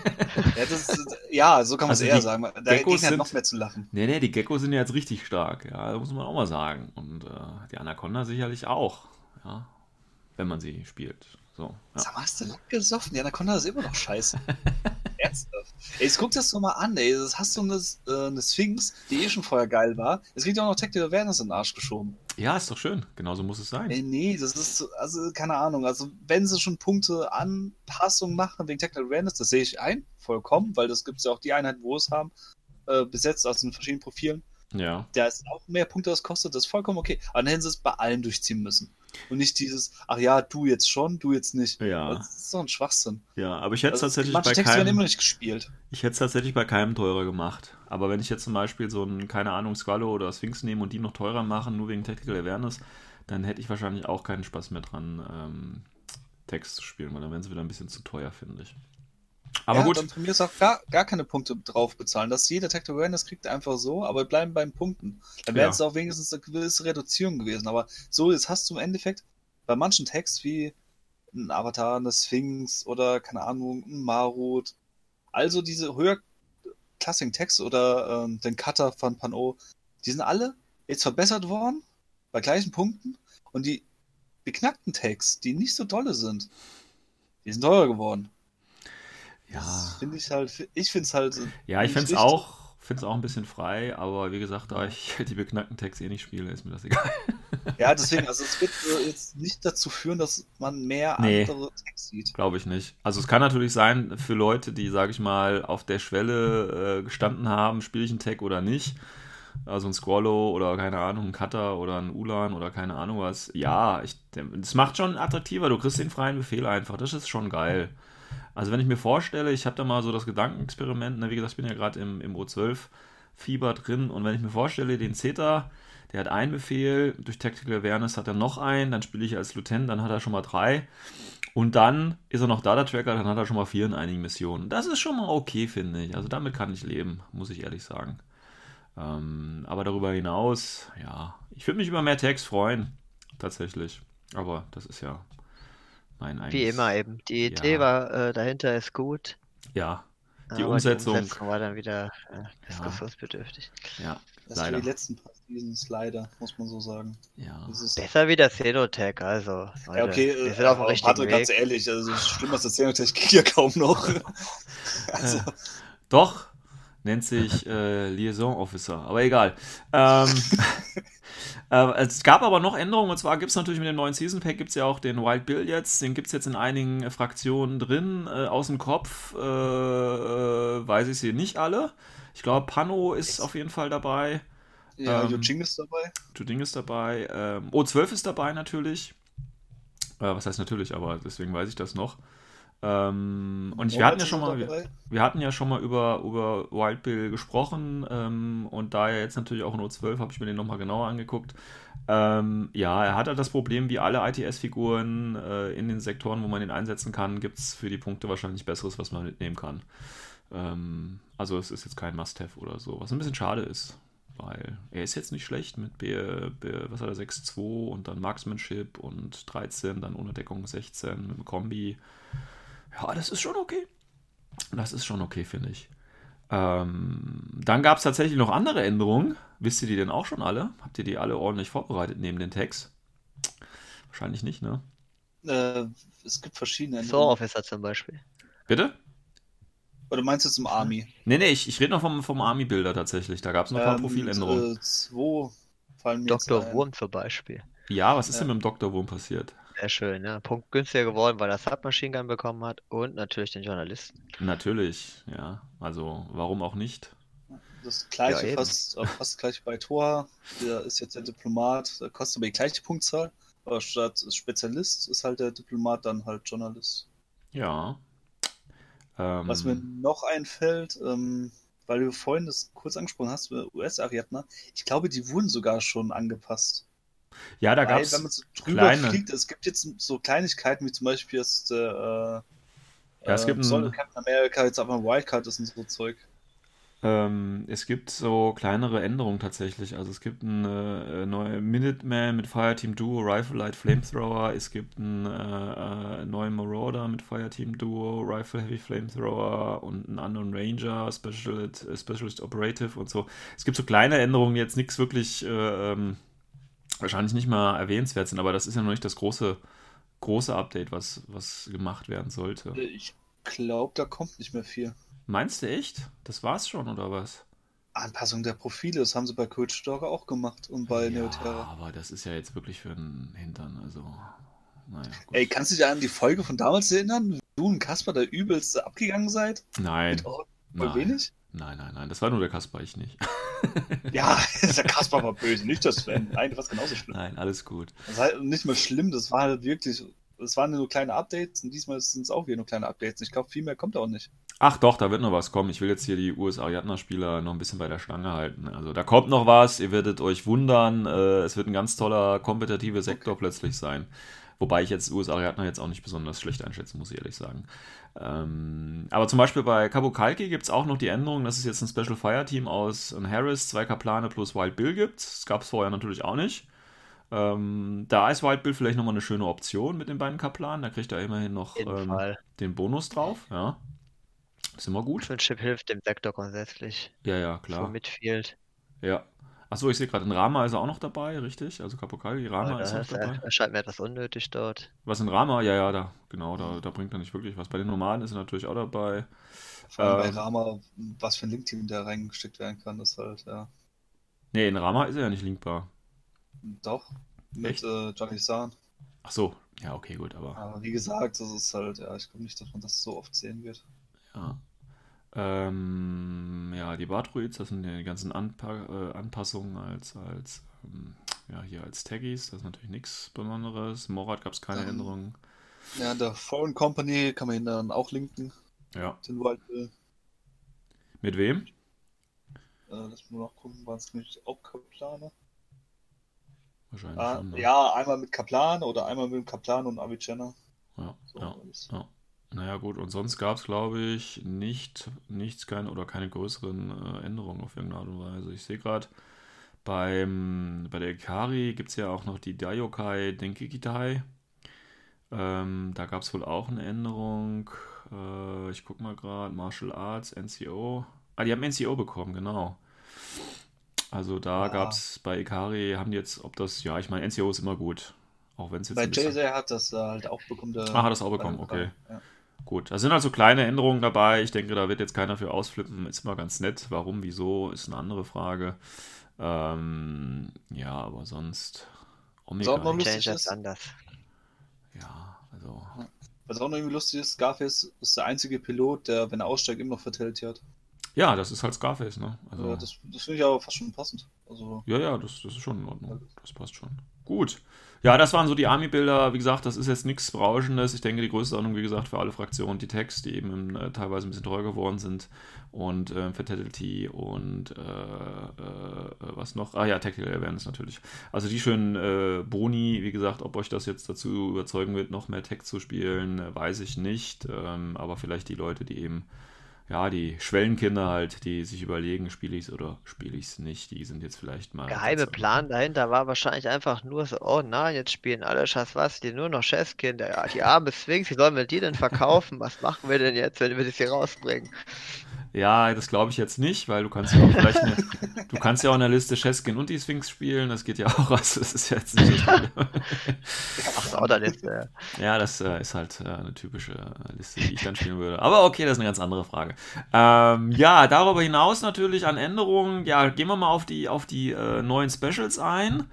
ja, ist, ja, so kann man also es eher sagen. Der Geckos Gegner sind, noch mehr zu lachen. Nee, nee, die Geckos sind ja jetzt richtig stark. Ja, muss man auch mal sagen. Und äh, die Anaconda sicherlich auch. Ja, wenn man sie spielt. So, ja. Sag mal, hast du Lack gesoffen? Die Anaconda ist immer noch scheiße. Ernsthaft. Ey, jetzt guck das doch mal an, ey. Das hast du eine, äh, eine Sphinx, die eh schon vorher geil war. Jetzt kriegt auch noch Tactical Awareness in den Arsch geschoben. Ja, ist doch schön. Genauso muss es sein. Ey, nee, das ist, also, keine Ahnung. Also, wenn sie schon Punkte Anpassung machen wegen Tactical Awareness, das sehe ich ein, vollkommen, weil das gibt es ja auch die Einheiten, wo es haben, äh, besetzt, also in verschiedenen Profilen. Ja. Der ist auch mehr Punkte, das kostet, das ist vollkommen okay. Aber dann hätten sie es bei allen durchziehen müssen. Und nicht dieses, ach ja, du jetzt schon, du jetzt nicht. Ja. Das ist doch ein Schwachsinn. Ja, aber ich hätte es also, tatsächlich bei Texte keinem... immer nicht gespielt. Ich hätte es tatsächlich bei keinem teurer gemacht. Aber wenn ich jetzt zum Beispiel so einen, keine Ahnung, Squallow oder Sphinx nehme und die noch teurer machen, nur wegen Tactical Awareness, dann hätte ich wahrscheinlich auch keinen Spaß mehr dran, ähm, Text zu spielen, weil dann wären sie wieder ein bisschen zu teuer, finde ich. Aber ja, gut. Dann von mir ist auch gar, gar keine Punkte drauf bezahlen. Dass jeder Tag Awareness kriegt einfach so, aber bleiben beim Punkten. Dann wäre es ja. auch wenigstens eine gewisse Reduzierung gewesen. Aber so, jetzt hast du im Endeffekt bei manchen Tags wie ein Avatar, eine Sphinx oder keine Ahnung, ein Marut. Also diese höherklassigen Tags oder ähm, den Cutter von Pano, die sind alle jetzt verbessert worden bei gleichen Punkten und die beknackten Tags, die nicht so dolle sind, die sind teurer geworden. Ja. Finde ich halt, ich finde es halt. Ja, ich finde es auch, finde auch ein bisschen frei, aber wie gesagt, da ich die beknackten Tags eh nicht spiele, ist mir das egal. Ja, deswegen, also es wird jetzt nicht dazu führen, dass man mehr nee, andere Tags sieht. Glaube ich nicht. Also es kann natürlich sein, für Leute, die, sage ich mal, auf der Schwelle äh, gestanden haben, spiele ich einen Tag oder nicht. Also ein Squallow oder keine Ahnung, ein Cutter oder ein Ulan oder keine Ahnung was. Ja, ich, das macht schon attraktiver. Du kriegst den freien Befehl einfach. Das ist schon geil. Also wenn ich mir vorstelle, ich habe da mal so das Gedankenexperiment, ne, wie gesagt, ich bin ja gerade im, im O12-Fieber drin und wenn ich mir vorstelle, den Zeta, der hat einen Befehl, durch Tactical Awareness hat er noch einen, dann spiele ich als Lieutenant, dann hat er schon mal drei und dann ist er noch Data-Tracker, dann hat er schon mal vier in einigen Missionen. Das ist schon mal okay, finde ich. Also damit kann ich leben, muss ich ehrlich sagen. Ähm, aber darüber hinaus, ja, ich würde mich über mehr Tags freuen, tatsächlich. Aber das ist ja mein eigenes. Wie immer eben. Die Idee ja. war äh, dahinter ist gut. Ja. Die aber Umsetzung. Die Umsetzung war dann wieder äh, diskussionsbedürftig. Ja. Das leider. die letzten Seasons leider, muss man so sagen. Ja. Besser wie der Xenotech, also. Leute, ja, okay, wir sind auf dem richtigen Patrick, Weg. ganz ehrlich, also schlimm als der Xenotech geht ja kaum noch. also. Äh, doch, nennt sich äh, Liaison Officer, aber egal. Ähm, äh, es gab aber noch Änderungen und zwar gibt es natürlich mit dem neuen Season Pack gibt es ja auch den Wild Bill jetzt, den gibt es jetzt in einigen Fraktionen drin, äh, aus dem Kopf äh, äh, weiß ich sie nicht alle. Ich glaube, Pano ist auf jeden Fall dabei. Ja, ähm, Yojing ist dabei. Yojing ist dabei. Ähm, O12 ist dabei natürlich. Äh, was heißt natürlich, aber deswegen weiß ich das noch. Ähm, und ich, wir hatten ja schon mal, wir, wir, hatten ja schon mal über, über Wild Bill gesprochen ähm, und da er jetzt natürlich auch in O12 habe ich mir den nochmal genauer angeguckt. Ähm, ja, er hat halt das Problem, wie alle ITS-Figuren äh, in den Sektoren, wo man ihn einsetzen kann, gibt es für die Punkte wahrscheinlich Besseres, was man mitnehmen kann. Ähm, also es ist jetzt kein Must-Have oder so, was ein bisschen schade ist, weil er ist jetzt nicht schlecht mit B, B was hat er, 6-2 und dann Marksmanship und 13, dann ohne Deckung 16 mit dem Kombi. Ja, das ist schon okay. Das ist schon okay, finde ich. Ähm, dann gab es tatsächlich noch andere Änderungen. Wisst ihr die denn auch schon alle? Habt ihr die alle ordentlich vorbereitet neben den Tags? Wahrscheinlich nicht, ne? Äh, es gibt verschiedene Änderungen. So Officer zum Beispiel. Bitte? Oder meinst du zum Army? Nee, nee, ich, ich rede noch vom, vom Army-Bilder tatsächlich. Da gab es noch ein paar ähm, Profiländerungen. Äh, zwei fallen mir Dr. Wurm zum Beispiel. Ja, was ist ja. denn mit dem Dr. Wurm passiert? Sehr schön, ja. Punkt günstiger geworden, weil er Submachine Gun bekommen hat und natürlich den Journalisten. Natürlich, ja. Also, warum auch nicht? Das gleiche, ja, fast, fast gleich bei Thor. Der ist jetzt der Diplomat, der kostet aber die gleiche Punktzahl. Aber statt Spezialist ist halt der Diplomat dann halt Journalist. Ja, ähm, Was mir noch einfällt, ähm, weil du vorhin das kurz angesprochen hast, US-Ariadner, ich glaube, die wurden sogar schon angepasst. Ja, da gab es. Wenn man so drüber kleine. fliegt, es gibt jetzt so Kleinigkeiten wie zum Beispiel das, äh, ja, es gibt äh, ein, Captain America jetzt aber ein Wildcard ist und so Zeug. Ähm, es gibt so kleinere Änderungen tatsächlich. Also es gibt eine äh, neue Minuteman mit Fireteam Duo, Rifle Light Flamethrower. Es gibt einen äh, äh, neuen Marauder mit Fireteam Duo, Rifle Heavy Flamethrower und einen anderen Ranger, Specialist, äh, Specialist Operative und so. Es gibt so kleine Änderungen, jetzt nichts wirklich äh, ähm, wahrscheinlich nicht mal erwähnenswert sind, aber das ist ja noch nicht das große, große Update, was, was gemacht werden sollte. Ich glaube, da kommt nicht mehr viel. Meinst du echt? Das war's schon, oder was? Anpassung der Profile, das haben sie bei Coach Stalker auch gemacht und bei ja, Neoterra. aber das ist ja jetzt wirklich für einen Hintern, also. Naja, Ey, kannst du dich an die Folge von damals erinnern? Du und Kasper da übelst abgegangen seid? Nein. Mit nein. wenig? Nein, nein, nein, das war nur der Kasper, ich nicht. ja, der Kasper war böse, nicht das Sven. Nein, du warst genauso schlimm. Nein, alles gut. Das war halt nicht mehr schlimm, das war halt wirklich es waren nur kleine Updates und diesmal sind es auch wieder nur kleine Updates. Ich glaube, viel mehr kommt auch nicht. Ach doch, da wird noch was kommen. Ich will jetzt hier die US-Ariadna-Spieler noch ein bisschen bei der Stange halten. Also da kommt noch was, ihr werdet euch wundern. Äh, es wird ein ganz toller, kompetitiver Sektor okay. plötzlich sein. Wobei ich jetzt US-Ariadna jetzt auch nicht besonders schlecht einschätzen muss, ich ehrlich sagen. Ähm, aber zum Beispiel bei Cabo Kalki gibt es auch noch die Änderung, dass es jetzt ein Special Fire Team aus Harris, zwei Kaplane plus Wild Bill gibt. Das gab es vorher natürlich auch nicht. Ähm, da ist Wildbill vielleicht nochmal eine schöne Option mit den beiden Kaplanen. Da kriegt er immerhin noch ähm, den Bonus drauf. Ja. Ist immer gut. Chip hilft dem Sektor grundsätzlich. Ja, ja, klar. Für Midfield. Ja. Achso, ich sehe gerade, in Rama ist er auch noch dabei, richtig? Also Kapokali, Rama ist auch dabei. Erscheint mir etwas unnötig dort. Was in Rama? Ja, ja, da, genau, da, da bringt er nicht wirklich was. Bei den Nomaden ist er natürlich auch dabei. Vor allem ähm, bei Rama, was für ein Link-Team da reingesteckt werden kann, ist halt, ja. Nee, in Rama ist er ja nicht linkbar. Doch, mit äh, Johnny Sahn. Ach so, ja, okay, gut, aber. Aber wie gesagt, das ist halt, ja, ich glaube nicht, dass man das so oft sehen wird. Ja. Ähm, ja, die Bartruids, das sind die ganzen Anpa äh, Anpassungen als, als ähm, ja, hier als Taggies, das ist natürlich nichts Besonderes. Morat gab es keine ähm, Änderungen. Ja, in der Foreign Company kann man ihn dann auch linken. Ja. Den Wild Bill. Mit wem? Äh, lass mal noch gucken, waren es nicht auch Kaplane? Wahrscheinlich ah, schon. Ne? Ja, einmal mit Kaplan oder einmal mit Kaplan und Avicenna. Ja, so, ja, ja. Naja, gut, und sonst gab es, glaube ich, nicht, nichts, keine oder keine größeren äh, Änderungen auf irgendeine Art und Weise. Ich sehe gerade, beim, bei der Ikari gibt es ja auch noch die Daiokai Denkikitai. Ähm, da gab es wohl auch eine Änderung. Äh, ich gucke mal gerade, Martial Arts, NCO. Ah, die haben NCO bekommen, genau. Also da ah. gab es bei Ikari, haben die jetzt, ob das, ja, ich meine, NCO ist immer gut. Auch wenn es jetzt. Bei Jay hat das halt auch bekommen. Ah, hat das auch bekommen, okay. Ja. Gut, da sind also kleine Änderungen dabei. Ich denke, da wird jetzt keiner für ausflippen. Ist mal ganz nett. Warum, wieso, ist eine andere Frage. Ähm, ja, aber sonst. Omega. Was auch lustig ist. anders. Ja, also. Was auch noch irgendwie lustig ist, Scarface ist der einzige Pilot, der, wenn er aussteigt, immer noch Fatality hat. Ja, das ist halt Scarface, ne? Also, ja, das, das finde ich aber fast schon passend. Also, ja, ja, das, das ist schon in Ordnung. Das passt schon. Gut. Ja, das waren so die Army-Bilder. Wie gesagt, das ist jetzt nichts Berauschendes. Ich denke, die Größenordnung, wie gesagt, für alle Fraktionen, die Tags, die eben äh, teilweise ein bisschen teuer geworden sind. Und äh, Fatality und äh, äh was noch? Ah ja, Tactical Awareness natürlich. Also die schönen äh, Boni, wie gesagt, ob euch das jetzt dazu überzeugen wird, noch mehr Tag zu spielen, äh, weiß ich nicht. Ähm, aber vielleicht die Leute, die eben ja, die Schwellenkinder halt, die sich überlegen, spiele ich es oder spiele ich es nicht, die sind jetzt vielleicht mal. Geheime Plan dahinter war wahrscheinlich einfach nur so, oh nein, jetzt spielen alle Schass was, die nur noch Chesskinder, ja, die arme Sphinx, wie sollen wir die denn verkaufen? Was machen wir denn jetzt, wenn wir das hier rausbringen? Ja, das glaube ich jetzt nicht, weil du kannst ja auch vielleicht eine, du kannst ja auch in der Liste Cheskin und die Sphinx spielen, das geht ja auch, also das ist jetzt nicht so Ach so, dann ist, äh... Ja, das äh, ist halt äh, eine typische äh, Liste, die ich dann spielen würde. Aber okay, das ist eine ganz andere Frage. Ähm, ja, darüber hinaus natürlich an Änderungen, ja, gehen wir mal auf die, auf die äh, neuen Specials ein.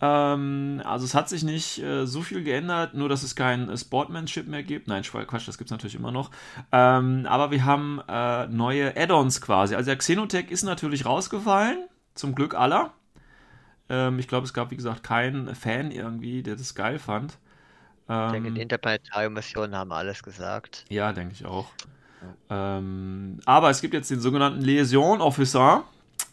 Ähm, also es hat sich nicht äh, so viel geändert, nur dass es kein äh, Sportmanship mehr gibt. Nein, Quatsch, das gibt es natürlich immer noch. Ähm, aber wir haben äh, neue Add-ons quasi. Also der Xenotech ist natürlich rausgefallen, zum Glück aller. Ähm, ich glaube, es gab, wie gesagt, keinen Fan irgendwie, der das geil fand. ich denke, die ähm, Interplanetarium-Missionen haben alles gesagt. Ja, denke ich auch. Ähm, aber es gibt jetzt den sogenannten Liaison Officer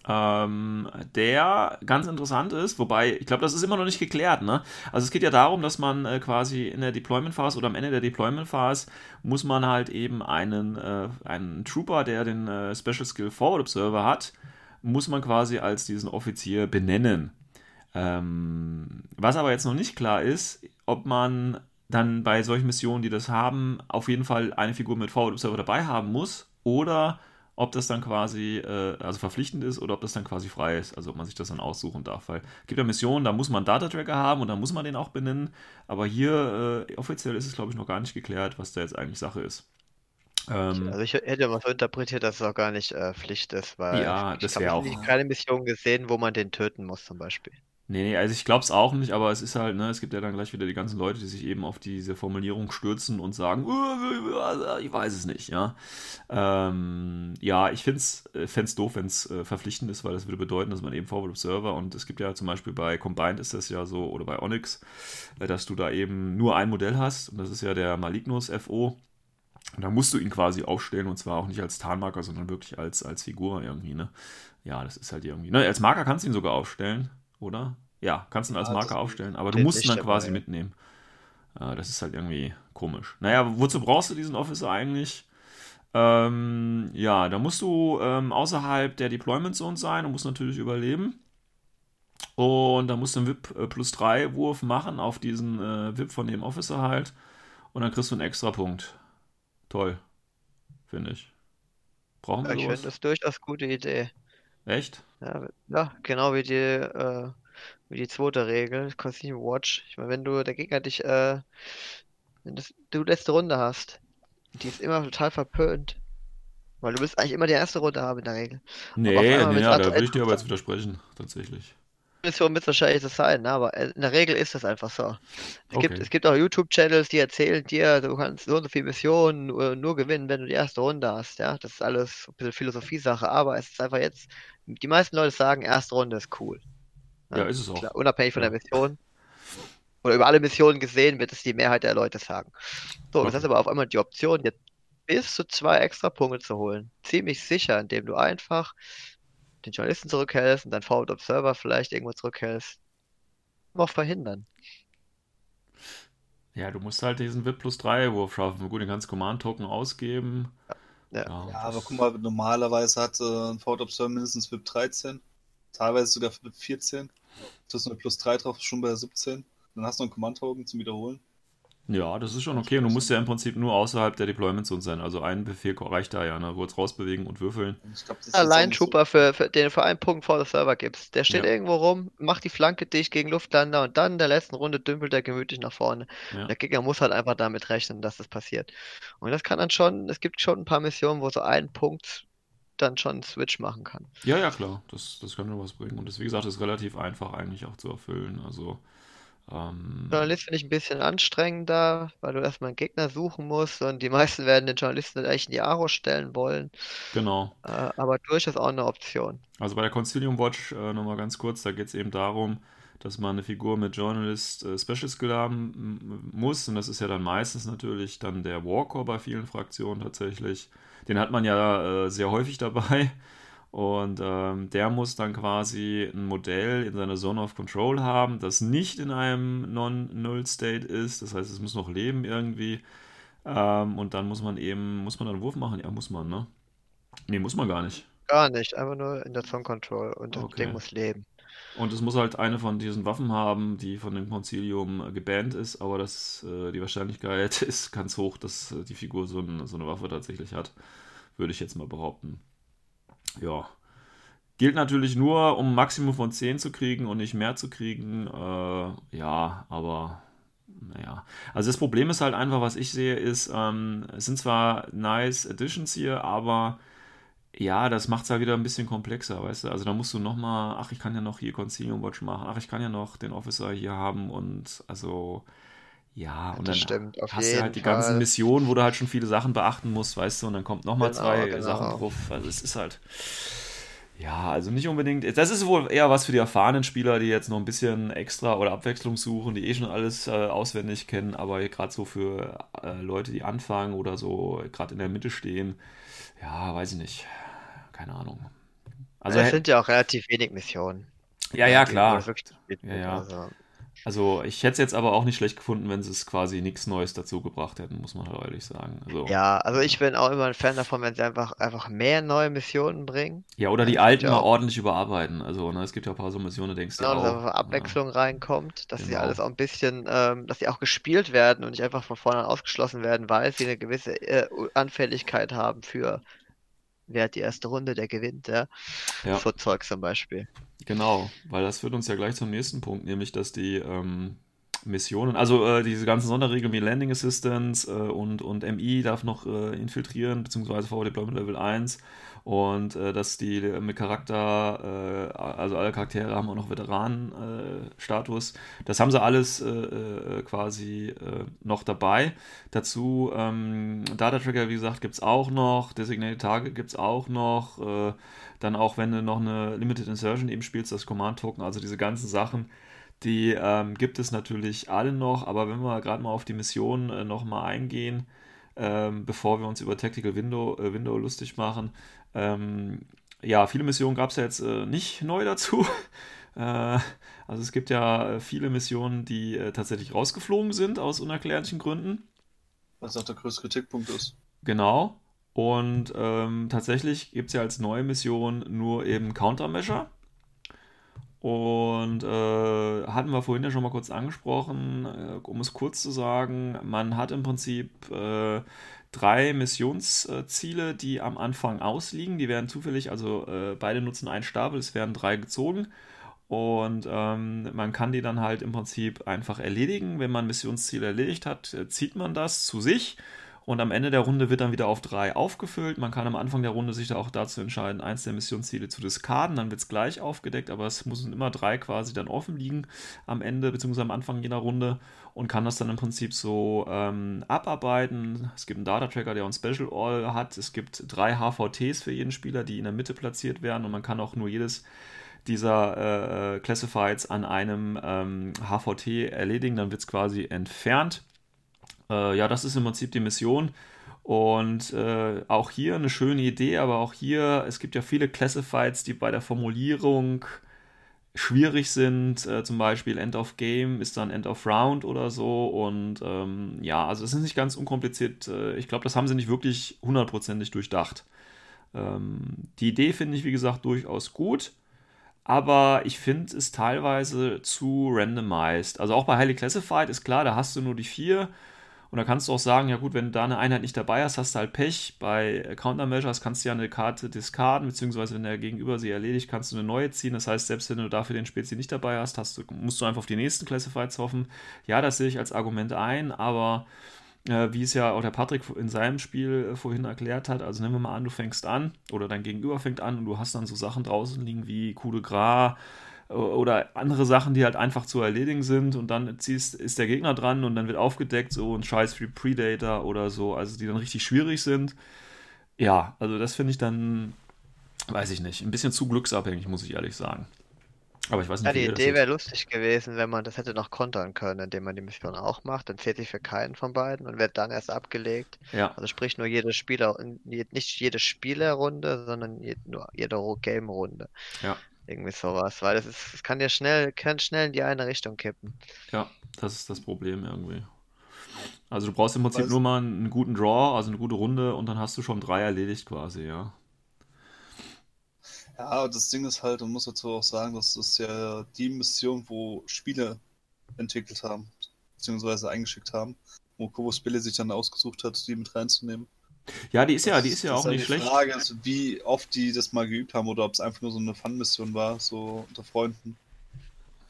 ähm, der ganz interessant ist, wobei, ich glaube, das ist immer noch nicht geklärt. Ne? Also es geht ja darum, dass man äh, quasi in der Deployment-Phase oder am Ende der Deployment-Phase muss man halt eben einen, äh, einen Trooper, der den äh, Special Skill Forward Observer hat, muss man quasi als diesen Offizier benennen. Ähm, was aber jetzt noch nicht klar ist, ob man dann bei solchen Missionen, die das haben, auf jeden Fall eine Figur mit Forward Observer dabei haben muss oder ob das dann quasi äh, also verpflichtend ist oder ob das dann quasi frei ist, also ob man sich das dann aussuchen darf. Weil es gibt ja Missionen, da muss man einen Data-Tracker haben und da muss man den auch benennen, aber hier äh, offiziell ist es, glaube ich, noch gar nicht geklärt, was da jetzt eigentlich Sache ist. Ähm, also ich hätte mal so interpretiert, dass es auch gar nicht äh, Pflicht ist, weil ja, das wäre auch. Ich habe keine Mission gesehen, wo man den töten muss zum Beispiel. Nee, nee, also ich glaube es auch nicht, aber es ist halt, ne, es gibt ja dann gleich wieder die ganzen Leute, die sich eben auf diese Formulierung stürzen und sagen, ich weiß es nicht, ja. Ähm, ja, ich finde es äh, doof, wenn es äh, verpflichtend ist, weil das würde bedeuten, dass man eben Forward Observer und es gibt ja zum Beispiel bei Combined ist das ja so, oder bei Onyx, äh, dass du da eben nur ein Modell hast und das ist ja der Malignus FO. Und da musst du ihn quasi aufstellen und zwar auch nicht als Tarnmarker, sondern wirklich als, als Figur irgendwie, ne? Ja, das ist halt irgendwie, ne? Als Marker kannst du ihn sogar aufstellen oder? Ja, kannst du ihn als ja, Marke aufstellen, aber du musst ihn dann quasi dabei. mitnehmen. Äh, das ist halt irgendwie komisch. Naja, wozu brauchst du diesen Officer eigentlich? Ähm, ja, da musst du ähm, außerhalb der Deployment Zone sein und musst natürlich überleben. Und da musst du einen VIP äh, plus 3 Wurf machen auf diesen äh, VIP von dem Officer halt. Und dann kriegst du einen extra Punkt. Toll. Finde ich. Brauchen wir ja, Ich finde das durchaus gute Idee. Echt? Ja, ja genau wie die, äh, wie die zweite Regel, Consume Watch. Ich meine, wenn du der Gegner dich, äh, wenn das, du letzte Runde hast, die ist immer total verpönt. Weil du willst eigentlich immer die erste Runde haben in der Regel. Nee, nee ja, da würde ich dir aber jetzt widersprechen, tatsächlich. Mission wird es wahrscheinlich so sein, ne? aber in der Regel ist das einfach so. Es, okay. gibt, es gibt auch YouTube-Channels, die erzählen dir, du kannst so und so viele Missionen nur, nur, gewinnen, wenn du die erste Runde hast. Ja, das ist alles ein bisschen Philosophie-Sache, aber es ist einfach jetzt, die meisten Leute sagen, erste Runde ist cool. Ja, ja ist es auch. Klar, unabhängig von der Mission. Oder über alle Missionen gesehen wird es die Mehrheit der Leute sagen. So, okay. das ist aber auf einmal die Option, jetzt bis zu zwei extra Punkte zu holen. Ziemlich sicher, indem du einfach den Journalisten zurückhältst und dein Forward Observer vielleicht irgendwo zurückhältst. Noch verhindern. Ja, du musst halt diesen VIP plus 3 Wurf schaffen. Gut, den kannst Command-Token ausgeben. Ja. Ja, ja aber guck mal, normalerweise hat äh, ein Forward Observer mindestens VIP 13. Teilweise sogar VIP 14. Du hast eine plus 3 drauf, schon bei 17. Dann hast du einen Command-Token zum Wiederholen. Ja, das ist schon okay. Und du musst ja im Prinzip nur außerhalb der Deployment Zone sein. Also ein Befehl reicht da ja, ne? Kurz rausbewegen und würfeln. Glaub, Allein Trooper, für, für, den du für einen Punkt vor der Server gibst. Der steht ja. irgendwo rum, macht die Flanke dicht gegen Luftlander und dann in der letzten Runde dümpelt er gemütlich nach vorne. Ja. Der Gegner muss halt einfach damit rechnen, dass das passiert. Und das kann dann schon, es gibt schon ein paar Missionen, wo so ein Punkt dann schon einen Switch machen kann. Ja, ja, klar. Das, das kann schon was bringen. Und das, wie gesagt, ist relativ einfach eigentlich auch zu erfüllen. Also ähm, Journalist finde ich ein bisschen anstrengender, weil du erstmal einen Gegner suchen musst und die meisten werden den Journalisten eigentlich in die Aro stellen wollen. Genau. Äh, aber durchaus auch eine Option. Also bei der Concilium Watch äh, nochmal ganz kurz, da geht es eben darum, dass man eine Figur mit Journalist äh, Special Skill haben muss und das ist ja dann meistens natürlich dann der Warcore bei vielen Fraktionen tatsächlich. Den hat man ja äh, sehr häufig dabei. Und ähm, der muss dann quasi ein Modell in seiner Zone of Control haben, das nicht in einem Non-Null-State ist. Das heißt, es muss noch leben irgendwie. Ähm, und dann muss man eben, muss man dann einen Wurf machen? Ja, muss man, ne? Ne, muss man gar nicht. Gar nicht, einfach nur in der Zone Control und das okay. Ding muss leben. Und es muss halt eine von diesen Waffen haben, die von dem Concilium gebannt ist, aber das, äh, die Wahrscheinlichkeit ist ganz hoch, dass äh, die Figur so, ein, so eine Waffe tatsächlich hat. Würde ich jetzt mal behaupten. Ja. Gilt natürlich nur, um ein Maximum von 10 zu kriegen und nicht mehr zu kriegen. Äh, ja, aber naja. Also das Problem ist halt einfach, was ich sehe, ist, ähm, es sind zwar nice Additions hier, aber ja, das macht es halt wieder ein bisschen komplexer, weißt du? Also da musst du nochmal, ach, ich kann ja noch hier Concilium Watch machen, ach, ich kann ja noch den Officer hier haben und also ja, und das dann stimmt, hast du halt die Fall. ganzen Missionen, wo du halt schon viele Sachen beachten musst, weißt du, und dann kommt nochmal genau, zwei genau. Sachen drauf. Also es ist halt. Ja, also nicht unbedingt. Das ist wohl eher was für die erfahrenen Spieler, die jetzt noch ein bisschen extra oder Abwechslung suchen, die eh schon alles äh, auswendig kennen, aber gerade so für äh, Leute, die anfangen oder so gerade in der Mitte stehen, ja, weiß ich nicht. Keine Ahnung. Also, es sind ja auch relativ wenig Missionen. Ja, ja, klar. Ja, ja. Also, also ich hätte es jetzt aber auch nicht schlecht gefunden, wenn sie es quasi nichts Neues dazu gebracht hätten, muss man halt ehrlich sagen. Also, ja, also ich bin auch immer ein Fan davon, wenn sie einfach, einfach mehr neue Missionen bringen. Ja, oder die alten mal ordentlich überarbeiten. Also ne, es gibt ja ein paar so Missionen, denkst du genau, auch. dass Abwechslung ja. reinkommt, dass genau. sie alles auch ein bisschen, ähm, dass sie auch gespielt werden und nicht einfach von vornherein ausgeschlossen werden, weil sie eine gewisse äh, Anfälligkeit haben für wer hat die erste Runde, der gewinnt, ja. ja. Zeug zum Beispiel. Genau, weil das führt uns ja gleich zum nächsten Punkt, nämlich dass die ähm, Missionen, also äh, diese ganzen Sonderregeln wie Landing Assistance äh, und, und MI darf noch äh, infiltrieren, beziehungsweise Forward Deployment Level 1 und äh, dass die mit Charakter, äh, also alle Charaktere haben auch noch Veteranen-Status. das haben sie alles äh, quasi noch dabei. Dazu ähm, Data Tracker, wie gesagt, gibt es auch noch, Designated Target gibt es auch noch. dann auch, wenn du noch eine Limited Insertion eben spielst, das Command-Token, also diese ganzen Sachen. Die ähm, gibt es natürlich alle noch, aber wenn wir gerade mal auf die Mission äh, nochmal eingehen, ähm, bevor wir uns über Tactical Window, äh, Window lustig machen, ähm, ja, viele Missionen gab es ja jetzt äh, nicht neu dazu. äh, also es gibt ja äh, viele Missionen, die äh, tatsächlich rausgeflogen sind aus unerklärlichen Gründen. Was auch der größte Kritikpunkt ist. Genau. Und ähm, tatsächlich gibt es ja als neue Mission nur eben Countermeasure. Und äh, hatten wir vorhin ja schon mal kurz angesprochen, äh, um es kurz zu sagen, man hat im Prinzip äh, drei Missionsziele, die am Anfang ausliegen. Die werden zufällig, also äh, beide nutzen einen Stapel, es werden drei gezogen. Und ähm, man kann die dann halt im Prinzip einfach erledigen. Wenn man Missionsziele erledigt hat, äh, zieht man das zu sich Und am Ende der Runde wird dann wieder auf drei aufgefüllt. Man kann am Anfang der Runde sich da auch dazu entscheiden, eins der Missionsziele zu diskarden. Dann wird es gleich aufgedeckt, aber es müssen immer drei quasi dann offen liegen am Ende bzw. am Anfang jeder Runde und kann das dann im Prinzip so ähm, abarbeiten. Es gibt einen Data-Tracker, der ein Special All hat. Es gibt drei HVTs für jeden Spieler, die in der Mitte platziert werden und man kann auch nur jedes dieser äh, Classifieds an einem ähm, HVT erledigen. Dann wird es quasi entfernt. Äh, ja, das ist im Prinzip die Mission. Und äh, auch hier eine schöne Idee, aber auch hier, es gibt ja viele Classifieds, die bei der Formulierung schwierig sind. Äh, zum Beispiel End of Game ist dann End of Round oder so. Und ähm, ja, also es ist nicht ganz unkompliziert. Äh, ich glaube, das haben sie nicht wirklich hundertprozentig durchdacht. Ähm, die Idee finde ich, wie gesagt, durchaus gut. Aber ich finde es teilweise zu randomized. Also auch bei Highly Classified ist klar, da hast du nur die vier und da kannst du auch sagen, ja gut, wenn du da eine Einheit nicht dabei hast, hast du halt Pech. Bei Countermeasures kannst du ja eine Karte diskarden, beziehungsweise wenn der Gegenüber sie erledigt, kannst du eine neue ziehen. Das heißt, selbst wenn du dafür den Spezi nicht dabei hast, hast du, musst du einfach auf die nächsten Classifieds hoffen. Ja, das sehe ich als Argument ein, aber äh, wie es ja auch der Patrick in seinem Spiel äh, vorhin erklärt hat, also nehmen wir mal an, du fängst an oder dein Gegenüber fängt an und du hast dann so Sachen draußen liegen wie Coup de Gras, oder andere Sachen, die halt einfach zu erledigen sind und dann ziehst, ist der Gegner dran und dann wird aufgedeckt, so ein Scheiß wie Predator oder so, also die dann richtig schwierig sind. Ja, also das finde ich dann, weiß ich nicht, ein bisschen zu glücksabhängig, muss ich ehrlich sagen. Aber ich weiß nicht, ja, die Idee wäre lustig gewesen, wenn man das hätte noch kontern können, indem man die Mission auch macht. Dann zählt sich für keinen von beiden und wird dann erst abgelegt. Ja. Also sprich nur jede Spieler, nicht jede Spielerrunde, sondern nur jede Game-Runde. Ja. Irgendwie sowas, weil das, ist, das kann ja schnell, kann schnell in die eine Richtung kippen. Ja, das ist das Problem irgendwie. Also du brauchst im Prinzip Was? nur mal einen guten Draw, also eine gute Runde und dann hast du schon drei erledigt quasi, ja. Ja, das Ding ist halt, man muss dazu auch sagen, das ist ja die Mission, wo Spiele entwickelt haben, beziehungsweise eingeschickt haben, wo Kobo Spille sich dann ausgesucht hat, die mit reinzunehmen. Ja, die ist ja, die ist ja auch nicht schlecht. Die Frage ist, wie oft die das mal geübt haben oder ob es einfach nur so eine Fun-Mission war, so unter Freunden.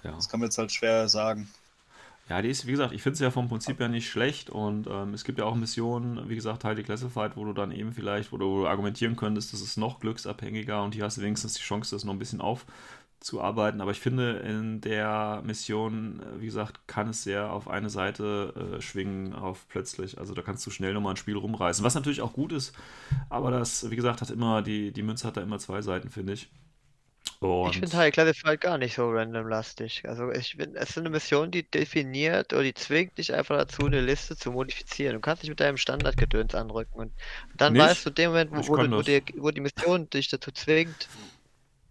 Ja. Das kann man jetzt halt schwer sagen. Ja, die ist, wie gesagt, ich finde es ja vom Prinzip ja nicht schlecht und ähm, es gibt ja auch Missionen, wie gesagt, Highly Classified, wo du dann eben vielleicht, wo du argumentieren könntest, das ist noch glücksabhängiger und hier hast du wenigstens die Chance, das noch ein bisschen auf, zu arbeiten. Aber ich finde, in der Mission, äh, wie gesagt, kann es sehr auf eine Seite äh, schwingen, auf plötzlich. Also da kannst du schnell nochmal ein Spiel rumreißen. Was natürlich auch gut ist, aber das, wie gesagt, hat immer, die, die Münze hat da immer zwei Seiten, finde ich. Und ich finde halt Classified gar nicht so randomlastig. Also ich finde, es ist eine Mission, die definiert oder die zwingt dich einfach dazu, eine Liste zu modifizieren. Du kannst dich mit deinem Standardgedöns anrücken und dann nicht? weißt du, in dem Moment, wo, wo, wo, die, wo die Mission dich dazu zwingt,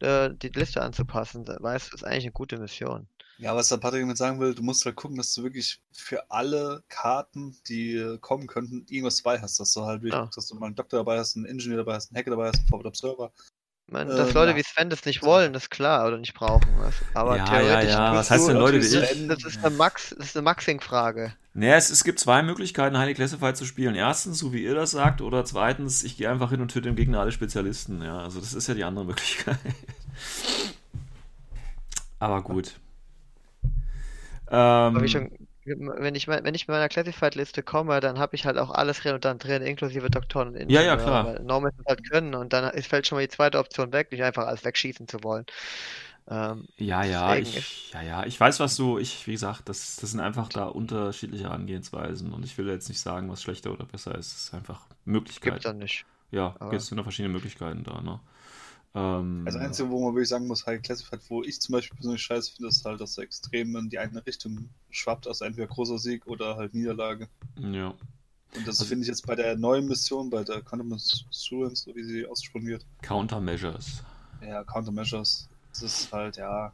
äh, die Liste anzupassen, weißt du, ist eigentlich eine gute Mission. Ja, was der Patrick damit sagen will, du musst halt gucken, dass du wirklich für alle Karten, die kommen könnten, irgendwas dabei hast. Dass du halt wirklich, ja. dass du mal einen Doktor dabei hast, einen Ingenieur dabei hast, einen Hacker dabei hast, einen Forward Observer. Ich meine, dass ähm, Leute ja. wie Sven das nicht wollen, das ist klar, oder nicht brauchen. Aber ja, theoretisch. Ja, ja. Was heißt denn Leute wie ich? Das ist eine, Max, eine Maxing-Frage. Naja, es, es gibt zwei Möglichkeiten, Highly Classified zu spielen. Erstens, so wie ihr das sagt, oder zweitens, ich gehe einfach hin und töte dem Gegner alle Spezialisten. Ja, also das ist ja die andere Möglichkeit. Aber gut. Ähm, wie schon, wenn ich, wenn ich mit meiner Classified-Liste komme, dann habe ich halt auch alles dann drin, inklusive Doktoren und Ingenieure. Ja, ja, klar. Weil Norman halt können und dann fällt schon mal die zweite Option weg, nicht einfach alles wegschießen zu wollen. Ähm, ja, ja, ich, ja, ja, ich weiß, was du, ich, wie gesagt, das, das sind einfach da unterschiedliche Angehensweisen und ich will jetzt nicht sagen, was schlechter oder besser ist. Es ist einfach Möglichkeiten. Gibt dann nicht. Ja, es sind da verschiedene Möglichkeiten da, ne? Ähm, also Einzige, wo man wirklich sagen muss, halt Classified, wo ich zum Beispiel persönlich scheiße finde, ist halt, dass er extrem in die eine Richtung schwappt, also entweder großer Sieg oder halt Niederlage. Ja. Und das also, finde ich jetzt bei der neuen Mission, bei der Countermeasures, so wie sie ausgesprochen wird. Countermeasures. Ja, Countermeasures. Das ist halt, ja,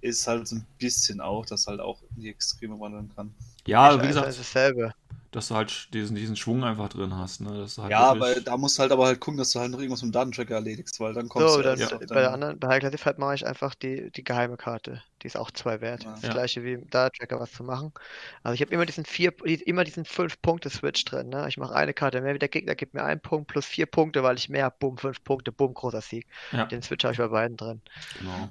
ist halt so ein bisschen auch, dass halt auch in die Extreme wandeln kann. Ja, ich wie gesagt, ist dasselbe dass du halt diesen, diesen Schwung einfach drin hast. Ne? Dass halt ja, weil da musst du halt aber halt gucken, dass du halt noch irgendwas mit dem Datentracker erledigst, weil dann kommst so, du dann, ja. Bei der anderen, bei High Classified mache ich einfach die, die geheime Karte. Die ist auch zwei wert. Ja. Das ja. gleiche wie im Datentracker was zu machen. Also ich habe immer diesen vier, immer diesen fünf Punkte Switch drin. Ne? Ich mache eine Karte mehr, wie der Gegner gibt mir einen Punkt plus vier Punkte, weil ich mehr, bumm, fünf Punkte, bumm, großer Sieg. Den Switch habe ich bei beiden drin. Genau.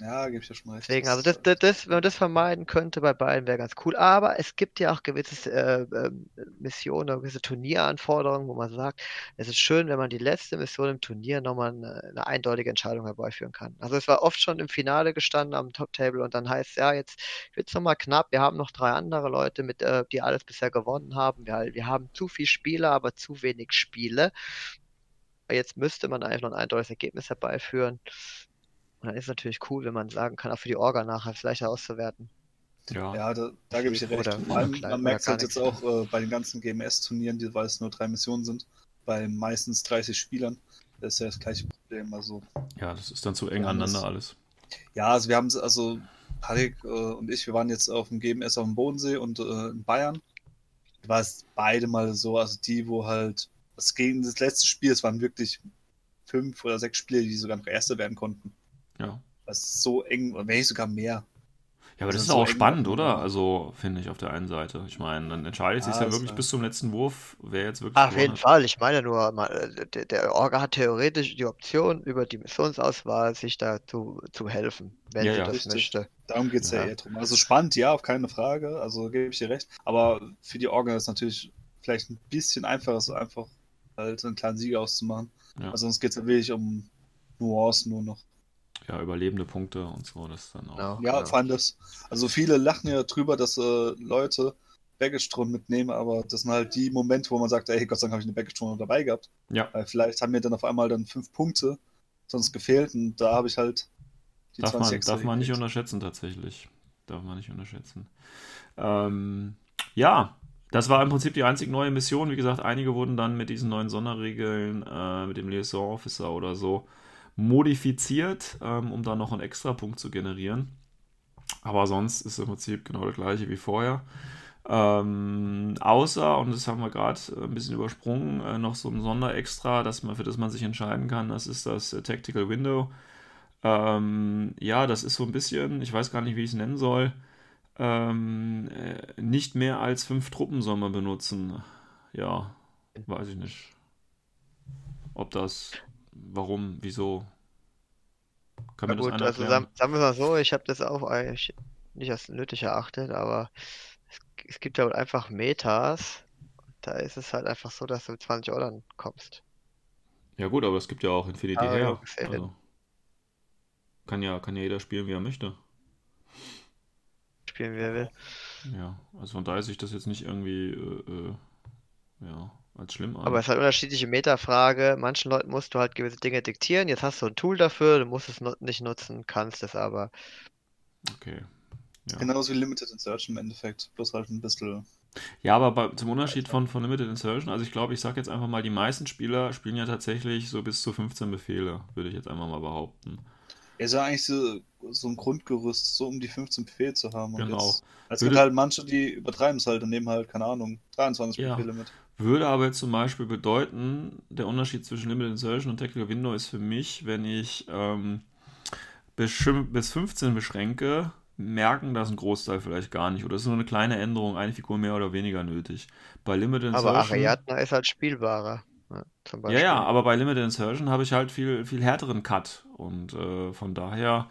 Ja, gebe ich ja schon recht. Deswegen, also das, das, das, wenn man das vermeiden könnte bei beiden, wäre ganz cool. Aber es gibt ja auch gewisse äh, äh, Missionen, gewisse Turnieranforderungen, wo man sagt, es ist schön, wenn man die letzte Mission im Turnier nochmal eine, eine eindeutige Entscheidung herbeiführen kann. Also es war oft schon im Finale gestanden am Top-Table und dann heißt es, ja, jetzt wird es nochmal knapp. Wir haben noch drei andere Leute, mit, äh, die alles bisher gewonnen haben. Wir, wir haben zu viele Spieler, aber zu wenig Spiele. Jetzt müsste man eigentlich noch ein eindeutiges Ergebnis herbeiführen. Und dann ist es natürlich cool, wenn man sagen kann, auch für die Orga nachher es leichter auszuwerten. Ja, ja da, da gebe ich dir recht. Vor allem, man merkt es halt jetzt auch äh, bei den ganzen GMS-Turnieren, weil es nur drei Missionen sind, bei meistens 30 Spielern. Das ist ja das gleiche Problem. Also, ja, das ist dann zu eng aneinander alles. Ja, also wir haben also Parik äh, und ich, wir waren jetzt auf dem GMS auf dem Bodensee und äh, in Bayern. War es beide mal so, also die, wo halt das gegen das letzte Spiel, es waren wirklich fünf oder sechs Spiele, die sogar noch Erste werden konnten. Ja. Das ist so eng, wenn nicht sogar mehr. Ja, aber das, das ist, ist auch spannend, oder? Also, finde ich auf der einen Seite. Ich meine, dann entscheidet sich ja, ja wirklich bis zum letzten Wurf, wer jetzt wirklich. Ach, auf jeden hat. Fall. Ich meine nur, der, der Orga hat theoretisch die Option, über die Missionsauswahl sich da zu, helfen, wenn ja, sie ja. das Richtig. möchte. Darum geht es ja. ja eher drum. Also spannend, ja, auf keine Frage. Also gebe ich dir recht. Aber für die Orga ist es natürlich vielleicht ein bisschen einfacher, so einfach halt einen kleinen Sieger auszumachen. Ja. Also sonst geht es ja wirklich um Nuancen nur noch ja, überlebende Punkte und so, das dann auch. Ja, ja, vor allem das, also viele lachen ja drüber, dass äh, Leute Baggage-Thron mitnehmen, aber das sind halt die Momente, wo man sagt, ey, Gott sei Dank habe ich eine Baggage-Thron dabei gehabt. Ja. Weil vielleicht haben mir dann auf einmal dann fünf Punkte sonst gefehlt und da habe ich halt die darf 20 man, Darf man nicht unterschätzen, tatsächlich. Darf man nicht unterschätzen. Ähm, ja, das war im Prinzip die einzige neue Mission. Wie gesagt, einige wurden dann mit diesen neuen Sonderregeln, äh, mit dem Liaison Officer oder so, modifiziert, ähm, um da noch einen extra Punkt zu generieren. Aber sonst ist im Prinzip genau das gleiche wie vorher. Ähm, außer, und das haben wir gerade ein bisschen übersprungen, äh, noch so ein Sonderextra, dass man, für das man sich entscheiden kann. Das ist das äh, Tactical Window. Ähm, ja, das ist so ein bisschen, ich weiß gar nicht, wie ich es nennen soll. Ähm, äh, nicht mehr als fünf Truppen soll man benutzen. Ja, weiß ich nicht. Ob das Warum? Wieso? Kann mir das gut, also sagen, sagen wir mal so, ich habe das auch eigentlich nicht als nötig erachtet, aber es, es gibt ja halt einfach Metas. Da ist es halt einfach so, dass du mit 20 Euro kommst. Ja gut, aber es gibt ja auch Infinity ah, her. Also, kann ja, kann ja jeder spielen, wie er möchte. Spielen, wie er will. Ja, also von daher sehe ich das jetzt nicht irgendwie, äh, äh, ja, als schlimm an. Aber es ist halt unterschiedliche Metafrage. Manchen Leuten musst du halt gewisse Dinge diktieren. Jetzt hast du ein Tool dafür, du musst es nicht nutzen, kannst es aber. Okay. Ja. Genauso wie Limited Insertion im Endeffekt, bloß halt ein bisschen. Ja, aber bei, zum Unterschied von, von Limited Insertion, also ich glaube, ich sage jetzt einfach mal, die meisten Spieler spielen ja tatsächlich so bis zu 15 Befehle, würde ich jetzt einfach mal behaupten. Er ist ja eigentlich so, so ein Grundgerüst, so um die 15 Befehle zu haben. Und genau. Jetzt, es gibt halt manche, die übertreiben es halt und nehmen halt, keine Ahnung, 23 ja. Befehle mit. Würde aber jetzt zum Beispiel bedeuten, der Unterschied zwischen Limited Insertion und Tactical Window ist für mich, wenn ich ähm, bis, bis 15 beschränke, merken das ein Großteil vielleicht gar nicht. Oder es ist nur eine kleine Änderung, eine Figur mehr oder weniger nötig. Bei Limited Insertion. Aber Ariadna ist halt spielbarer. Ja, ja, ja, aber bei Limited Insertion habe ich halt viel, viel härteren Cut. Und äh, von daher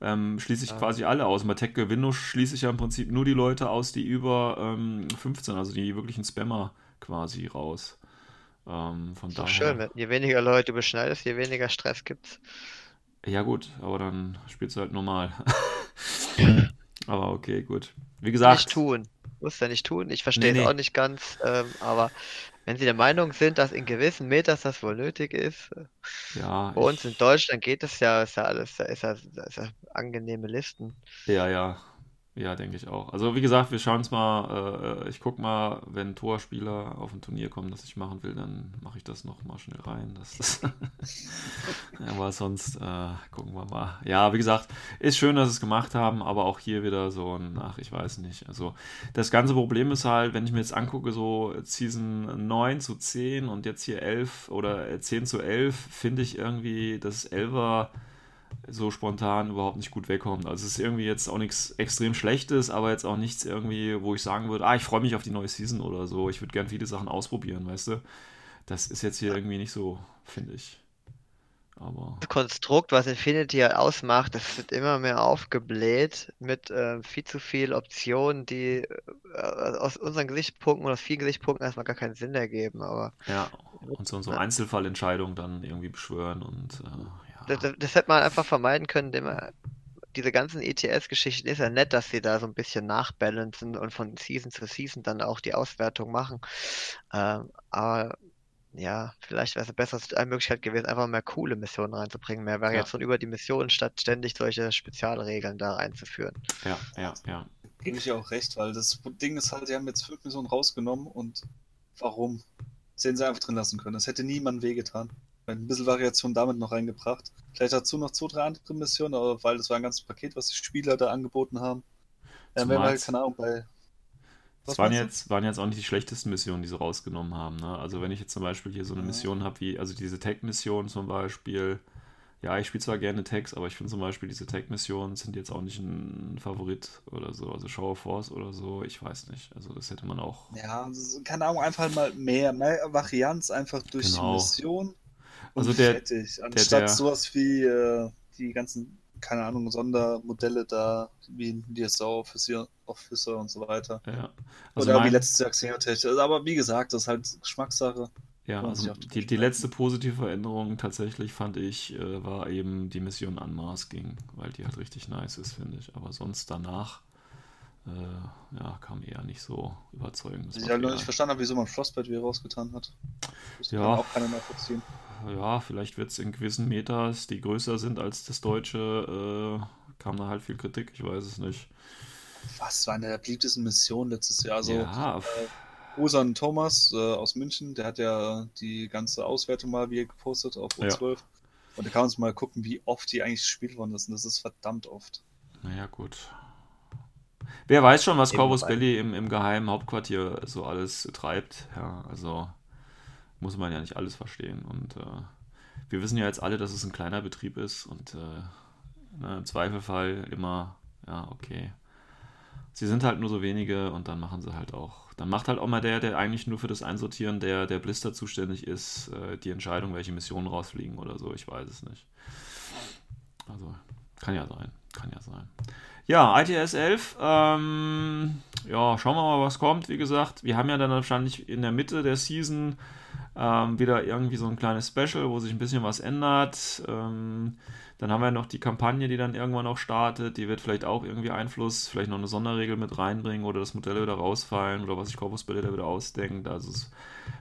ähm, schließe ich ja. quasi alle aus. Und bei Tactical Window schließe ich ja im Prinzip nur die Leute aus, die über ähm, 15, also die wirklichen Spammer quasi raus. Ähm, von daher. schön, je weniger Leute beschneidest, je weniger Stress gibt's. Ja, gut, aber dann spielst du halt normal. aber okay, gut. Wie gesagt. Nicht tun. Muss ja nicht tun. Ich verstehe nee, es nee. auch nicht ganz. Ähm, aber wenn Sie der Meinung sind, dass in gewissen Meters das wohl nötig ist, äh, ja, bei uns in Deutschland geht es ja, ist ja alles, ist ja, ist ja angenehme Listen. Ja, ja. Ja, denke ich auch. Also wie gesagt, wir schauen es mal. Äh, ich gucke mal, wenn Torspieler auf ein Turnier kommen, das ich machen will, dann mache ich das noch mal schnell rein. Das aber sonst äh, gucken wir mal. Ja, wie gesagt, ist schön, dass sie es gemacht haben, aber auch hier wieder so ein, ach, ich weiß nicht. Also das ganze Problem ist halt, wenn ich mir jetzt angucke, so Season 9 zu 10 und jetzt hier 11 oder 10 zu 11, finde ich irgendwie das 11er so spontan überhaupt nicht gut wegkommt. Also es ist irgendwie jetzt auch nichts extrem Schlechtes, aber jetzt auch nichts irgendwie, wo ich sagen würde, ah, ich freue mich auf die neue Season oder so. Ich würde gern viele Sachen ausprobieren, weißt du. Das ist jetzt hier irgendwie nicht so, finde ich. Aber Das Konstrukt, was Infinity halt ausmacht, das wird immer mehr aufgebläht mit äh, viel zu viel Optionen, die äh, aus unseren Gesichtspunkten oder aus vielen Gesichtspunkten erstmal gar keinen Sinn ergeben. Aber ja, und so, so. Einzelfallentscheidungen dann irgendwie beschwören und äh, das, ja. das hätte man einfach vermeiden können, indem man diese ganzen ETS-Geschichten ist ja nett, dass sie da so ein bisschen nachbalancen und von Season zu Season dann auch die Auswertung machen. Ähm, aber ja, vielleicht wäre es eine bessere Möglichkeit gewesen, einfach mehr coole Missionen reinzubringen, mehr Variation über die Mission, statt ständig solche Spezialregeln da einzuführen. Ja, ja, ja. Gebe ich ja auch recht, weil das Ding ist halt, die haben jetzt fünf Missionen rausgenommen und warum? Das hätten sie einfach drin lassen können. Das hätte niemandem wehgetan. Ein bisschen Variation damit noch reingebracht. Vielleicht dazu noch zwei, drei andere Missionen, aber weil das war ein ganzes Paket, was die Spieler da angeboten haben. Dann wären wir halt, keine Ahnung, bei. Das waren jetzt, waren jetzt auch nicht die schlechtesten Missionen, die sie rausgenommen haben. Ne? Also wenn ich jetzt zum Beispiel hier so eine Ja. Mission habe, wie, also diese Tech-Mission zum Beispiel, ja, ich spiele zwar gerne Techs, aber ich finde zum Beispiel diese Tech-Missionen sind jetzt auch nicht ein Favorit oder so. Also Show of Force oder so, ich weiß nicht. Also das hätte man auch. Ja, so, keine Ahnung, einfach mal mehr, mehr Varianz einfach durch Genau. die Mission. Und Also der- fertig. Anstatt der- sowas wie äh, die ganzen, keine Ahnung, Sondermodelle da, wie ein DSO Officer, Officer und so weiter. Ja. Also Oder wie mein- letztes Jahr Xenotech. Also, Aber wie gesagt, das ist halt Geschmackssache. Ja, also die, die letzte positive Veränderung tatsächlich fand ich, äh, war eben die Mission Unmasking, weil die halt richtig nice ist, finde ich. Aber sonst danach, äh, ja, kam eher nicht so überzeugend. Ich halt noch nicht verstanden habe, wieso man Frostbite wieder rausgetan hat. Das Ja. kann auch keiner nachvollziehen. Ja, vielleicht wird es in gewissen Metas, die größer sind als das deutsche, äh, kam da halt viel Kritik, ich weiß es nicht. Was war eine der beliebtesten Missionen letztes Jahr? Also, ja, äh, Osan Thomas äh, aus München, der hat ja die ganze Auswertung mal wieder gepostet auf Ja. O12. Und da kann man uns mal gucken, wie oft die eigentlich gespielt worden ist. Und das ist verdammt oft. naja, gut. Wer weiß schon, was Corvus Belli im, im geheimen Hauptquartier so alles treibt. Ja, also muss man ja nicht alles verstehen. Und äh, wir wissen ja jetzt alle, dass es ein kleiner Betrieb ist und äh, ne, im Zweifelfall immer, ja, okay. Sie sind halt nur so wenige und dann machen sie halt auch. Dann macht halt auch mal der, der eigentlich nur für das Einsortieren der, der Blister zuständig ist, äh, die Entscheidung, welche Missionen rausfliegen oder so. Ich weiß es nicht. Also, kann ja sein. Kann ja sein. Ja, ITS 11. Ähm, ja, schauen wir mal, was kommt. Wie gesagt, wir haben ja dann wahrscheinlich in der Mitte der Season ähm, wieder irgendwie so ein kleines Special, wo sich ein bisschen was ändert. Ähm, dann haben wir noch die Kampagne, die dann irgendwann auch startet. Die wird vielleicht auch irgendwie Einfluss, vielleicht noch eine Sonderregel mit reinbringen oder das Modell wieder rausfallen oder was sich Corpus Belli da wieder ausdenkt. Also es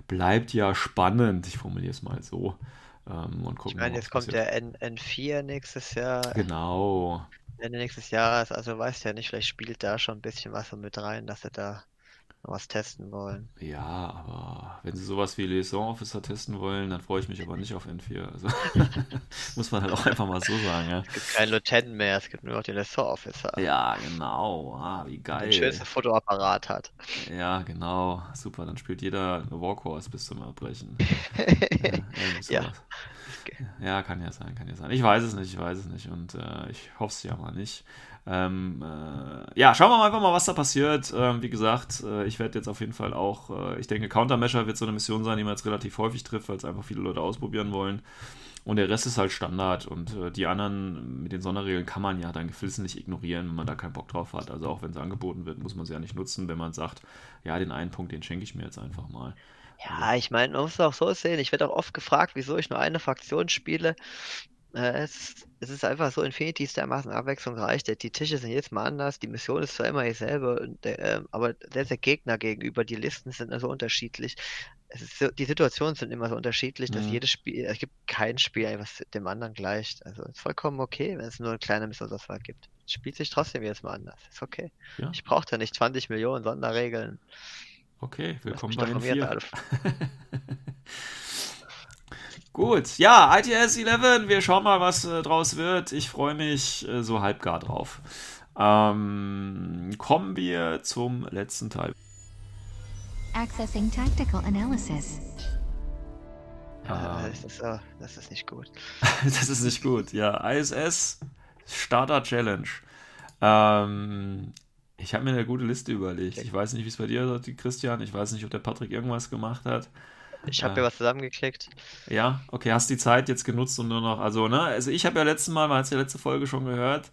bleibt ja spannend. Ich formuliere es mal so. Ähm, und gucken, Ich meine, jetzt kommt der N N4 nächstes Jahr, Genau. Ende nächstes Jahres, also weißt ja nicht, vielleicht spielt da schon ein bisschen was so mit rein, dass sie da was testen wollen. Ja, aber wenn sie sowas wie Liaison Officer testen wollen, dann freue ich mich aber nicht auf N4. Also muss man halt auch einfach mal so sagen, ja. Es gibt keinen Lieutenant mehr, es gibt nur noch den Ressort Officer, Ja, genau. Ah, wie der geil. schönsten Fotoapparat hat. Ja, genau. Super, dann spielt jeder eine Warhorse bis zum Erbrechen. Ja, Ja. Ja, kann ja sein, kann ja sein. Ich weiß es nicht, ich weiß es nicht und äh, ich hoffe es ja mal nicht. Ähm, äh, ja, schauen wir mal einfach mal, was da passiert. Ähm, wie gesagt, äh, ich werde jetzt auf jeden Fall auch, äh, ich denke, Countermeasure wird so eine Mission sein, die man jetzt relativ häufig trifft, weil es einfach viele Leute ausprobieren wollen. Und der Rest ist halt Standard und äh, die anderen mit den Sonderregeln kann man ja dann geflissentlich ignorieren, wenn man da keinen Bock drauf hat. Also auch wenn es angeboten wird, muss man sie ja nicht nutzen, wenn man sagt, ja, den einen Punkt, den schenke ich mir jetzt einfach mal. Ja, ich meine, man muss es auch so sehen. Ich werde auch oft gefragt, wieso ich nur eine Fraktion spiele. Äh, es, es ist einfach so, Infinity ist dermaßen abwechslungsreich. Die Tische sind jedes Mal anders. Die Mission ist zwar immer dieselbe, ähm, aber selbst der Gegner gegenüber, die Listen sind so unterschiedlich. So, die Situationen sind immer so unterschiedlich, dass Mhm. jedes Spiel, es gibt kein Spiel, was dem anderen gleicht. Also ist vollkommen okay, wenn es nur eine kleine Missionsauswahl gibt. Es spielt sich trotzdem jedes Mal anders. Ist okay. Ja. Ich brauche da nicht 20 Millionen Sonderregeln. Okay, willkommen bei den vier. Gut, ja, ITS 11, wir schauen mal, was äh, draus wird. Ich freue mich äh, so halbgar drauf. Ähm, kommen wir zum letzten Teil. Accessing tactical analysis. Ja, Ähm. das, ist, so- das ist nicht gut. das ist nicht gut. Ja, ISS Starter Challenge. Ähm, ich habe mir eine gute Liste überlegt. Ich weiß nicht, wie es bei dir ist, Christian. Ich weiß nicht, ob der Patrick irgendwas gemacht hat. Ich habe ja. was zusammengeklickt. Ja, okay, hast die Zeit jetzt genutzt und nur noch, also, ne, also ich habe ja letztes Mal, man hat es ja letzte Folge schon gehört,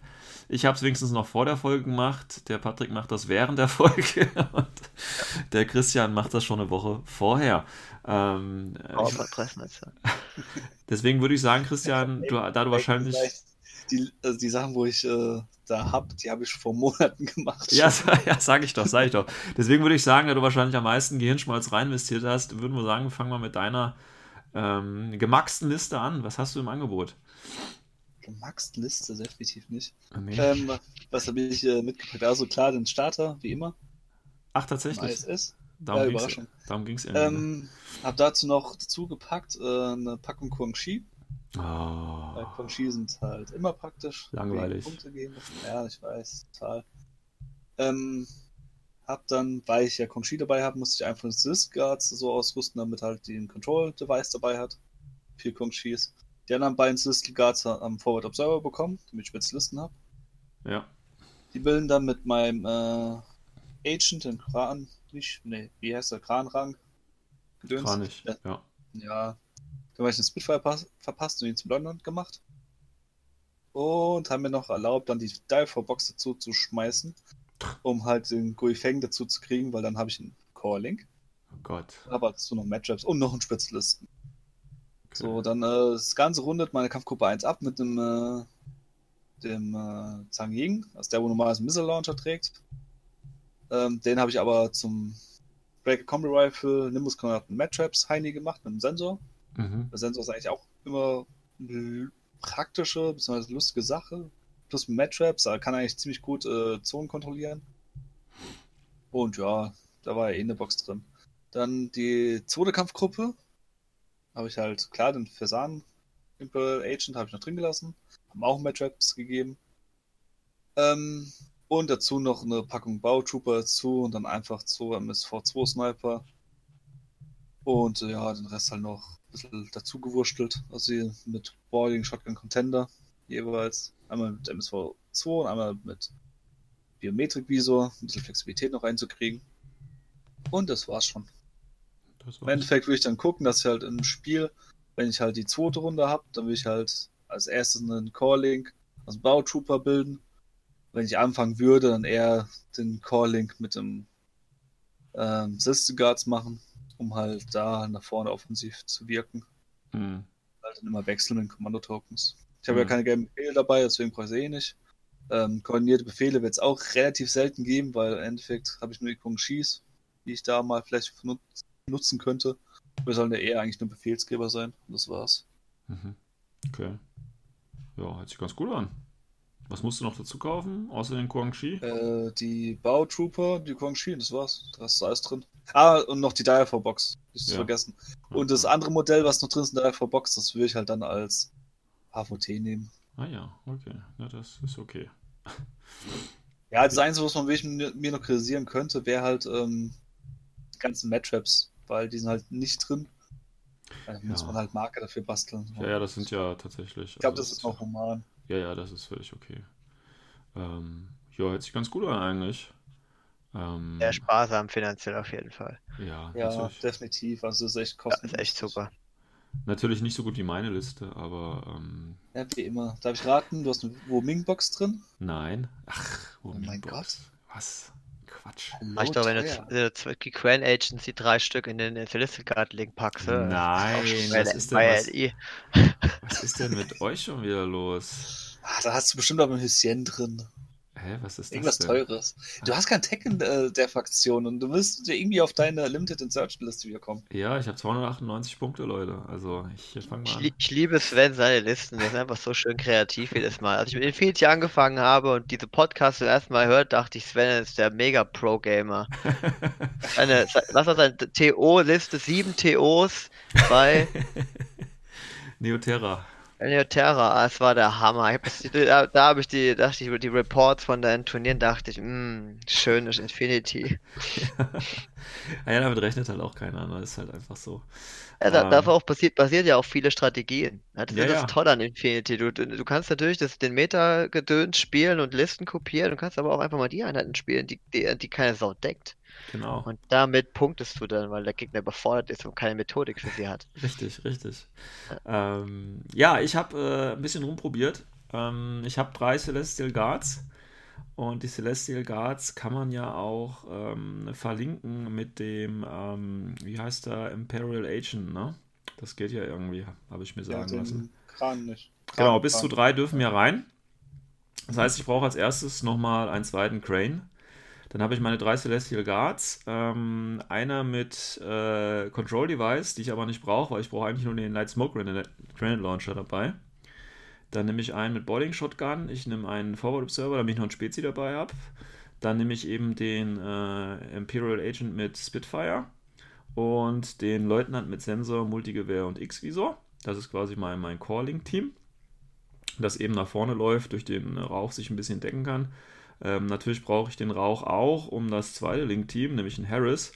ich habe es wenigstens noch vor der Folge gemacht. Der Patrick macht das während der Folge und der Christian macht das schon eine Woche vorher. Ähm, oh, deswegen würde ich sagen, Christian, du, da du wahrscheinlich. Die, also die Sachen, wo ich äh, da habe, die habe ich vor Monaten gemacht. Ja, ja sage ich doch, sage ich doch. Deswegen würde ich sagen, da du wahrscheinlich am meisten Gehirnschmalz rein investiert hast, würden wir sagen, fangen wir mit deiner ähm, gemaxten Liste an. Was hast du im Angebot? Gemaxt Liste, definitiv nicht. Ah, nee. Ähm, was habe ich äh, mitgebracht? Also klar, den Starter, wie immer. Ach, tatsächlich? ISS. Darum ja, Überraschung. Darum ging es irgendwie. Ähm, ne? Hab dazu noch dazu gepackt äh, eine Packung Guangxi. Oh. Weil Guangxi sind halt immer praktisch. Langweilig. Punkte geben. Ja, ich weiß, total. Ähm, hab dann, weil ich ja Guangxi dabei habe, musste ich einfach das Disk Guards so ausrüsten, damit halt den Control Device dabei hat. Für Guangxis. Die anderen beiden Celestial Guards am Forward Observer bekommen, damit ich Spezialisten habe. Ja. Die bilden dann mit meinem äh, Agent, den Kran, nicht, nee, wie heißt der, Kranrang? Gedöns. Kranich, ja. Ja. Dann habe ich den Spitfire verpasst und ihn zum London gemacht. Und haben mir noch erlaubt, dann die Dive-Box dazu zu schmeißen, um halt den Guifeng dazu zu kriegen, weil dann habe ich einen Core-Link. Oh Gott. Aber dazu noch Matchups und noch einen Spezialisten. So, dann äh, das Ganze rundet meine Kampfgruppe 1 ab mit dem, äh, dem äh, Zhang Ying, also der, wo normalerweise Missile Launcher trägt. Ähm, den habe ich aber zum Breaker Combi Rifle Nimbus Granaten Mad Traps Heini gemacht mit dem Sensor. Mhm. Sensor ist eigentlich auch immer eine praktische bzw. lustige Sache. Plus mit Mad Traps, da kann er eigentlich ziemlich gut äh, Zonen kontrollieren. Und ja, da war ja eh eine Box drin. Dann die zweite Kampfgruppe, habe ich halt, klar, den Versan Imperial Agent habe ich noch drin gelassen. Haben auch Matraps gegeben. Ähm, und dazu noch eine Packung Bautrooper dazu und dann einfach zwei MSV2 Sniper. Und äh, ja, den Rest halt noch bisschen dazu gewurstelt. Also mit Boarding Shotgun Contender jeweils. Einmal mit MSV2 und einmal mit Biometrik Visor, ein bisschen Flexibilität noch reinzukriegen. Und das war's schon. Im Endeffekt würde ich dann gucken, dass ich halt im Spiel, wenn ich halt die zweite Runde habe, dann will ich halt als erstes einen Core-Link, also Bautrooper bilden. Wenn ich anfangen würde, dann eher den Core-Link mit dem ähm, System Guards machen, um halt da nach vorne offensiv zu wirken. Mhm. Halt dann immer wechseln mit Kommando-Tokens. Ich habe mhm. ja keine gelben Befehle dabei, deswegen brauche ich sie eh nicht. Ähm, koordinierte Befehle wird es auch relativ selten geben, weil im Endeffekt habe ich nur die Kung Schieß, die ich da mal vielleicht nutzen könnte. Wir sollen ja eher eigentlich nur Befehlsgeber sein. Und das war's. Mhm. Okay. Ja, hört sich ganz gut an. Was musst du noch dazu kaufen, außer den Guangxi? Äh, die Bautrooper, die Guangxi, das war's. Da ist alles drin. Ah, und noch die Dial Box. Ist ja. vergessen. Und das andere Modell, was noch drin ist, in der Box, das würde ich halt dann als HVT nehmen. Ah ja, okay. Ja, das ist okay. ja, das Einzige, was man mir noch kritisieren könnte, wäre halt ähm, die ganzen Matchups weil die sind halt nicht drin. Da muss ja. man halt Marke dafür basteln. Ja, ja, das sind ja tatsächlich. Ich glaube, also, das ist noch human. Ja, ja, das ist völlig okay. Ähm, ja, hört sich ganz gut an eigentlich. Ähm, Sehr sparsam finanziell auf jeden Fall. Ja, ja natürlich. definitiv. Also ist echt kostenlos. Ja, ist echt super. Natürlich nicht so gut wie meine Liste, aber. Ähm, ja, wie immer. Darf ich raten, du hast eine Woming-Box drin? Nein. Ach, Woming-Box. Oh mein Gott. Was? Quatsch. Reicht doch, wenn du zwei Quen Agency drei Stück in den Celestial Guard Link packst. Nein, was ist, denn, was, was ist denn mit euch schon wieder los? Ah, da hast du bestimmt auch ein Hüsschen drin. Hä, was ist das? Irgendwas denn? Teures. Du hast kein Tech in äh, der Fraktion und du willst ja irgendwie auf deine Limited Insertion Liste wiederkommen. Ja, ich habe 298 Punkte, Leute. Also ich fange mal an. Ich, liebe Sven seine Listen. Der ist einfach so schön kreativ jedes Mal. Als ich mit Infinity angefangen habe und diese Podcasts zum ersten Mal hört, dachte ich, Sven ist der mega Pro-Gamer. was war seine TO-Liste? Sieben TOs bei Neoterra. Terra, ah, es war der Hammer. da, da habe ich die, dachte ich, die Reports von den Turnieren, dachte ich, mh, hm, schönes Infinity. ja, damit rechnet halt auch keiner, das ne? ist halt einfach so. Ja, da, ähm, dafür auch passiert, basiert ja auch viele Strategien. Das ist ja, das ja. Tolle an Infinity. Du, du kannst natürlich das, den Meta-Gedöns spielen und Listen kopieren, du kannst aber auch einfach mal die Einheiten spielen, die, die, die keine Sau deckt. Genau. Und damit punktest du dann, weil der Gegner überfordert ist und keine Methodik für sie hat. Richtig, richtig. Ja, ähm, ja ich habe äh, ein bisschen rumprobiert. Ähm, ich habe drei Celestial Guards. Und die Celestial Guards kann man ja auch ähm, verlinken mit dem, ähm, wie heißt der, Imperial Agent, ne? Das geht ja irgendwie, habe ich mir sagen ja, lassen. Kran nicht. Kran, genau, bis Kran. zu drei dürfen ja rein. Das heißt, ich brauche als erstes nochmal einen zweiten Crane. Dann habe ich meine drei Celestial Guards. Ähm, einer mit äh, Control Device, die ich aber nicht brauche, weil ich brauche eigentlich nur den Light Smoke Grenade Launcher dabei. Dann nehme ich einen mit Boiling Shotgun. Ich nehme einen Forward Observer, damit ich noch einen Spezi dabei habe. Dann nehme ich eben den äh, Imperial Agent mit Spitfire und den Leutnant mit Sensor, Multigewehr und X-Visor. Das ist quasi mein, mein Calling-Team, das eben nach vorne läuft, durch den Rauch sich ein bisschen decken kann. Ähm, natürlich brauche ich den Rauch auch, um das zweite Link-Team, nämlich den Harris,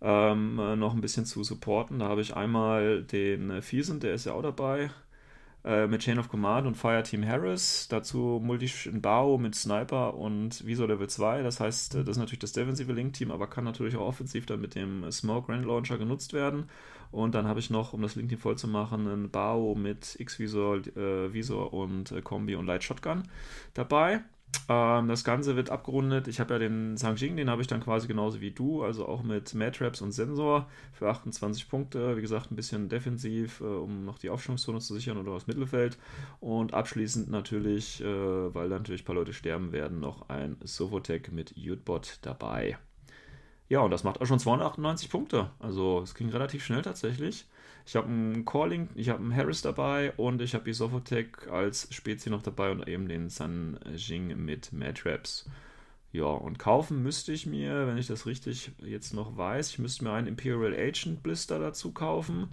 ähm, noch ein bisschen zu supporten. Da habe ich einmal den äh, Fiesen, der ist ja auch dabei, äh, mit Chain of Command und Fireteam Harris. Dazu Multi Bao mit Sniper und Visor Level 2. Das heißt, äh, das ist natürlich das defensive Link-Team, aber kann natürlich auch offensiv dann mit dem Smoke Grand Launcher genutzt werden. Und dann habe ich noch, um das Link-Team voll zu machen, einen Bao mit X-Visor, äh, Visor und äh, Kombi und Light Shotgun dabei. Ähm, das Ganze wird abgerundet. Ich habe ja den Sangjing, den habe ich dann quasi genauso wie du, also auch mit Matraps und Sensor für 28 Punkte. Wie gesagt, ein bisschen defensiv, äh, um noch die Aufschwungszone zu sichern oder das Mittelfeld. Und abschließend natürlich, äh, weil da natürlich ein paar Leute sterben werden, noch ein Sofotec mit Utbot dabei. Ja, und das macht auch schon 298 Punkte. Also es ging relativ schnell tatsächlich. Ich habe einen Calling, ich habe einen Harris dabei und ich habe die Sofotec als Spezi noch dabei und eben den Sun Jing mit Matraps. Ja, und kaufen müsste ich mir, wenn ich das richtig jetzt noch weiß, ich müsste mir einen Imperial Agent Blister dazu kaufen.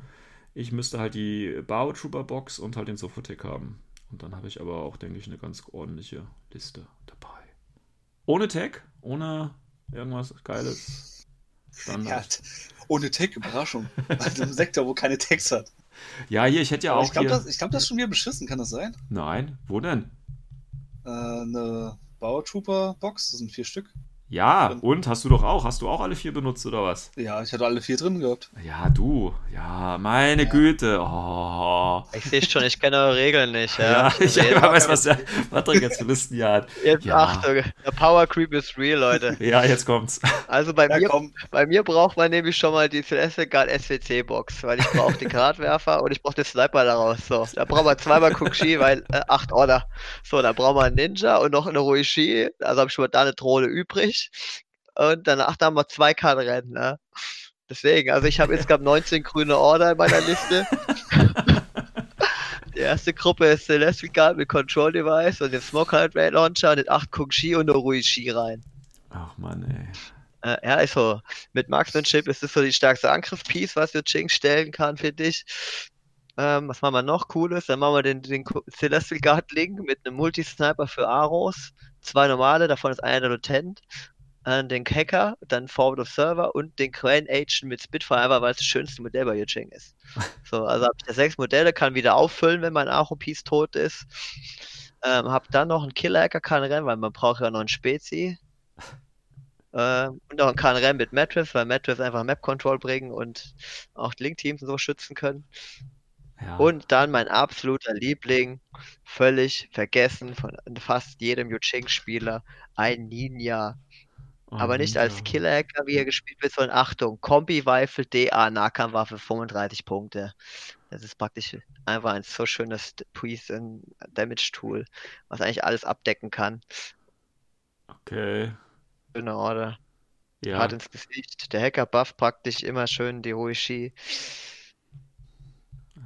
Ich müsste halt die Bao Trooper Box und halt den Sofotec haben. Und dann habe ich aber auch, denke ich, eine ganz ordentliche Liste dabei. Ohne Tag, ohne irgendwas Geiles. Standard. Ja, ohne Tech, Überraschung. Also im Sektor, wo keine Tags hat. Ja, hier, ich hätte ja Aber auch. Ich glaube, das, glaub, das ist schon wieder beschissen, kann das sein? Nein, wo denn? Äh, eine Power Trooper Box, das sind vier Stück. Ja, und hast du doch auch. Hast du auch alle vier benutzt oder was? Ja, ich hatte alle vier drin gehabt. Ja, du. Ja, meine ja. Güte. Oh. Ich sehe schon, ich kenne eure Regeln nicht. Ja, ja ich, ich weiß, was der Patrick jetzt für Listen hier hat. Jetzt ja. Achtung, der Power Creep ist real, Leute. ja, jetzt kommt's. Also bei, mir, bei mir braucht man nämlich schon mal die Celeste Guard SWC Box, weil ich brauche den Gradwerfer und ich brauche den Sniper daraus. So, da brauchen wir zweimal Kuxi, weil äh, acht Order. So, da brauchen wir einen Ninja und noch eine Ruishi. Also habe ich schon mal da eine Drohne übrig. Und danach haben wir zwei Kartenrennen. Ne? Deswegen, also ich habe insgesamt 19 grüne Order in meiner Liste. Die erste Gruppe ist Celestial Guard mit Control Device und den Smoke Hard Ray Launcher, den 8 Kung-Shi und eine Ruishi rein. Ach man, ey. Äh, ja, ist so. Mit Marksmanship ist das so die stärkste Angriffspiece, was Yu Ching stellen kann, finde ich. Ähm, was machen wir noch Cooles? Dann machen wir den, den Celestial Guard Link mit einem Multi-Sniper für Aros. Zwei normale, davon ist einer der Lieutenant äh, den Hacker, dann Forward of Server und den Crane Agent mit Spitfire, einfach weil es das schönste Modell bei Yuching ist. So, also habe ich da sechs Modelle, kann wieder auffüllen, wenn mein Aro-Piece tot ist. Ähm, hab dann noch einen Killer-Hacker, kann rennen, weil man braucht ja noch einen Spezi. Ähm, und noch einen rennen mit Mattress, weil Mattress einfach Map-Control bringen und auch Link-Teams so schützen können. Ja. Und dann mein absoluter Liebling, völlig vergessen von fast jedem Yuching-Spieler, ein Ninja aber nicht als Killer-Hacker, wie er gespielt wird, sondern Achtung, Kombi-Rifle, DA, Nahkampfwaffe, 35 Punkte. Das ist praktisch einfach ein so schönes Piece and Damage-Tool, was eigentlich alles abdecken kann. Okay. Schöne Order. Ja. Hart ins Gesicht. Der Hacker buff praktisch immer schön die Hoishi.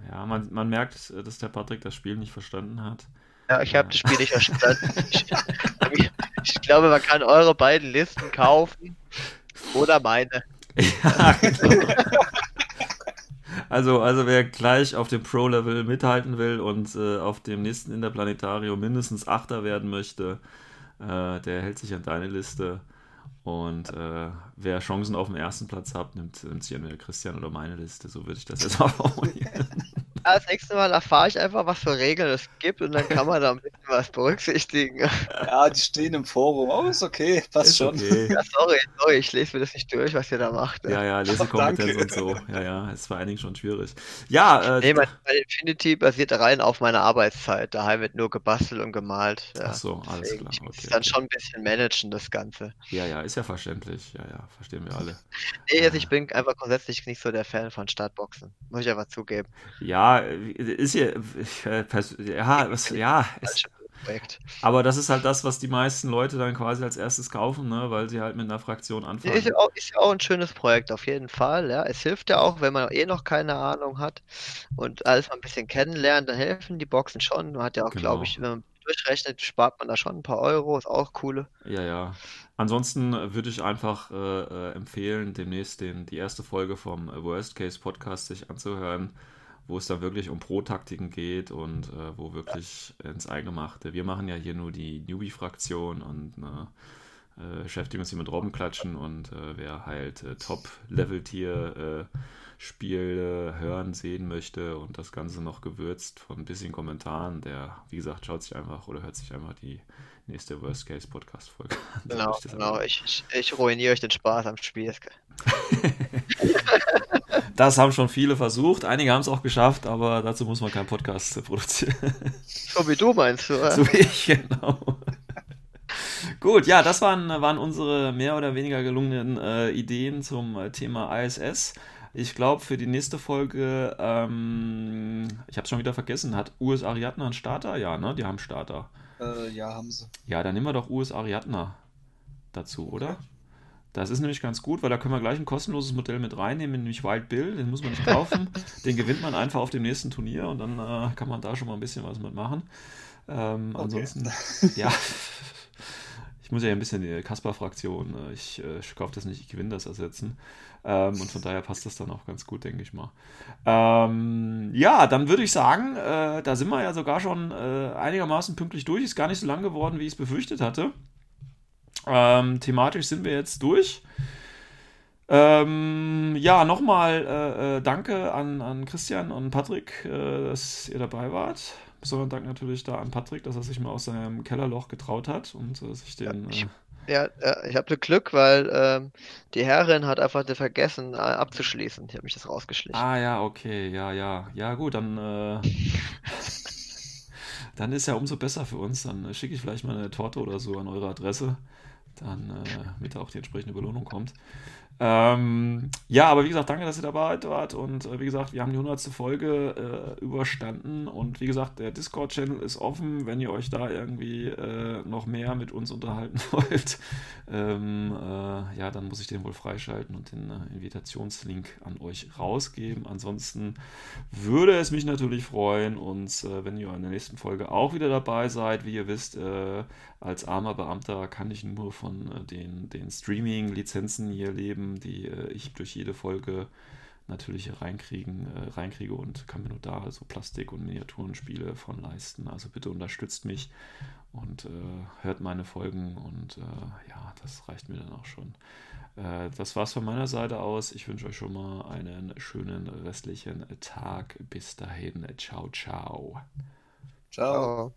Ja, man, man merkt, dass der Patrick das Spiel nicht verstanden hat. Ja, ich habe das Spiel nicht verstanden. ich, ich glaube, man kann eure beiden Listen kaufen oder meine. Ja, genau. Also, also wer gleich auf dem Pro-Level mithalten will und äh, auf dem nächsten Interplanetarium mindestens Achter werden möchte, äh, der hält sich an deine Liste. Und äh, wer Chancen auf den ersten Platz hat, nimmt, nimmt sich entweder Christian oder meine Liste. So würde ich das jetzt mal formulieren. Das nächste Mal erfahre ich einfach, was für Regeln es gibt und dann kann man da ein bisschen was berücksichtigen. Ja, die stehen im Forum. Oh, ist okay, passt ist schon. Okay. Ja, sorry, sorry, ich lese mir das nicht durch, was ihr da macht. Ja, ja, Lesekompetenz und so. Ja, ja, ist vor allen Dingen schon schwierig. Ja, äh, nee, mein, mein Infinity basiert rein auf meiner Arbeitszeit. Daheim wird nur gebastelt und gemalt. Ja. Ach so, alles Deswegen, klar. Ich muss okay. dann schon ein bisschen managen, das Ganze. Ja, ja, ist ja verständlich. Ja, ja, verstehen wir alle. nee, also ich bin einfach grundsätzlich nicht so der Fan von Startboxen. Muss ich einfach zugeben. Ja, ist hier, ja, was, ja, es, aber das ist halt das, was die meisten Leute dann quasi als erstes kaufen, ne? weil sie halt mit einer Fraktion anfangen. Ist ja, auch, ist ja auch ein schönes Projekt, auf jeden Fall. Ja. Es hilft ja auch, wenn man eh noch keine Ahnung hat und alles mal ein bisschen kennenlernt, dann helfen die Boxen schon. Man hat ja auch, genau. glaube ich, wenn man durchrechnet, spart man da schon ein paar Euro, ist auch coole. Ja, ja. Ansonsten würde ich einfach äh, äh, empfehlen, demnächst den, die erste Folge vom Worst Case Podcast sich anzuhören wo es dann wirklich um Pro-Taktiken geht und äh, wo wirklich ja. ins Eingemachte. Wir machen ja hier nur die Newbie-Fraktion und ne, äh, beschäftigen uns hier mit Robbenklatschen und äh, wer halt äh, Top-Level-Tier äh, hören, sehen möchte und das Ganze noch gewürzt von ein bisschen Kommentaren, der, wie gesagt, schaut sich einfach oder hört sich einfach die nächste Worst Case Podcast Folge an. Genau, ich genau. Ich, ich, ich ruiniere euch den Spaß am Spiel. Das haben schon viele versucht. Einige haben es auch geschafft, aber dazu muss man keinen Podcast produzieren. So wie du meinst, oder? So wie ich, genau. Gut, ja, das waren, waren unsere mehr oder weniger gelungenen äh, Ideen zum äh, Thema ISS. Ich glaube, für die nächste Folge, ähm, ich habe es schon wieder vergessen, hat US Ariadne einen Starter? Ja, ne? Die haben Starter. Äh, ja, haben sie. Ja, dann nehmen wir doch US Ariadne dazu, oder? Okay. Das ist nämlich ganz gut, weil da können wir gleich ein kostenloses Modell mit reinnehmen, nämlich Wild Bill. Den muss man nicht kaufen. den gewinnt man einfach auf dem nächsten Turnier und dann äh, kann man da schon mal ein bisschen was mitmachen. Ähm, okay. Ansonsten, ja. Ich muss ja ein bisschen die Kasper-Fraktion, äh, ich, äh, ich kaufe das nicht, ich gewinne das ersetzen. Ähm, und von daher passt das dann auch ganz gut, denke ich mal. Ähm, ja, dann würde ich sagen, äh, da sind wir ja sogar schon äh, einigermaßen pünktlich durch. Ist gar nicht so lang geworden, wie ich es befürchtet hatte. Ähm, thematisch sind wir jetzt durch. Ähm, ja, nochmal äh, äh, danke an, an Christian und Patrick, äh, dass ihr dabei wart. Besonderen Dank natürlich da an Patrick, dass er sich mal aus seinem Kellerloch getraut hat und äh, sich den. Ja, ich, ja, ich habe Glück, weil ähm, die Herrin hat einfach vergessen äh, abzuschließen. Ich habe mich das rausgeschlichen. Ah ja, okay, ja, ja. Ja, gut, dann. Äh, dann ist ja umso besser für uns. Dann schicke ich vielleicht mal eine Torte oder so an eure Adresse dann äh, mit auch die entsprechende Belohnung kommt. Ähm, ja, aber wie gesagt, danke, dass ihr dabei wart. Und äh, wie gesagt, wir haben die 100. Folge äh, überstanden. Und wie gesagt, der Discord-Channel ist offen, wenn ihr euch da irgendwie äh, noch mehr mit uns unterhalten wollt. Ähm, äh, ja, dann muss ich den wohl freischalten und den äh, Invitationslink an euch rausgeben. Ansonsten würde es mich natürlich freuen, uns, äh, wenn ihr in der nächsten Folge auch wieder dabei seid. Wie ihr wisst, als armer Beamter kann ich nur von den, den Streaming-Lizenzen hier leben die äh, ich durch jede Folge natürlich reinkriegen, äh, reinkriege und kann mir nur da so Plastik- und Miniaturenspiele von leisten. Also bitte unterstützt mich und äh, hört meine Folgen und äh, ja, das reicht mir dann auch schon. Äh, das war's von meiner Seite aus. Ich wünsche euch schon mal einen schönen restlichen Tag. Bis dahin. Ciao, ciao. Ciao.